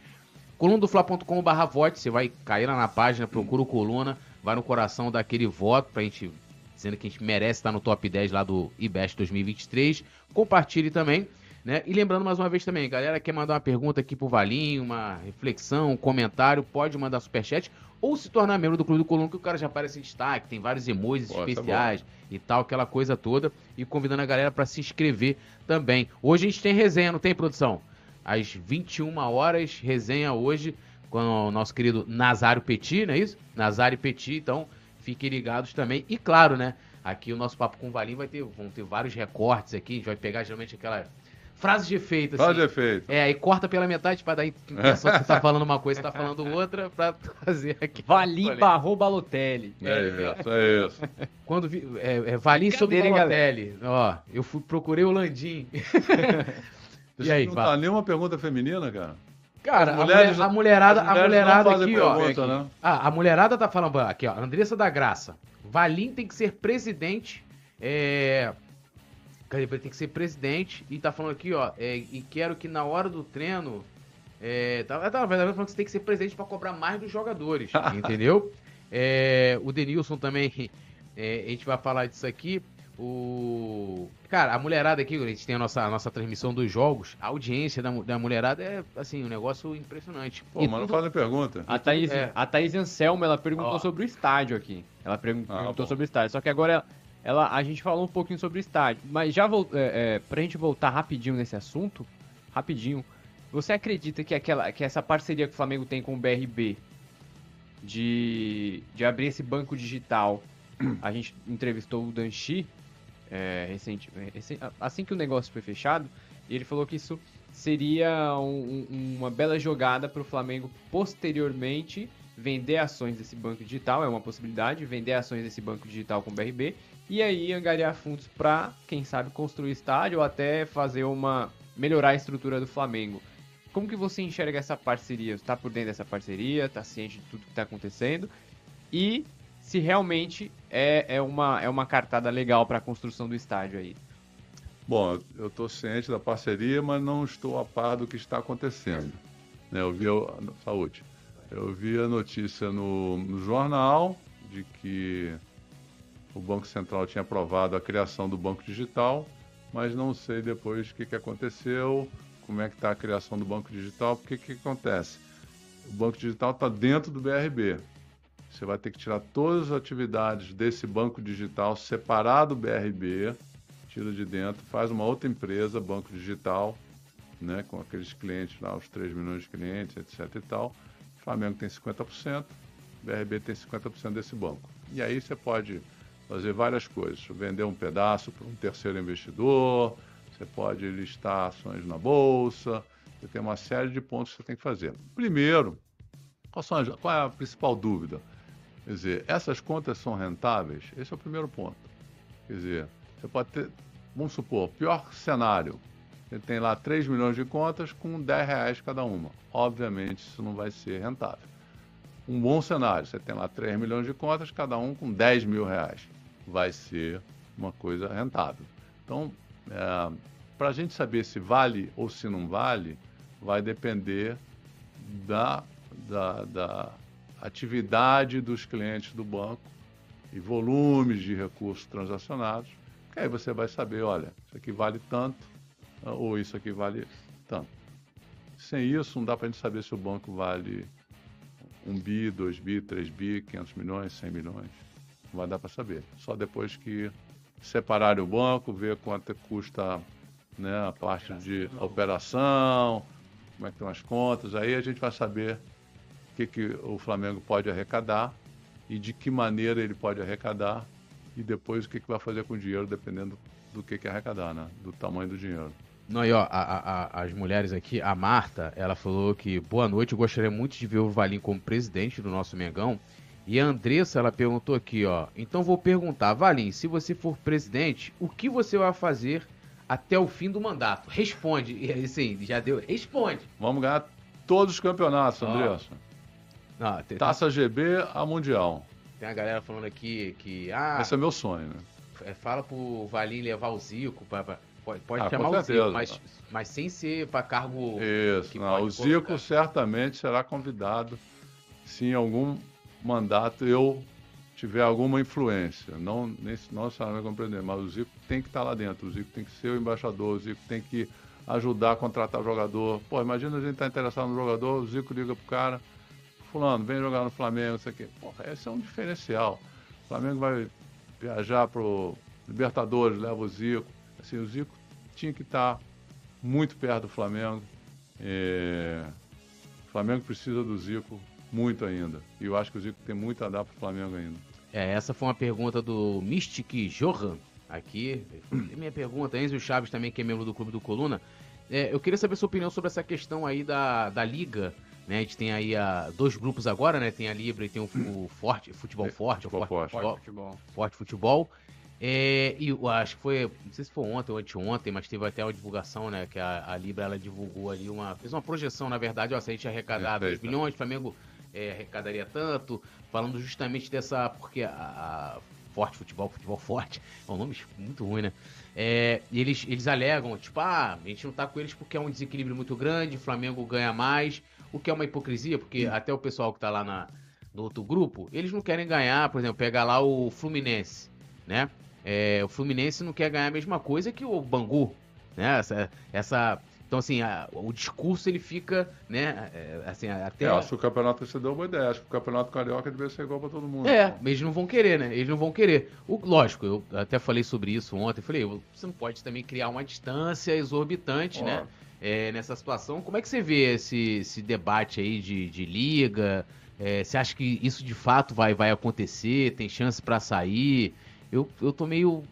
Speaker 2: colunadofla.com.br vote, você vai cair lá na página, procura o Coluna, vai no coração daquele voto pra gente, dizendo que a gente merece estar no top 10 lá do IBEST 2023. Compartilhe também. Né? E lembrando mais uma vez também, galera quer mandar uma pergunta aqui pro Valinho, uma reflexão, um comentário, pode mandar superchat ou se tornar membro do Clube do Coluna, que o cara já aparece em destaque, tem vários emojis Pô, especiais tá e tal, aquela coisa toda. E convidando a galera para se inscrever também. Hoje a gente tem resenha, não tem produção? Às 21 horas, resenha hoje com o nosso querido Nazário Petit, não é isso? Nazário Petit, então fiquem ligados também. E claro, né? Aqui o nosso papo com o Valim vai ter, vão ter vários recortes aqui, a gente vai pegar geralmente aquela frase de efeito, assim.
Speaker 3: Frase de efeito.
Speaker 2: É, e corta pela metade pra dar a impressão que você tá falando uma coisa, você tá falando outra, pra fazer aqui.
Speaker 4: Valim barrou Balotelli.
Speaker 3: É isso, é isso.
Speaker 2: Quando vi, é, é, Valim sobre
Speaker 4: hein,
Speaker 2: Balotelli. Ó, eu fui, procurei o Landim. E aí, Fá?
Speaker 3: perguntar, nenhuma pergunta feminina, cara?
Speaker 2: Cara, a, mulher- a mulherada, a
Speaker 3: não
Speaker 2: mulherada aqui, ó.
Speaker 3: pergunta, né?
Speaker 2: Ah, a mulherada tá falando aqui, ó. Andressa da Graça. Valim tem que ser presidente. É. Cadê? Ele tem que ser presidente. E tá falando aqui, ó. é, e quero que na hora do treino. É, tá, tá, verdade, falando que você tem que ser presidente pra cobrar mais dos jogadores. entendeu? É, o Denilson também. é, a gente vai falar disso aqui. O. Cara, a mulherada aqui, a gente tem a nossa, a nossa transmissão dos jogos. A audiência da, da mulherada é, assim, um negócio impressionante.
Speaker 3: Pô,
Speaker 2: E
Speaker 3: mas não
Speaker 2: tudo-
Speaker 3: fazem pergunta.
Speaker 4: A Thaís,
Speaker 2: é.
Speaker 4: a Thaís Anselmo, ela perguntou
Speaker 2: Ó.
Speaker 4: sobre o estádio aqui. Ela
Speaker 3: Ah,
Speaker 4: perguntou
Speaker 3: bom.
Speaker 4: sobre o estádio. Só que agora ela, a gente falou um pouquinho sobre o estádio. Mas já vol- é, é, pra gente voltar rapidinho nesse assunto, rapidinho. Você acredita que, aquela, que essa parceria que o Flamengo tem com o BRB de, de abrir esse banco digital? A gente entrevistou o Danchi é, recente, é, assim que o negócio foi fechado, e ele falou que isso seria um- um- uma bela jogada para o Flamengo posteriormente vender ações desse banco digital, é uma possibilidade, vender ações desse banco digital com o BRB, e aí angariar fundos para, quem sabe, construir estádio ou até fazer uma. melhorar a estrutura do Flamengo. Como que você enxerga essa parceria? Está por dentro dessa parceria? Está ciente de tudo que está acontecendo? E se realmente é, é, uma, é uma cartada legal para a construção do estádio aí?
Speaker 3: Bom, eu estou ciente da parceria, mas não estou a par do que está acontecendo. Né, eu vi a, saúde. Eu vi a notícia no, no jornal de que o Banco Central tinha aprovado a criação do Banco Digital, mas não sei depois o que, que aconteceu, como é que está a criação do Banco Digital, porque o que, acontece? O Banco Digital está dentro do BRB. Você vai ter que tirar todas as atividades desse banco digital, separar do BRB, tira de dentro, faz uma outra empresa, banco digital, né, com aqueles clientes lá, os 3 milhões de clientes, etc e tal. O Flamengo tem 50%, o BRB tem 50% desse banco. E aí você pode fazer várias coisas, vender um pedaço para um terceiro investidor, você pode listar ações na bolsa, você tem uma série de pontos que você tem que fazer. Primeiro, qual, as- qual é a principal dúvida? Quer dizer, essas contas são rentáveis? Esse é o primeiro ponto. Quer dizer, você pode ter, vamos supor, pior cenário, você tem lá 3 milhões de contas com 10 reais cada uma. Obviamente, isso não vai ser rentável. Um bom cenário, você tem lá 3 milhões de contas, cada um com 10 mil reais. Vai ser uma coisa rentável. Então, para a gente saber se vale ou se não vale, vai depender da, da, da atividade dos clientes do banco e volumes de recursos transacionados. Que aí você vai saber, olha, isso aqui vale tanto ah, ou isso aqui vale tanto. Sem isso, não dá para a gente saber se o banco vale 1 bi, 2 bi, 3 bi, 500 milhões, 100 milhões. Vai dar para saber. Só depois que separarem o banco, ver quanto custa né, a parte de operação, como é que estão as contas, aí a gente vai saber o que, que o Flamengo pode arrecadar e de que maneira ele pode arrecadar e depois o que, que vai fazer com o dinheiro, dependendo do que, que arrecadar, né? Do tamanho do dinheiro.
Speaker 2: Não, e ó, a- a- as mulheres aqui, a Marta, ela falou que boa noite, eu gostaria muito de ver o Valim como presidente do nosso Mengão. E a Andressa, ela perguntou aqui, ó. Então vou perguntar, Valim, se você for presidente, o que você vai fazer até o fim do mandato? Responde. E aí, sim, já deu. Responde.
Speaker 3: Vamos ganhar todos os campeonatos,
Speaker 2: Ó.
Speaker 3: Andressa.
Speaker 2: Não, tem,
Speaker 3: Taça GB a Mundial.
Speaker 2: tem a galera falando aqui que. Ah,
Speaker 3: Esse é meu sonho, né?
Speaker 2: é, fala pro Valim levar o Zico. Pra, pra- pode pode
Speaker 3: Ah,
Speaker 2: chamar o Zico, mas, mas sem ser pra cargo.
Speaker 3: Isso, não, o Zico certamente será convidado se em algum mandato eu tiver alguma influência, não nesse- necessariamente como presidente, mas o Zico tem que estar lá dentro, o Zico tem que ser o embaixador, o Zico tem que ajudar a contratar jogador. Pô, imagina a gente estar interessado no jogador, o Zico liga pro cara, fulano, vem jogar no Flamengo, isso aqui. Porra, esse é um diferencial. O Flamengo vai viajar pro Libertadores, leva o Zico. Assim, o Zico tinha que estar muito perto do Flamengo. É, O Flamengo precisa do Zico muito ainda. E eu acho que o Zico tem muito a dar para o Flamengo ainda.
Speaker 2: É, essa foi uma pergunta do Mystic Johan aqui. Minha pergunta, Enzo Chaves também, que é membro do Clube do Coluna. É, eu queria saber sua opinião sobre essa questão aí da, da Liga. Né? A gente tem aí a, dois grupos agora, né? Tem a Libra e tem o, o Forte, Futebol Forte.
Speaker 3: Futebol
Speaker 2: Forte,
Speaker 3: Forte.
Speaker 2: Forte Futebol. Forte Futebol. É, e eu acho que foi, não sei se foi ontem ou anteontem, mas teve até uma divulgação, né? Que a, a Libra ela divulgou ali uma. fez uma projeção, na verdade, ó, se a gente arrecadar 2 bilhões, o Flamengo é, arrecadaria tanto, falando justamente dessa. Porque a, a Forte Futebol, Futebol Forte, é um nome muito ruim, né? É, eles, eles alegam, tipo, ah, a gente não tá com eles porque é um desequilíbrio muito grande, o Flamengo ganha mais, o que é uma hipocrisia, porque até o pessoal que tá lá na, no outro grupo, eles não querem ganhar, por exemplo, pegar lá o Fluminense, né? É, o Fluminense não quer ganhar a mesma coisa que o Bangu, né? Essa, essa então, assim, a, o discurso ele fica, né? É, assim, até.
Speaker 3: Eu acho que o campeonato você deu uma ideia. Acho que o campeonato carioca devia ser igual para todo mundo.
Speaker 2: É, mas eles não vão querer, né? Eles não vão querer. O, lógico, eu até falei sobre isso ontem. Falei, você não pode também criar uma distância exorbitante, né? É, nessa situação. Como é que você vê esse, esse debate aí de, de liga? É, você acha que isso de fato vai, vai acontecer? Tem chance para sair? Eu, eu tô meio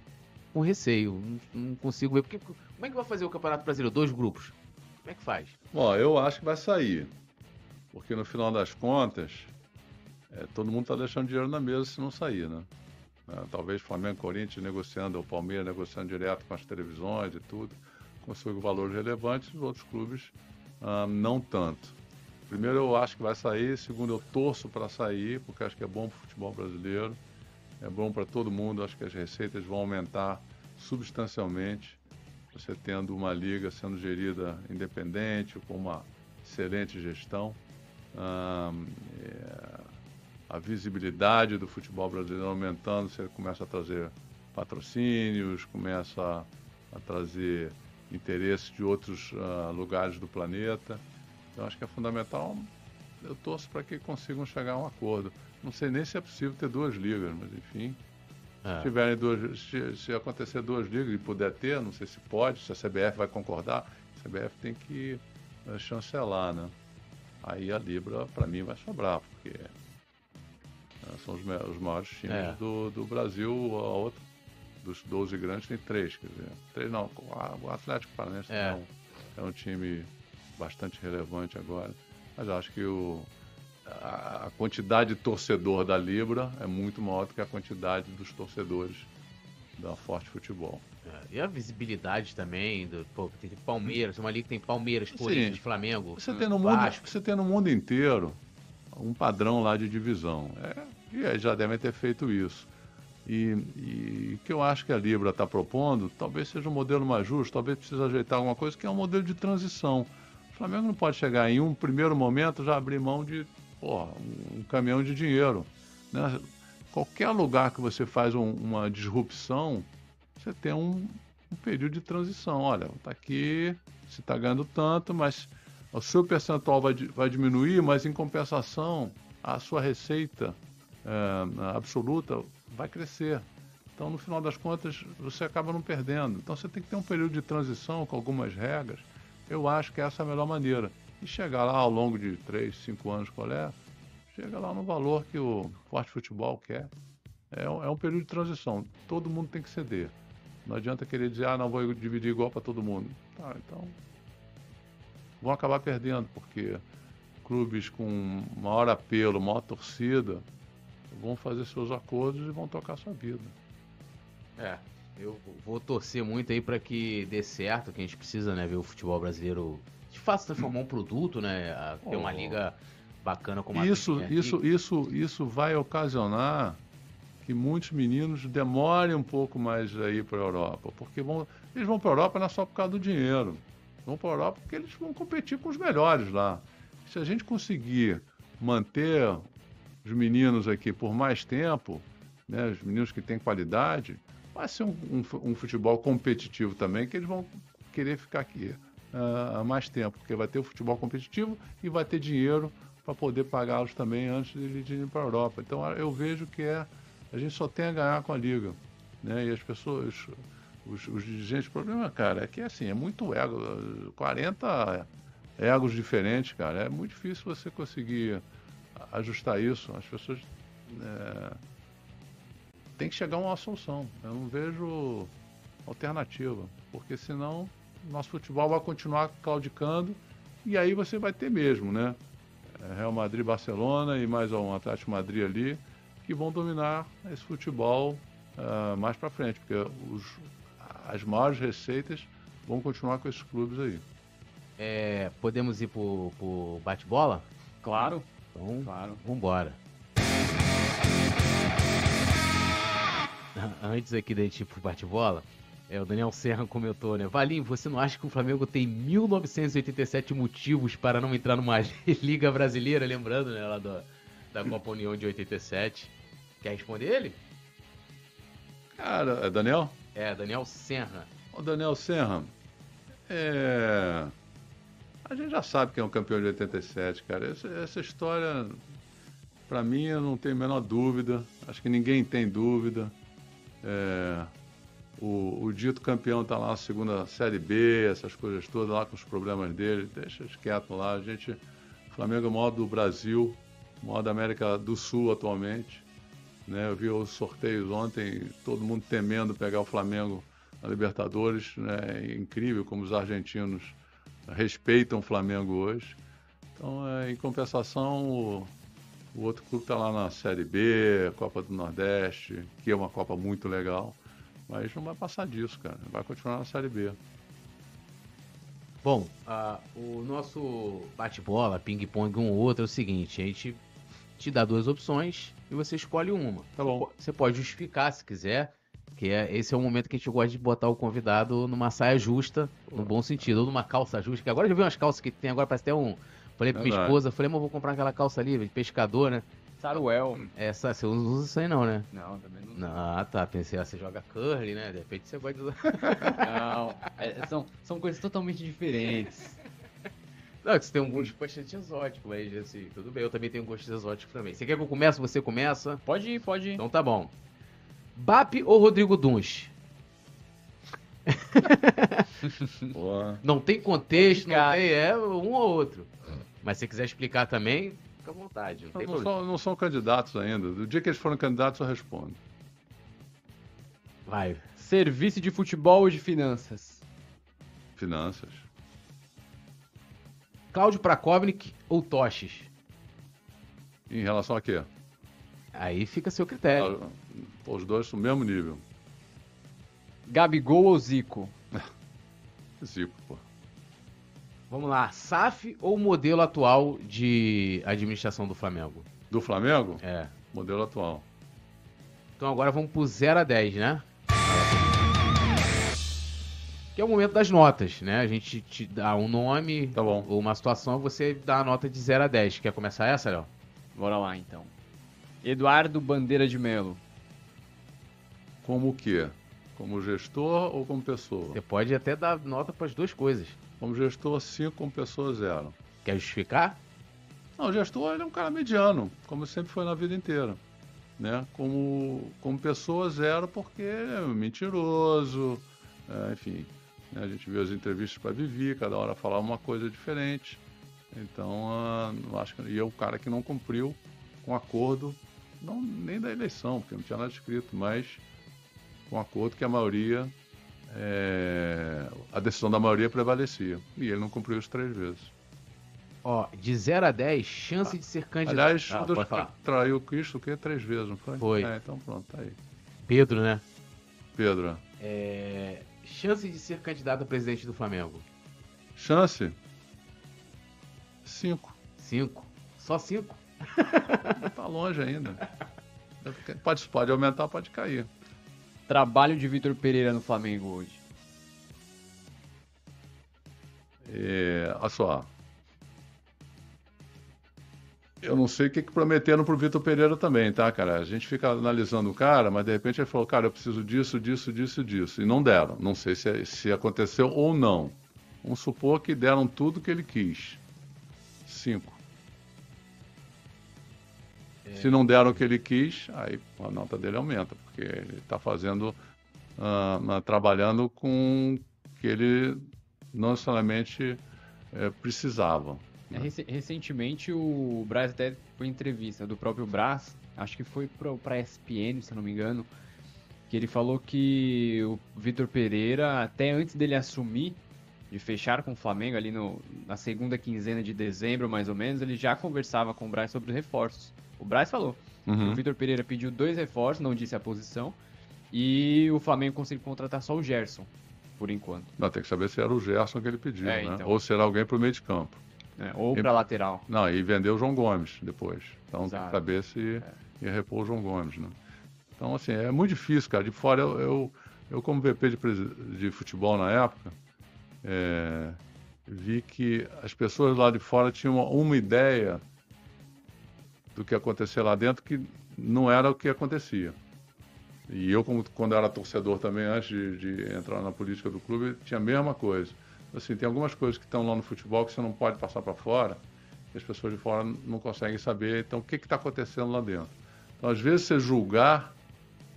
Speaker 2: com receio. Não, não consigo ver. Porque como é que vai fazer o Campeonato Brasileiro? Dois grupos. Como é que faz?
Speaker 3: Bom, eu acho que vai sair. Porque no final das contas, é, todo mundo está deixando dinheiro na mesa se não sair, né? É, talvez Flamengo, Corinthians negociando, o Palmeiras negociando direto com as televisões e tudo, consiga valores relevantes, os outros clubes ah, não tanto. Primeiro, eu acho que vai sair. Segundo, eu torço para sair, porque acho que é bom para o futebol brasileiro, é bom para todo mundo. Acho que as receitas vão aumentar substancialmente você tendo uma liga sendo gerida independente, com uma excelente gestão. é, a visibilidade do futebol brasileiro aumentando, você começa a trazer patrocínios, começa a, a trazer interesse de outros uh, lugares do planeta. Então acho que é fundamental. Eu torço para que consigam chegar a um acordo. Não sei nem se é possível ter duas ligas, mas enfim, é. Se, tiverem duas, se, se, acontecer duas ligas e puder ter, não sei se pode, se a CBF vai concordar, a CBF tem que uh, chancelar, né? Aí a Libra, para mim, vai sobrar, porque uh, são os, os, maiores times é. do, do Brasil, a outra, dos 12 grandes, tem três, quer dizer, três não, o Atlético Paranaense é. é, um, é um time bastante relevante agora, mas acho que o, a quantidade de torcedor da Libra é muito maior do que a quantidade dos torcedores da Forte Futebol.
Speaker 2: É, e a visibilidade também, do, pô, tem Palmeiras, uma liga que tem Palmeiras, Corinthians, Flamengo.
Speaker 3: Você tem, no mundo, você tem no mundo inteiro um padrão lá de divisão. É, e já devem ter feito isso. E, o que eu acho que a Libra está propondo, talvez seja um modelo mais justo, talvez precise ajeitar alguma coisa, que é um modelo de transição. O Flamengo não pode chegar em um primeiro momento já abrir mão de um caminhão de dinheiro. Né? Qualquer lugar que você faz um, uma disrupção, você tem um, um período de transição. Olha, está aqui, você está ganhando tanto, mas o seu percentual vai, vai diminuir, mas em compensação, a sua receita é, absoluta vai crescer. Então, no final das contas, você acaba não perdendo. Então, você tem que ter um período de transição com algumas regras. Eu acho que essa é a melhor maneira e chegar lá ao longo de 3, 5 anos qual é, chega lá no valor que o Forte Futebol quer. É um, é um período de transição. Todo mundo tem que ceder. Não adianta querer dizer, ah, não vou dividir igual para todo mundo. Tá, então vão acabar perdendo, porque clubes com maior apelo, maior torcida, vão fazer seus acordos e vão tocar sua vida.
Speaker 2: É, eu vou torcer muito aí para que dê certo, que a gente precisa, né, ver o futebol brasileiro de fato transformar um produto, né? A ter oh. uma liga bacana como a
Speaker 3: isso, isso, isso, isso vai ocasionar que muitos meninos demorem um pouco mais a ir para a Europa, porque vão, eles vão para a Europa não é só por causa do dinheiro, vão para a Europa porque eles vão competir com os melhores lá. Se a gente conseguir manter os meninos aqui por mais tempo, né, os meninos que têm qualidade, vai ser um, um, um futebol competitivo também, que eles vão querer ficar aqui uh, mais tempo, porque vai ter o futebol competitivo e vai ter dinheiro para poder pagá-los também antes de irem para a Europa. Então eu vejo que é a gente só tem a ganhar com a liga, né? E as pessoas, os, os dirigentes, o problema, cara, é que assim é muito ego, 40 egos diferentes, cara, é muito difícil você conseguir ajustar isso. As pessoas é, tem que chegar a uma solução. Eu não vejo alternativa, porque senão nosso futebol vai continuar claudicando e aí você vai ter mesmo, né? É, Real Madrid, Barcelona e mais um Atlético Madrid ali que vão dominar esse futebol uh, mais para frente, porque os, as maiores receitas vão continuar com esses clubes aí.
Speaker 2: É, podemos ir pro, pro bate-bola?
Speaker 4: Claro.
Speaker 2: Então,
Speaker 4: claro.
Speaker 2: vambora. Antes aqui da gente ir pro bate-bola, é, o Daniel Serra comentou, né? Valim, você não acha que o Flamengo tem 1987 motivos para não entrar numa Liga Brasileira? Lembrando, né, lá do, da Copa União de 87. Quer responder ele?
Speaker 3: Cara, é Daniel?
Speaker 2: É, Daniel Serra.
Speaker 3: O Daniel Serra, é... A gente já sabe que é um campeão de 87, cara. Essa, essa história, para mim, eu não tenho a menor dúvida. Acho que ninguém tem dúvida. É... O, o, dito campeão está lá na segunda Série B, essas coisas todas, lá com os problemas dele. Deixa quieto lá. A gente, o Flamengo é o maior do Brasil, o maior da América do Sul atualmente. Né? Eu vi os sorteios ontem, todo mundo temendo pegar o Flamengo na Libertadores. Né? É incrível como os argentinos respeitam o Flamengo hoje. Então, é, em compensação, o, o outro clube está lá na Série B, Copa do Nordeste, que é uma Copa muito legal. Mas não vai passar disso, cara. Vai continuar na Série B.
Speaker 2: Bom, uh, o nosso bate-bola, ping-pong um ou outro é o seguinte: a gente te dá duas opções e você escolhe uma.
Speaker 3: Tá bom.
Speaker 2: Você pode justificar se quiser, que é, esse é o momento que a gente gosta de botar o convidado numa saia justa, no bom sentido, ou numa calça justa, que agora já vi umas calças que tem, agora parece até um. Falei pra minha esposa, falei, mas eu vou comprar aquela calça ali, de pescador, né?
Speaker 4: Saruel.
Speaker 2: Essa, você não usa isso aí não, né?
Speaker 4: Não, também não.
Speaker 2: Ah, tá. Pensei, ah, você joga curly, né? De repente você gosta de usar.
Speaker 4: Não, é, são, são coisas totalmente diferentes.
Speaker 2: Não, que você tem um gosto bastante exótico, mas assim, tudo bem, eu também tenho um gosto exótico também. Você quer que eu comece? Você começa?
Speaker 4: Pode ir, pode ir.
Speaker 2: Então tá bom. BAP ou Rodrigo Duns? não tem contexto, não tem, é um ou outro. Mas se você quiser explicar também, fica à vontade. Não,
Speaker 3: não, são, não, são, candidatos ainda. Do dia que eles forem candidatos, eu respondo.
Speaker 2: Vai.
Speaker 4: Serviço de futebol ou de finanças?
Speaker 3: Finanças.
Speaker 2: Cláudio Prakovnik ou Toches?
Speaker 3: Em relação a quê?
Speaker 2: Aí fica a seu critério.
Speaker 3: Ah, os dois no mesmo nível.
Speaker 4: Gabigol ou Zico?
Speaker 3: Zico, pô.
Speaker 2: Vamos lá, SAF ou modelo atual de administração do Flamengo?
Speaker 3: Do Flamengo?
Speaker 2: É.
Speaker 3: Modelo atual.
Speaker 2: Então agora vamos pro 0 a 10, né? Que é o momento das notas, né? A gente te dá um nome
Speaker 3: tá bom.
Speaker 2: ou uma situação, você dá a nota de 0 a 10. Quer começar essa, Léo?
Speaker 4: Bora lá, então. Eduardo Bandeira de Melo.
Speaker 3: Como o quê? Como gestor ou como pessoa?
Speaker 2: Você pode até dar nota para as duas coisas.
Speaker 3: Como gestor, 5, como pessoa, 0.
Speaker 2: Quer justificar?
Speaker 3: Não, o gestor ele é um cara mediano, como sempre foi na vida inteira. Né? Como, como pessoa, zero, porque é mentiroso, é, enfim. Né? A gente viu as entrevistas para Vivi, cada hora falava uma coisa diferente. Então, uh, acho que e é o cara que não cumpriu com acordo, não, nem da eleição, porque não tinha nada escrito, mas com acordo que a maioria, é, a decisão da maioria prevalecia. E ele não cumpriu isso três vezes.
Speaker 2: Ó, de 0 a 10, chance ah, de ser candidato.
Speaker 3: Aliás, ah, Deus traiu Cristo o quê? Três vezes, não foi?
Speaker 2: Foi.
Speaker 3: É, então pronto, tá aí.
Speaker 2: Pedro, né?
Speaker 3: Pedro.
Speaker 2: É, chance de ser candidato a presidente do Flamengo.
Speaker 3: Chance? Cinco.
Speaker 2: Cinco? Só cinco?
Speaker 3: tá longe ainda. Pode, pode aumentar, pode cair.
Speaker 4: Trabalho de Vitor Pereira no Flamengo hoje.
Speaker 3: É, olha só. Eu não sei o que, que prometeram pro Vitor Pereira também, tá, cara? A gente fica analisando o cara, mas de repente ele falou, cara, eu preciso disso, disso, disso, disso. E não deram. Não sei se, se aconteceu ou não. Vamos supor que deram tudo que ele quis. Cinco. Se não deram o que ele quis, aí a nota dele aumenta, porque ele está fazendo, uh, trabalhando com que ele não necessariamente uh, precisava.
Speaker 4: É, recentemente o Braz até foi entrevista do próprio Braz, acho que foi para a ESPN, se não me engano, que ele falou que o Vitor Pereira, até antes dele assumir, de fechar com o Flamengo ali no, na segunda quinzena de dezembro, mais ou menos, ele já conversava com o Braz sobre os reforços. O Braz falou.
Speaker 3: Uhum.
Speaker 4: O Vitor Pereira pediu dois reforços, não disse a posição, e o Flamengo conseguiu contratar só o Gerson, por enquanto.
Speaker 3: Não, tem que saber se era o Gerson que ele pediu,
Speaker 4: É,
Speaker 3: né?
Speaker 4: então.
Speaker 3: Ou se era alguém pro meio de campo.
Speaker 4: né? Ou para lateral.
Speaker 3: Não, e vendeu o João Gomes depois. Então tem
Speaker 4: Exato.
Speaker 3: que saber se ia repor o João Gomes, né? Então, assim, é muito difícil, cara. De fora, eu, eu, eu como VP de, de futebol na época, é, vi que as pessoas lá de fora tinham uma, uma ideia do que acontecia lá dentro que não era o que acontecia. E eu, como, quando era torcedor também, antes de, de entrar na política do clube, tinha a mesma coisa. Assim, tem algumas coisas que estão lá no futebol que você não pode passar para fora, que as pessoas de fora não conseguem saber. Então, o que está acontecendo lá dentro? Então, às vezes, você julgar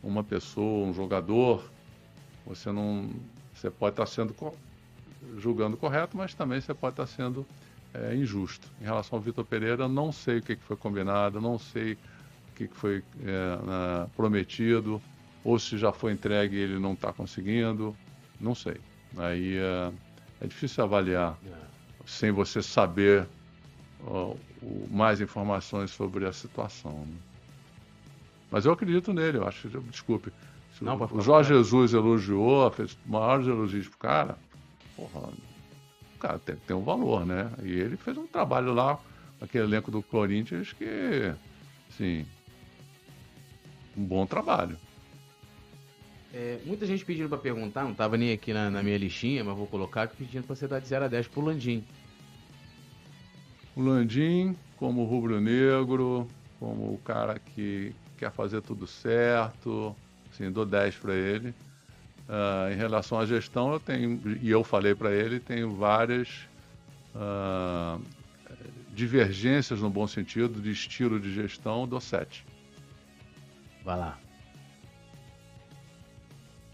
Speaker 3: uma pessoa, um jogador, você não, você pode estar sendo co- julgando correto, mas também você pode estar sendo é, injusto. Em relação ao Vitor Pereira, não sei o que, que foi combinado, não sei o que, que foi é, na- prometido, ou se já foi entregue e ele não está conseguindo, não sei. Aí é, é difícil avaliar sem você saber ó, o- mais informações sobre a situação. né? Mas eu acredito nele, eu acho. Desculpe.
Speaker 2: Não,
Speaker 3: o-. Jorge Jesus elogiou, fez maiores elogios pro cara. Porra, o cara tem que ter um valor, né? E ele fez um trabalho lá, aquele elenco do Corinthians, que, assim, um bom trabalho.
Speaker 2: É, muita gente pedindo pra perguntar, não tava nem aqui na, na minha listinha, mas vou colocar aqui pedindo pra você dar de 0 a 10 pro Landim.
Speaker 3: O Landim, como rubro-negro, como o cara que quer fazer tudo certo, assim, dou 10 para ele. Ah, em relação à gestão, eu tenho, e eu falei para ele, tenho várias ah, divergências no bom sentido de estilo de gestão, dou 7.
Speaker 2: Vai lá.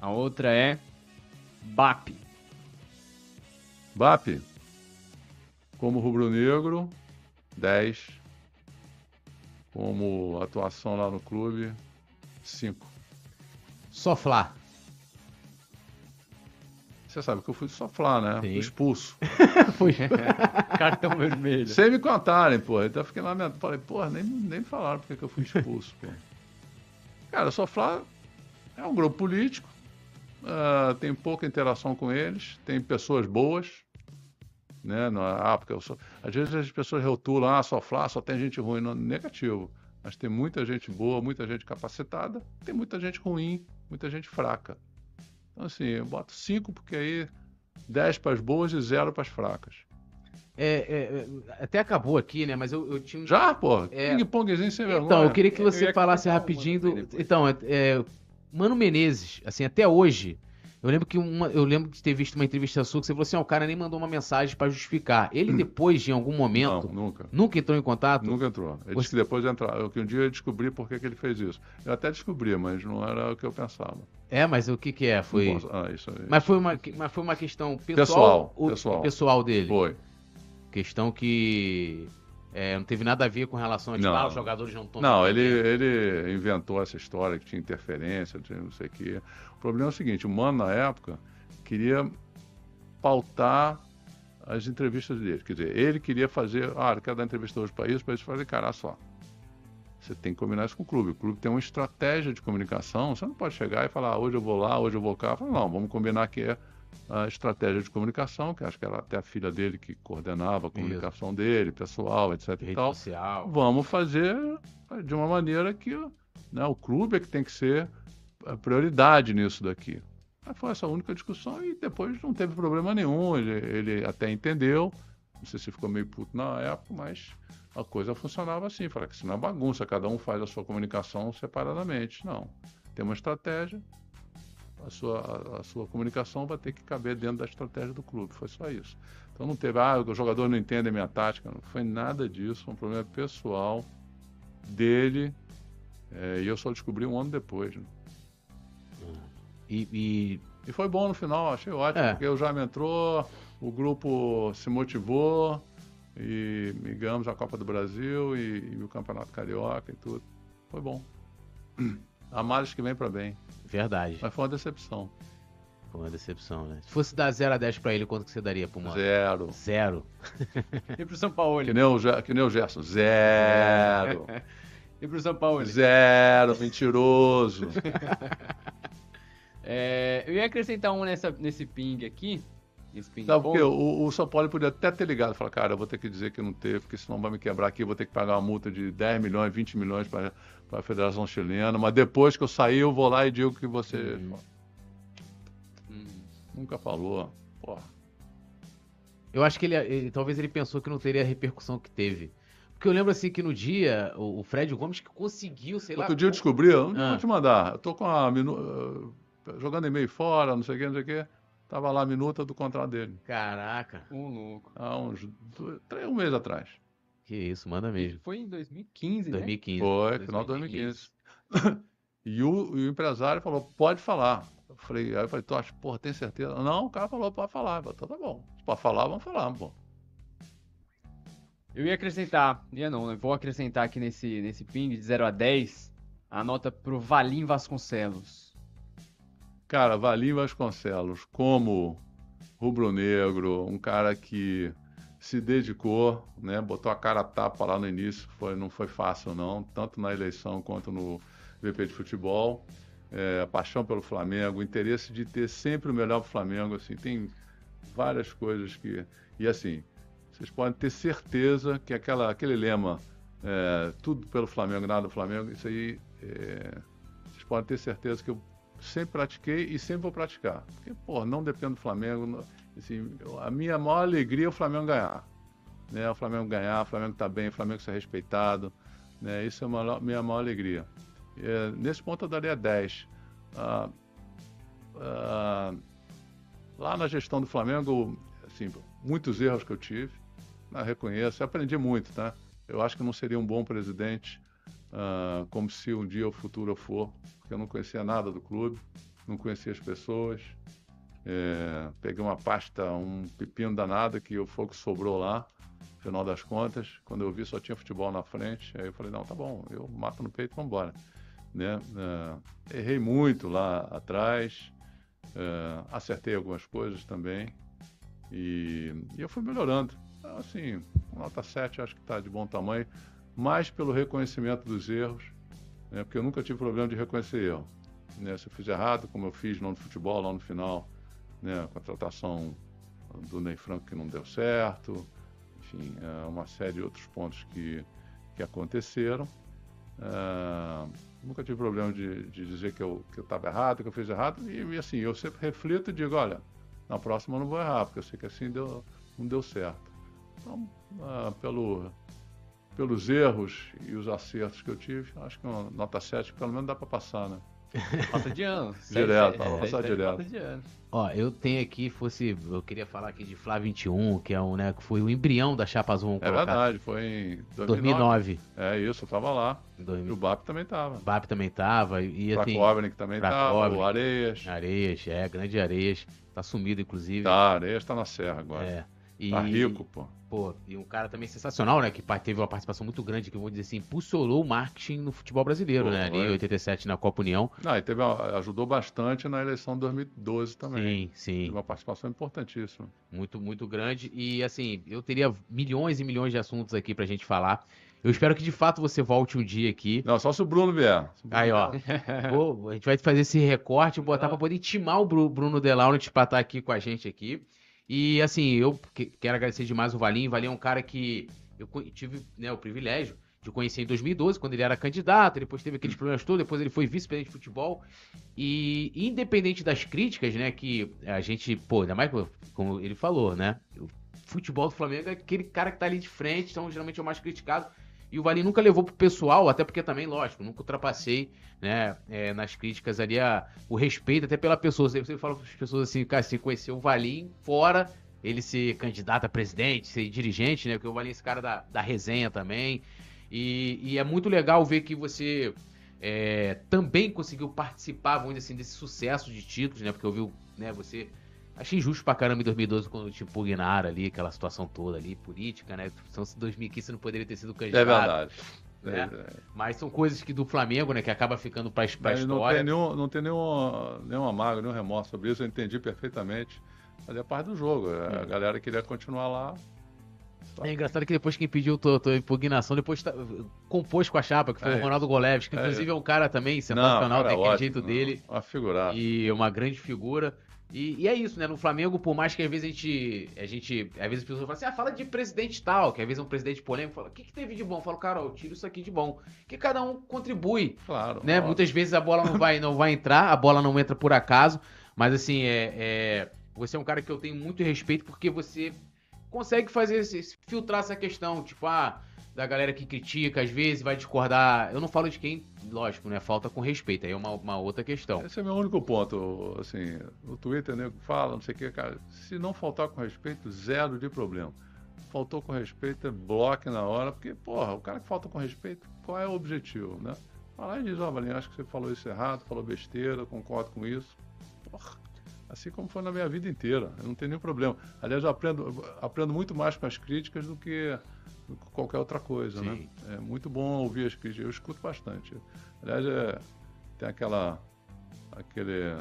Speaker 4: A outra é BAP.
Speaker 3: BAP, como rubro-negro, 10. Como atuação lá no clube, 5.
Speaker 2: Soflá.
Speaker 3: Você sabe que eu fui soflar, né?
Speaker 2: Sim.
Speaker 3: Fui expulso.
Speaker 2: Foi.
Speaker 4: Cartão vermelho.
Speaker 3: Sem me contarem, pô. Então eu fiquei lamentando. Falei, pô, nem, nem me falaram porque que eu fui expulso, pô. Cara, o Soflá é um grupo político, ah, tem pouca interação com eles, tem pessoas boas, né? Não, ah, porque eu sou... Às vezes as pessoas rotulam, ah, Soflá só tem gente ruim. Não, negativo. Mas tem muita gente boa, muita gente capacitada, tem muita gente ruim, muita gente fraca. Então, assim, eu boto cinco porque aí 10 para as boas e zero para as fracas.
Speaker 2: É, é, é, até acabou aqui, né? Mas eu, eu tinha.
Speaker 3: Já, pô?
Speaker 2: É.
Speaker 3: Ping-pongzinho sem vergonha.
Speaker 2: Então, eu queria que você falasse rapidinho do. Então, é, é, Mano Menezes, assim, até hoje. Eu lembro que uma, eu lembro de ter visto uma entrevista sua que você falou assim: ó, o cara nem mandou uma mensagem pra justificar. Ele depois, de em algum
Speaker 3: Não,
Speaker 2: momento,
Speaker 3: nunca.
Speaker 2: nunca entrou em contato?
Speaker 3: Nunca entrou. Ele
Speaker 2: Você-
Speaker 3: disse que depois ia entrar. Eu, que um dia eu descobri por que, que ele fez isso. Eu até descobri, mas não era o que eu pensava.
Speaker 2: É, mas o que que é? Foi.
Speaker 3: Não Ah, isso aí.
Speaker 2: Mas foi uma, mas foi uma questão pessoal,
Speaker 3: Pessoal, pessoal.
Speaker 2: pessoal dele.
Speaker 3: Foi.
Speaker 2: Questão que é, não teve nada a ver com relação a tipo,
Speaker 3: Não.
Speaker 2: ah, os jogadores não estão.
Speaker 3: Não, ele, ele inventou essa história que tinha interferência, tinha não sei o quê. O problema é o seguinte, o Mano, na época, queria pautar as entrevistas dele. Quer dizer, ele queria fazer, ah, eu quero dar entrevista hoje para isso, para isso, fazer, cara, só. Você tem que combinar isso com o clube. O clube tem uma estratégia de comunicação. Você não pode chegar e falar, ah, hoje eu vou lá, hoje eu vou cá. Fala, não, vamos combinar que é a estratégia de comunicação, que acho que era até a filha dele que coordenava a comunicação dele, pessoal, etc. e
Speaker 2: Rede
Speaker 3: tal
Speaker 2: social.
Speaker 3: vamos fazer de uma maneira que né, o clube é que tem que ser prioridade nisso daqui. Mas foi essa única discussão e depois não teve problema nenhum. Ele, ele até entendeu. Não sei se ficou meio puto na época, mas a coisa funcionava assim. Falei que isso não é bagunça, cada um faz a sua comunicação separadamente. Não. Tem uma estratégia, a sua, a, a sua comunicação vai ter que caber dentro da estratégia do clube. Foi só isso. Então não teve, ah, o jogador não entende a minha tática. Não foi nada disso, foi um problema pessoal dele. é, e eu só descobri um ano depois. né?
Speaker 2: E, e-
Speaker 3: E foi bom no final, achei ótimo,
Speaker 2: É.
Speaker 3: porque o Jaime entrou, o grupo se motivou e, e ganhamos a Copa do Brasil e, e o Campeonato Carioca e tudo. Foi bom. Há males que vem para bem.
Speaker 2: Verdade.
Speaker 3: Mas foi uma decepção.
Speaker 2: Foi uma decepção, né? Se fosse dar 0 a 10 pra ele, quanto que você daria pro Mota?
Speaker 3: Zero.
Speaker 2: Zero.
Speaker 4: E pro São Paulo?
Speaker 3: Que nem o, que nem o Gerson. Zero.
Speaker 4: E pro São Paulo?
Speaker 3: Zero, mentiroso.
Speaker 4: É, eu ia acrescentar um nessa, nesse ping aqui. Ping
Speaker 3: Sabe por quê?
Speaker 4: pong.
Speaker 3: O, o São Paulo podia até ter ligado e falar, cara, eu vou ter que dizer que não teve, porque senão vai me quebrar aqui, eu vou ter que pagar uma multa de 10 milhões, 20 milhões para a Federação Chilena, mas depois que eu sair, eu vou lá e digo que você.
Speaker 4: Hum.
Speaker 3: Nunca falou. Porra.
Speaker 2: Eu acho que ele, ele- talvez ele pensou que não teria a repercussão que teve. Porque eu lembro assim que no dia, o, o Fred Gomes que conseguiu, sei lá.
Speaker 3: Outro dia eu descobri, eu não
Speaker 2: Ah.
Speaker 3: vou te mandar. Eu tô com a minu... jogando e-mail fora, não sei o que, não sei o que. Tava lá a minuta do contrato dele.
Speaker 2: Caraca,
Speaker 4: Um louco.
Speaker 3: Há uns dois, três, um mês atrás.
Speaker 2: que isso, manda mesmo.
Speaker 4: Foi em 2015, né?
Speaker 2: 2015.
Speaker 3: Foi, final de 2015. E o, e o empresário falou, pode falar. Eu falei, aí eu falei, tu acha, porra, tem certeza? Não, o cara falou, pode falar. Eu falei, então tá bom. Se pode falar, vamos falar, pô.
Speaker 4: Eu ia acrescentar, ia não, né? Vou acrescentar aqui nesse, nesse ping de 0 a 10 a nota pro Valim Vasconcelos.
Speaker 3: Cara, Valim Vasconcelos, como rubro-negro, um cara que se dedicou, né, botou a cara a tapa lá no início, foi, não foi fácil não, tanto na eleição quanto no VP de futebol, é, paixão pelo Flamengo, interesse de ter sempre o melhor para o Flamengo, assim, tem várias coisas que, e assim, vocês podem ter certeza que aquela, aquele lema, é, tudo pelo Flamengo, nada do Flamengo, isso aí, é, vocês podem ter certeza que eu sempre pratiquei e sempre vou praticar. Porque, pô, não dependo do Flamengo. assim, a minha maior alegria é o Flamengo ganhar. Né? O Flamengo ganhar, o Flamengo tá bem, o Flamengo ser respeitado. Né? Isso é a minha maior alegria. É, nesse ponto eu daria 10. Ah, ah, lá na gestão do Flamengo, assim, muitos erros que eu tive, né? reconheço, eu aprendi muito, tá? Eu acho que não seria um bom presidente, ah, como se um dia o futuro for, porque eu não conhecia nada do clube, não conhecia as pessoas. É, peguei uma pasta, um pepino danado que o fogo sobrou lá, final das contas. Quando eu vi, só tinha futebol na frente. Aí eu falei: não, tá bom, eu mato no peito e vambora. Né? É, errei muito lá atrás, é, acertei algumas coisas também. E, e eu fui melhorando. Assim, nota 7 acho que está de bom tamanho, mais pelo reconhecimento dos erros, né? porque eu nunca tive problema de reconhecer erro. Né? Se eu fiz errado, como eu fiz lá no futebol, lá no final, né? a contratação do Ney Franco que não deu certo, enfim, é, uma série de outros pontos que, que aconteceram. É, nunca tive problema de, de dizer que eu estava errado, que eu fiz errado, e, e assim, eu sempre reflito e digo, olha, na próxima eu não vou errar, porque eu sei que assim deu, não deu certo. Então, ah, pelo, pelos erros e os acertos que eu tive, acho que uma nota 7 pelo menos dá para passar, né?
Speaker 4: Nota de ano.
Speaker 3: Direto,
Speaker 4: sete-
Speaker 3: passar direto.
Speaker 4: Nota de ano.
Speaker 2: Ó, eu tenho aqui, fosse. Eu queria falar aqui de Flá 21, que é um, né? Que foi o embrião da Chapa Azul.
Speaker 3: É
Speaker 2: colocar.
Speaker 3: verdade, foi em 2009.
Speaker 2: 2009.
Speaker 3: É isso, eu tava lá.
Speaker 2: Em
Speaker 3: E
Speaker 2: 2000.
Speaker 3: o BAP também tava.
Speaker 2: O BAP também tava. E
Speaker 3: O
Speaker 2: assim.
Speaker 3: Krakownik também tava, o Areias.
Speaker 2: Areias, é, grande Areias. Tá sumido, inclusive.
Speaker 3: Tá, Areias tá na Serra agora.
Speaker 2: É. E,
Speaker 3: Tá rico, pô.
Speaker 2: Pô, e um cara também sensacional, né? Que teve uma participação muito grande, que eu vou dizer assim, impulsionou o marketing no futebol brasileiro,
Speaker 3: Pô,
Speaker 2: né? Ali em
Speaker 3: é.
Speaker 2: 87 na Copa União.
Speaker 3: Não, e teve, ajudou bastante na eleição de 2012 também.
Speaker 2: Sim, sim.
Speaker 3: Teve uma participação importantíssima.
Speaker 2: Muito, muito grande. E assim, eu teria milhões e milhões de assuntos aqui pra gente falar. Eu espero que de fato você volte um dia aqui.
Speaker 3: Não, só se o Bruno vier. Se o Bruno
Speaker 2: Aí, ó. Vou- a gente vai fazer esse recorte, botar pra poder intimar o Bru- Bruno Delaunit pra estar aqui com a gente aqui. E assim, eu que- quero agradecer demais o Valinho. O Valinho é um cara que eu tive né, o privilégio de conhecer em 2012, quando ele era candidato, depois teve aqueles problemas todos, depois ele foi vice-presidente de futebol. E independente das críticas, né, que a gente, pô, ainda mais como ele falou, né, o futebol do Flamengo é aquele cara que tá ali de frente, então geralmente é o mais criticado. E o Valinho nunca levou pro pessoal, até porque também, lógico, nunca ultrapassei, né, é, nas críticas ali a, o respeito até pela pessoa. Sempre falo para as pessoas assim, cara, se conhecer o Valinho fora ele ser candidato a presidente, ser dirigente, né, porque o Valinho é esse cara da, da resenha também. E, e é muito legal ver que você é, também conseguiu participar, vamos dizer assim, desse sucesso de títulos, né, porque eu vi, né, você... Achei injusto pra caramba em 2012 quando te impugnaram ali, aquela situação toda ali, política, né? Então, se em 2015 você não poderia ter sido candidato.
Speaker 3: É verdade.
Speaker 2: né? Mas são coisas que do Flamengo, né, que acaba ficando para história.
Speaker 3: Não tem, nenhum, não tem nenhum, nenhuma mágoa, nenhum remorso sobre isso, eu entendi perfeitamente. Fazia parte do jogo. A galera queria continuar lá.
Speaker 2: É engraçado que depois quem pediu tua, tua impugnação, depois tá, compôs com a chapa, que foi é, o Ronaldo Goleves, que inclusive é, é um cara também sensacional, tem aquele jeito dele.
Speaker 3: Uma.
Speaker 2: E uma grande figura. E, e, é isso, né? No Flamengo, por mais que às vezes a gente. A gente às vezes as pessoas falam assim, ah, fala de presidente tal, que às vezes é um presidente polêmico, fala, o que, que teve de bom? Eu falo, cara, eu tiro isso aqui de bom. Que cada um contribui.
Speaker 3: Claro.
Speaker 2: Né? Muitas vezes a bola não vai, não vai entrar, a bola não entra por acaso. Mas assim, é, é, você é um cara que eu tenho muito respeito porque você consegue fazer esse, filtrar essa questão, tipo, ah da galera que critica, às vezes vai discordar. Eu não falo de quem, lógico, né? Falta com respeito, aí é uma, uma outra questão.
Speaker 3: Esse é meu único ponto, assim, no Twitter, nego fala, não sei o que, cara. Se não faltar com respeito, zero de problema. Faltou com respeito, é bloque na hora, porque, porra, o cara que falta com respeito, qual é o objetivo, né? Fala e diz, ó, oh, Valinho, acho que você falou isso errado, falou besteira, concordo com isso. Porra, assim como foi na minha vida inteira, eu não tenho nenhum problema. Aliás, eu aprendo, aprendo muito mais com as críticas do que qualquer outra coisa, né? Sim. né? É muito bom ouvir as críticas, eu escuto bastante. Aliás, é, tem aquela, aquele,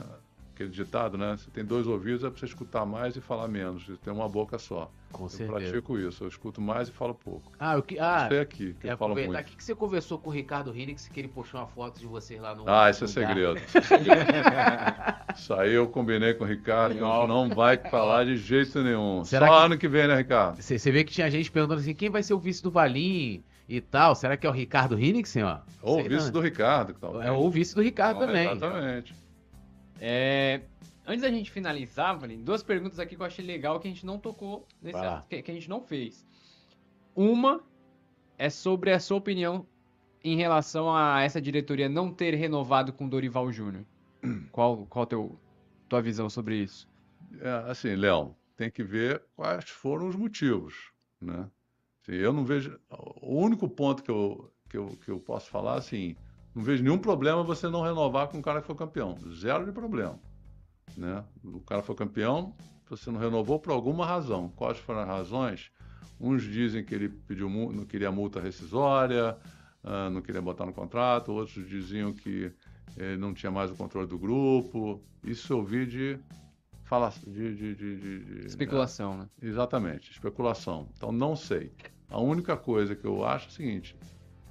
Speaker 3: aquele ditado, né? Você tem dois ouvidos, é para você escutar mais e falar menos. Você tem uma boca só.
Speaker 2: Com
Speaker 3: eu
Speaker 2: certeza.
Speaker 3: pratico isso, eu escuto mais e falo pouco.
Speaker 2: Ah, o que. Ah,
Speaker 3: Sei aqui, que
Speaker 2: é,
Speaker 3: eu falo muito.
Speaker 2: O que, você conversou com o Ricardo Rinix que ele postou uma foto de vocês lá no.
Speaker 3: Ah, isso é segredo. isso aí eu combinei com o Ricardo, não, não vai falar de jeito nenhum. Será Só que... ano que vem, né, Ricardo?
Speaker 2: Você, você vê que tinha gente perguntando assim: quem vai ser o vice do Valim? e tal. Será que é o Ricardo Hinrichsen, ó?
Speaker 3: Ou o vice não. do Ricardo.
Speaker 2: É o vice do Ricardo também.
Speaker 3: Exatamente.
Speaker 4: É, Antes da gente finalizar, Valim, duas perguntas aqui que eu achei legal que a gente não tocou nesse que, que a gente não fez. Uma é sobre a sua opinião em relação a essa diretoria não ter renovado com Dorival Júnior. Qual qual teu tua visão sobre isso?
Speaker 3: É, assim, Léo, tem que ver quais foram os motivos, né? Assim, eu não vejo o único ponto que eu, que eu que eu posso falar assim, não vejo nenhum problema você não renovar com o cara que foi campeão, zero de problema. Né? O cara foi campeão, você não renovou por alguma razão. Quais foram as razões? Uns dizem que ele pediu, não queria multa rescisória, uh, não queria botar no contrato, outros diziam que ele não tinha mais o controle do grupo. Isso eu ouvi de de, de, de, de
Speaker 4: especulação, né?
Speaker 3: Exatamente, especulação. Então não sei. A única coisa que eu acho é o seguinte: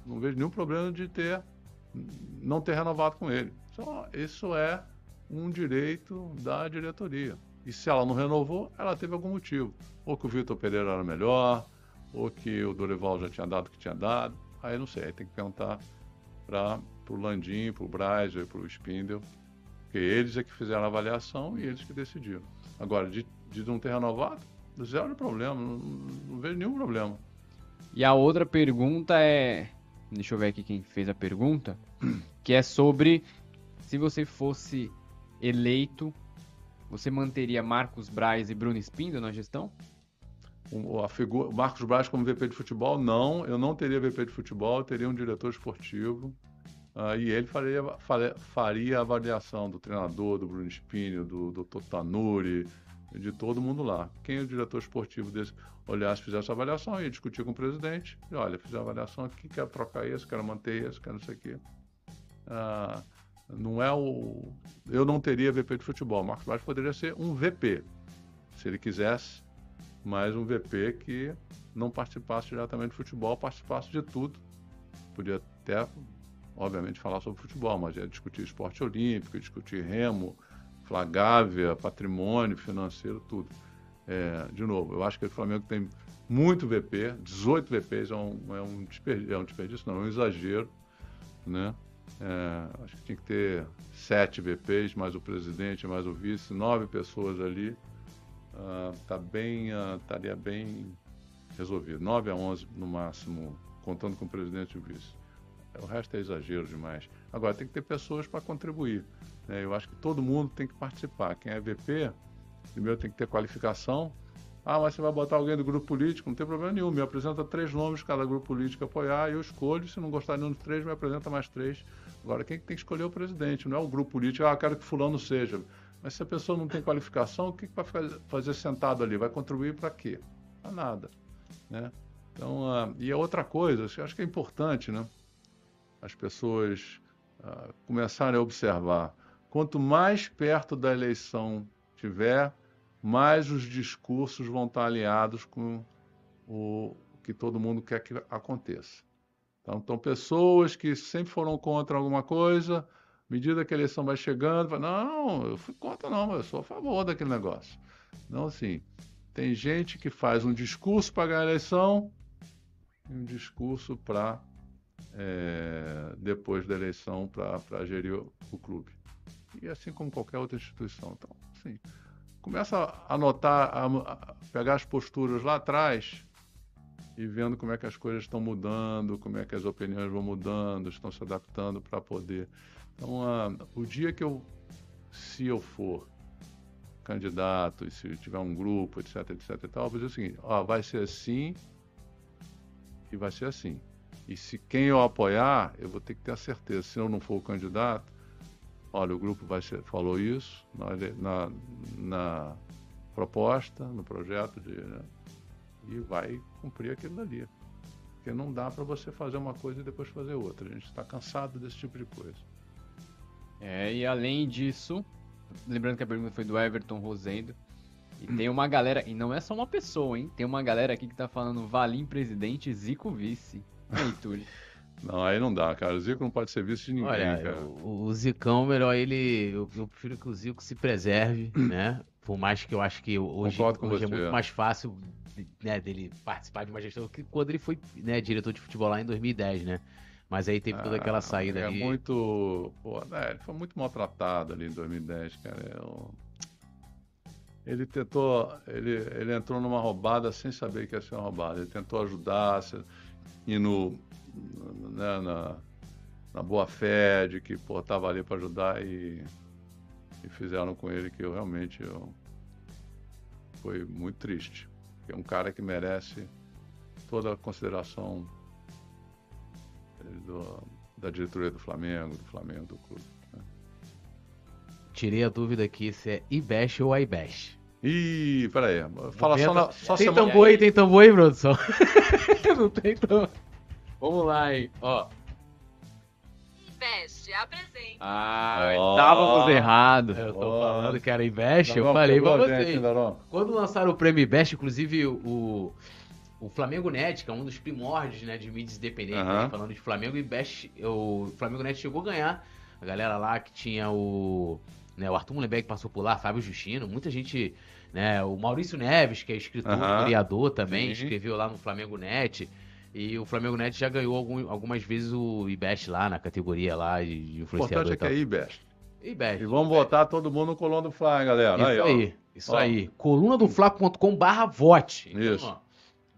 Speaker 3: não vejo nenhum problema de ter não ter renovado com ele. Só isso é um direito da diretoria. E se ela não renovou, ela teve algum motivo. Ou que o Vitor Pereira era melhor, ou que o Dorival já tinha dado o que tinha dado. Aí não sei, aí tem que perguntar para o Landim, para o Braz para o Spindle, porque eles é que fizeram a avaliação e eles que decidiram. Agora, de, de não ter renovado, zero problema, não, não vejo nenhum problema.
Speaker 4: E a outra pergunta é. Deixa eu ver aqui quem fez a pergunta. Que é sobre se você fosse eleito, você manteria Marcos Braz e Bruno Spinda na gestão?
Speaker 3: A figura, Marcos Braz como VP de futebol, não. Eu não teria VP de futebol, teria um diretor esportivo. Uh, e ele faria, faria, a avaliação do treinador, do Bruno Spinho, do Dr. Tanuri, de todo mundo lá. Quem é o diretor esportivo desse olhasse, fizesse a avaliação, ia discutir com o presidente. E olha, fiz a avaliação aqui, quero trocar esse, quero manter esse, quero não sei o quê. Uh, não é o. Eu não teria VP de futebol. Marcos Braz poderia ser um VP, se ele quisesse, mas um VP que não participasse diretamente de futebol, participasse de tudo. Podia até, obviamente, falar sobre futebol, mas ia discutir esporte olímpico, discutir remo, flagávia, patrimônio financeiro, tudo. É, de novo, eu acho que o Flamengo tem muito VP, 18 VPs é um, é um, desperdício, é um desperdício, não, é um exagero, né? É, acho que tinha que ter sete VPs, mais o presidente, mais o vice, nove pessoas ali. Uh, tá bem, uh, estaria bem resolvido. Nove a onze no máximo, contando com o presidente e o vice. O resto é exagero demais. Agora, tem que ter pessoas para contribuir. Né? Eu acho que todo mundo tem que participar. Quem é VP, primeiro tem que ter qualificação, ah, mas você vai botar alguém do grupo político, não tem problema nenhum. Me apresenta três nomes cada grupo político apoiar eu escolho. Se não gostar nenhum dos três, me apresenta mais três. Agora, quem tem que escolher é o presidente, não é o grupo político. Ah, quero que fulano seja. Mas se a pessoa não tem qualificação, o que, que vai fazer sentado ali? Vai contribuir para quê? Para nada. Né? Então, uh, e a outra coisa, acho que é importante, né? as pessoas uh, começarem a observar. Quanto mais perto da eleição tiver, mais os discursos vão estar alinhados com o que todo mundo quer que aconteça. Então, então pessoas que sempre foram contra alguma coisa, à medida que a eleição vai chegando, vai, não, eu fui contra não, eu sou a favor daquele negócio. Então, assim, tem gente que faz um discurso para ganhar a eleição e um discurso para, é, depois da eleição, para gerir o, o, clube. E assim como qualquer outra instituição. Então, assim, começa a anotar, a, a pegar as posturas lá atrás e vendo como é que as coisas estão mudando, como é que as opiniões vão mudando, estão se adaptando para poder. Então, a, o dia que eu, se eu for candidato, e se tiver um grupo, etc, etc e tal, eu vou dizer o seguinte, ó, vai ser assim e vai ser assim. E se quem eu apoiar, eu vou ter que ter a certeza, se eu não for o candidato, olha, o grupo vai ser, falou isso na, na, na proposta, no projeto de, né, e vai cumprir aquilo dali. Porque não dá para você fazer uma coisa e depois fazer outra. A gente está cansado desse tipo de coisa.
Speaker 4: É, e além disso, lembrando que a pergunta foi do Everton Rosendo, e tem uma galera, e não é só uma pessoa, hein? Tem uma galera aqui que tá falando Valim presidente, Zico vice. Aí, Túlio.
Speaker 3: Não, aí não dá, cara. O Zico não pode ser vice de ninguém, Olha, cara.
Speaker 2: O, o Zicão, melhor ele. Eu, eu, prefiro que o Zico se preserve, né? Por mais que eu acho que hoje, hoje é muito mais fácil né, dele participar de uma gestão que quando ele foi né, diretor de futebol lá em 2010, né? Mas aí teve toda aquela ah, saída
Speaker 3: é
Speaker 2: ali.
Speaker 3: É muito. Pô, né, ele foi muito maltratado ali em 2010, cara. Eu... Ele tentou. Ele, ele entrou numa roubada sem saber que ia ser uma roubada. Ele tentou ajudar, indo né, na, na boa fé de que pô, tava ali para ajudar e, e fizeram com ele que eu realmente eu, foi muito triste é um cara que merece toda a consideração do, da diretoria do Flamengo, do Flamengo, do clube. Né?
Speaker 2: Tirei a dúvida aqui se é Ibesh ou Aibesh.
Speaker 3: Ih, peraí. Fala só, na, só
Speaker 2: Tem semana... tambor aí, tem tambor aí, produção? Não tem tambor. Vamos lá, hein. Ó.
Speaker 5: Investe, apresente.
Speaker 4: Ah, oh. estávamos errados.
Speaker 2: Eu tô oh. falando que era Investe, eu falei pra vocês. Quando lançaram o prêmio Investe, inclusive o, o Flamengo Net, que é um dos primórdios né, de mídias independentes, né, falando de Flamengo, Investe, o Flamengo Net chegou a ganhar. A galera lá que tinha o, né, o Arthur Mullenberg passou por lá, Fábio Justino, muita gente, né, o Maurício Neves, que é escritor, criador também, Sim. escreveu lá no Flamengo Net. E o Flamengo Net já ganhou algum, algumas vezes o IBEST lá, na categoria lá de influenciador.
Speaker 3: O importante é que é IBEST.
Speaker 2: IBEST.
Speaker 3: E vamos botar todo mundo no Coluna do Fla, hein, galera?
Speaker 2: Isso aí, aí. Isso ó. aí. colunadofla.com barra vote. Então, isso. Ó,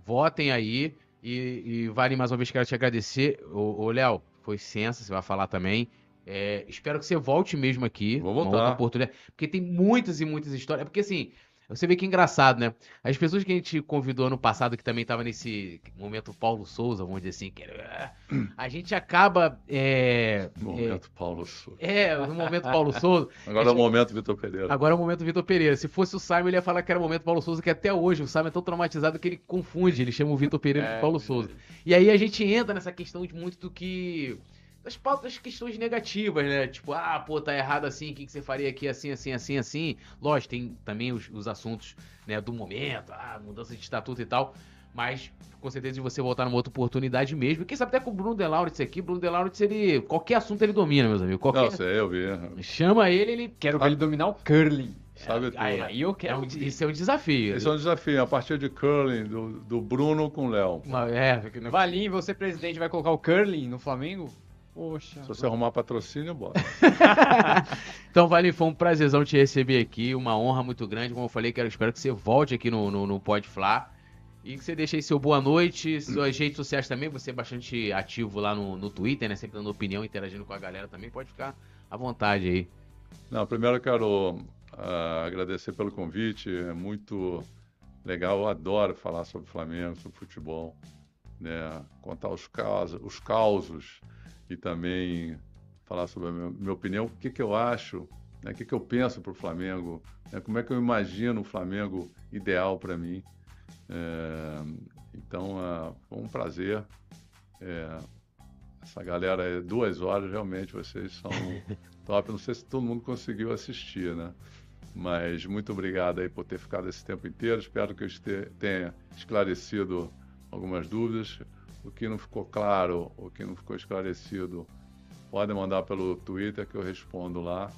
Speaker 2: votem aí. E, e, vale mais uma vez quero te agradecer. Ô, ô Léo, foi sensa, você vai falar também. É, espero que você volte mesmo aqui.
Speaker 3: Vou voltar. Uma outra
Speaker 2: oportunidade. Porque tem muitas e muitas histórias. É porque assim, você vê que é engraçado, né? As pessoas que a gente convidou ano passado, que também estava nesse momento Paulo Souza, vamos dizer assim, que era... a gente acaba. É,
Speaker 3: momento é, Paulo Souza.
Speaker 2: É, no momento Paulo Souza.
Speaker 3: Agora gente, é o momento Vitor Pereira.
Speaker 2: Agora é o momento Vitor Pereira. Se fosse o Simon, ele ia falar que era o momento Paulo Souza, que até hoje o Simon é tão traumatizado que ele confunde, ele chama o Vitor Pereira é, de Paulo Souza. E aí a gente entra nessa questão de muito do que das pautas questões negativas, né? Tipo, ah, pô, tá errado assim, o que, que você faria aqui assim, assim, assim, assim. Lógico, tem também os, os assuntos né, do momento, ah, mudança de estatuto e tal. Mas, com certeza, de você voltar numa outra oportunidade mesmo. Quem sabe até com o Bruno De Laurentiis aqui. Bruno De Laurentiis, ele... Qualquer assunto ele domina, meus amigos. Qualquer...
Speaker 3: Não, sei, eu vi.
Speaker 2: Chama ele, ele...
Speaker 4: Quero ver ele dominar o curling.
Speaker 3: Sabe tudo. Aí,
Speaker 2: aí eu quero... É um, isso é um desafio.
Speaker 3: Isso é um desafio. A partir de curling, do, do Bruno com o Léo.
Speaker 4: É. Valim, você, presidente, vai colocar o curling no Flamengo?
Speaker 3: Poxa. Se você arrumar patrocínio, bora.
Speaker 2: então, Vale, foi um prazerzão te receber aqui, uma honra muito grande. Como eu falei, quero, espero que você volte aqui no, no, no Pode Flá. E que você deixe aí seu boa noite, suas redes sociais também, você é bastante ativo lá no, no Twitter, né? Sempre dando opinião, interagindo com a galera também, pode ficar à vontade aí.
Speaker 3: Não, primeiro eu quero uh, agradecer pelo convite, é muito legal, eu adoro falar sobre Flamengo, sobre futebol, né? Contar os causos, os causos e também falar sobre a minha, minha opinião, o que, que eu acho, né, o que, que eu penso para o Flamengo, né, como é que eu imagino o Flamengo ideal para mim. É, então, é, foi um prazer é, essa galera duas horas, realmente, vocês são top. Não sei se todo mundo conseguiu assistir, né? Mas muito obrigado aí por ter ficado esse tempo inteiro. Espero que eu tenha esclarecido algumas dúvidas. O que não ficou claro, o que não ficou esclarecido, podem mandar pelo Twitter que eu respondo lá,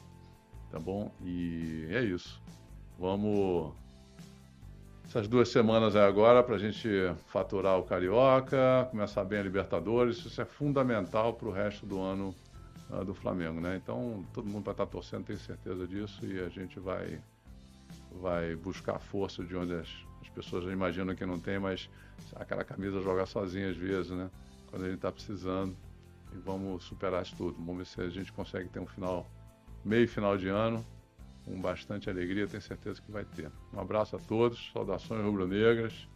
Speaker 3: tá bom? E é isso. Vamos essas duas semanas aí agora para a gente faturar o Carioca, começar bem a Libertadores. Isso é fundamental para o resto do ano ah, do Flamengo, né? Então todo mundo vai estar torcendo, tenho certeza disso, e a gente vai vai buscar força de onde as pessoas já imaginam que não tem, mas aquela camisa joga sozinha às vezes, né? Quando a gente está precisando. E vamos superar isso tudo. Vamos ver se a gente consegue ter um final, meio final de ano, com bastante alegria, tenho certeza que vai ter. Um abraço a todos, saudações rubro-negras.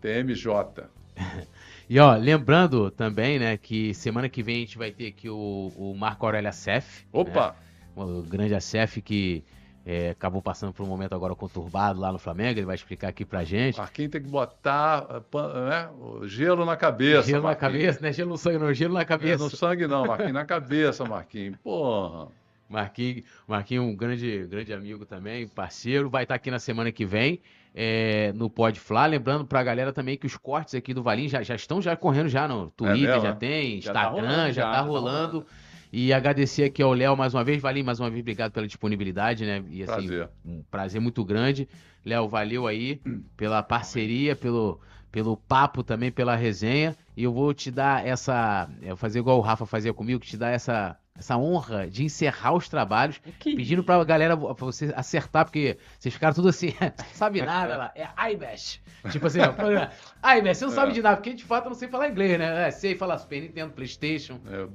Speaker 3: TMJ.
Speaker 2: E ó, lembrando também, né, que semana que vem a gente vai ter aqui o, o Marco Aurélio Acef.
Speaker 3: Opa!
Speaker 2: né, o grande Acef que é, acabou passando por um momento agora conturbado lá no Flamengo. Ele vai explicar aqui pra gente.
Speaker 3: Marquinhos tem que botar pan- né, gelo na cabeça.
Speaker 2: gelo na
Speaker 3: Marquinhos.
Speaker 2: cabeça, né? Gelo no sangue, não, gelo na
Speaker 3: É,
Speaker 2: cabeça.
Speaker 3: no sangue não, Marquinhos, na cabeça, Marquinhos. Porra.
Speaker 2: Marquinhos, Marquinhos, um grande, grande amigo também, parceiro, vai estar aqui na semana que vem é, no Pode Fla. Lembrando pra galera também que os cortes aqui do Valim já, já estão já correndo já no Twitter,
Speaker 3: mesmo,
Speaker 2: já
Speaker 3: é?
Speaker 2: tem,
Speaker 4: Já tá
Speaker 2: Instagram,
Speaker 4: rolando,
Speaker 2: já,
Speaker 4: já,
Speaker 2: tá
Speaker 4: já tá
Speaker 2: rolando. E agradecer aqui ao Léo mais uma vez. Valim, mais uma vez, obrigado pela disponibilidade, né? E, assim,
Speaker 3: Prazer.
Speaker 2: um prazer muito grande. Léo, valeu aí pela parceria, pelo, pelo papo também, pela resenha. E eu vou te dar essa. Eu vou fazer igual o Rafa fazia comigo, te dar essa, essa honra de encerrar os trabalhos,
Speaker 4: Que
Speaker 2: pedindo pra galera pra você acertar, porque vocês ficaram tudo assim, sabe nada lá. É iBash. Tipo assim, ó, programa. iBash, você não sabe
Speaker 3: É.
Speaker 2: de nada, porque de fato eu não sei falar inglês, né? É, sei falar Super Nintendo, PlayStation,
Speaker 3: É,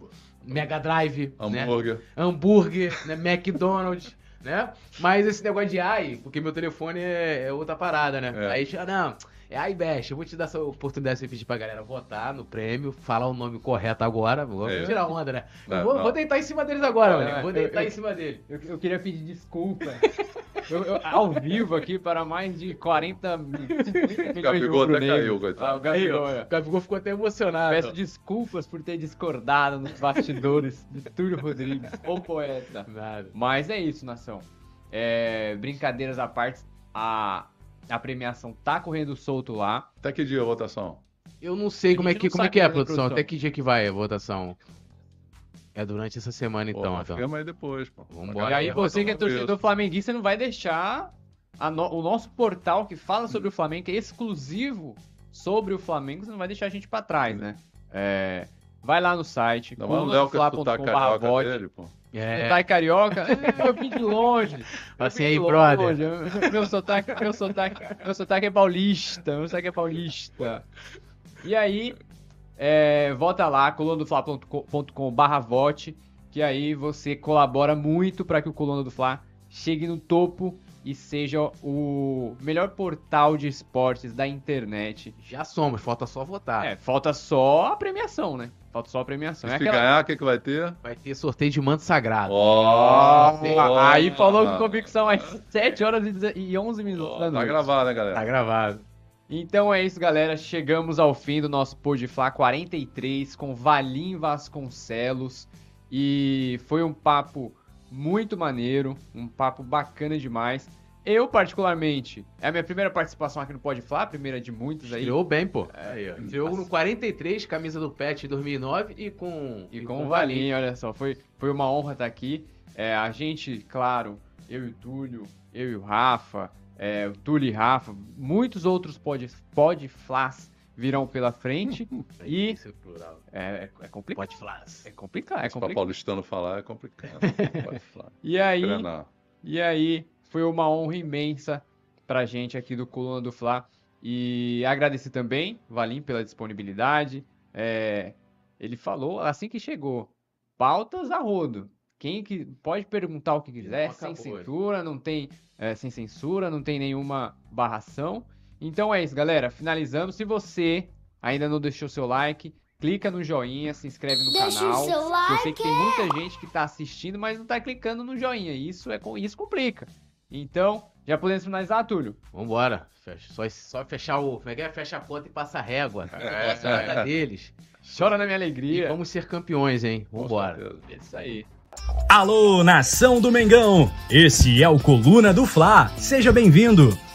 Speaker 2: Mega Drive, né?
Speaker 3: hambúrguer.
Speaker 2: hambúrguer, né? McDonald's, né? Mas esse negócio de ai, porque meu telefone é, é outra parada, né?
Speaker 3: É.
Speaker 2: Aí, ah, não, é iBash, eu vou te dar essa oportunidade de você pedir pra galera votar no prêmio, falar o nome correto agora, vou
Speaker 3: É.
Speaker 2: tirar onda, né?
Speaker 3: Não,
Speaker 2: vou,
Speaker 3: não.
Speaker 2: vou deitar em cima deles agora, mano.
Speaker 4: é,
Speaker 2: Vou deitar
Speaker 4: eu-
Speaker 2: em cima dele.
Speaker 4: Eu, eu queria pedir desculpa. Eu- eu- ao vivo aqui para mais de 40 mi- 50 milhões de
Speaker 3: Gabigol até caiu, coitado.
Speaker 4: Ah, o Gabigol, é.
Speaker 2: O Gabigol ficou até emocionado.
Speaker 4: Peço desculpas por ter discordado nos bastidores de Túlio Rodrigues, o poeta.
Speaker 2: Nada.
Speaker 4: Mas é isso, nação. É, brincadeiras à parte, a, a premiação tá correndo solto lá.
Speaker 3: Até que dia a votação?
Speaker 2: Eu não sei como é que,
Speaker 4: não
Speaker 2: como é, que é, produção.
Speaker 4: produção.
Speaker 2: Até que dia que vai a votação? É durante essa semana,
Speaker 3: Pô,
Speaker 2: então.
Speaker 3: mas
Speaker 2: então.
Speaker 3: aí depois, pô.
Speaker 2: Vambora.
Speaker 4: e aí você que é
Speaker 3: tomar
Speaker 4: torcedor
Speaker 3: isso.
Speaker 4: flamenguista não vai deixar a no- o nosso portal que fala sobre o Flamengo, que é exclusivo sobre o Flamengo, você não vai deixar a gente pra trás, né? É, vai lá no site,
Speaker 3: Não, mas o Léo quer
Speaker 2: É,
Speaker 4: Sotaque carioca, é, eu vim de longe.
Speaker 2: Assim aí,
Speaker 4: de
Speaker 2: brother.
Speaker 4: longe. Meu sotaque, meu, sotaque, meu sotaque é paulista. Meu sotaque é paulista. E aí, é, vota lá, colunadofla.com.br vote, que aí você colabora muito para que o Coluna do Fla chegue no topo e seja o melhor portal de esportes da internet.
Speaker 2: já somos, falta só votar.
Speaker 4: É, falta só a premiação, né? Falta só a premiação. É
Speaker 3: Se
Speaker 4: aquela-
Speaker 3: ganhar, o que, que vai ter?
Speaker 2: Vai ter sorteio de manto sagrado.
Speaker 3: Ó,
Speaker 4: Ah, Aí falou com convicção às 7 horas e deze- e 11 minutos da
Speaker 3: Tá
Speaker 4: noite.
Speaker 3: gravado, né, galera?
Speaker 2: Tá gravado.
Speaker 4: Então é isso, galera. Chegamos ao fim do nosso Pod Fla 43 com Valim Vasconcelos. E foi um papo muito maneiro, um papo bacana demais. Eu, particularmente, é a minha primeira participação aqui no Pod Fla, a primeira de muitas aí.
Speaker 2: Estreou bem, pô. Ó. Estreou no 43, camisa do Pet 2009 e com,
Speaker 4: E com o Valim, olha só, foi, foi uma honra estar aqui. É, a gente, claro, eu e o Túlio, eu e o Rafa, é, o Túlio e Rafa, muitos outros pod, pod Flas virão pela frente. e
Speaker 2: Isso é plural.
Speaker 4: é, é, é complicado.
Speaker 2: Pode flas.
Speaker 4: É complicado, é complicado.
Speaker 3: paulistano falar é complicado. Pode falar.
Speaker 4: E aí,
Speaker 3: Treinar.
Speaker 4: e aí, foi uma honra imensa pra gente aqui do Coluna do Fla. E agradecer também, Valim, pela disponibilidade. É, ele falou assim que chegou, pautas a rodo. Quem que pode perguntar o que quiser, sem censura, não tem é, sem censura, não tem nenhuma barração. Então é isso, galera. Finalizamos. Se você ainda não deixou seu like, clica no joinha, se inscreve no
Speaker 5: Deixa
Speaker 4: canal.
Speaker 5: o seu
Speaker 4: Eu
Speaker 5: like.
Speaker 4: sei que tem muita gente que tá assistindo, mas não tá clicando no joinha. Isso é com- isso complica. Então, já podemos finalizar, Túlio.
Speaker 2: Vambora. Fecha- Só, só fechar o. Como é que é? Fecha a conta e passa a régua. É a deles.
Speaker 4: Chora na minha alegria.
Speaker 2: E vamos ser campeões, hein? Vambora.
Speaker 4: É isso aí.
Speaker 1: Alô, nação do Mengão! Esse é o Coluna do Fla. Seja bem-vindo.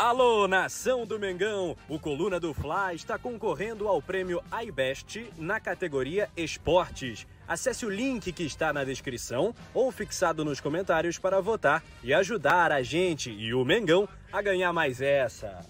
Speaker 1: Alô, nação do Mengão! O Coluna do Fla está concorrendo ao prêmio iBest na categoria Esportes. Acesse o link que está na descrição ou fixado nos comentários para votar e ajudar a gente e o Mengão a ganhar mais essa.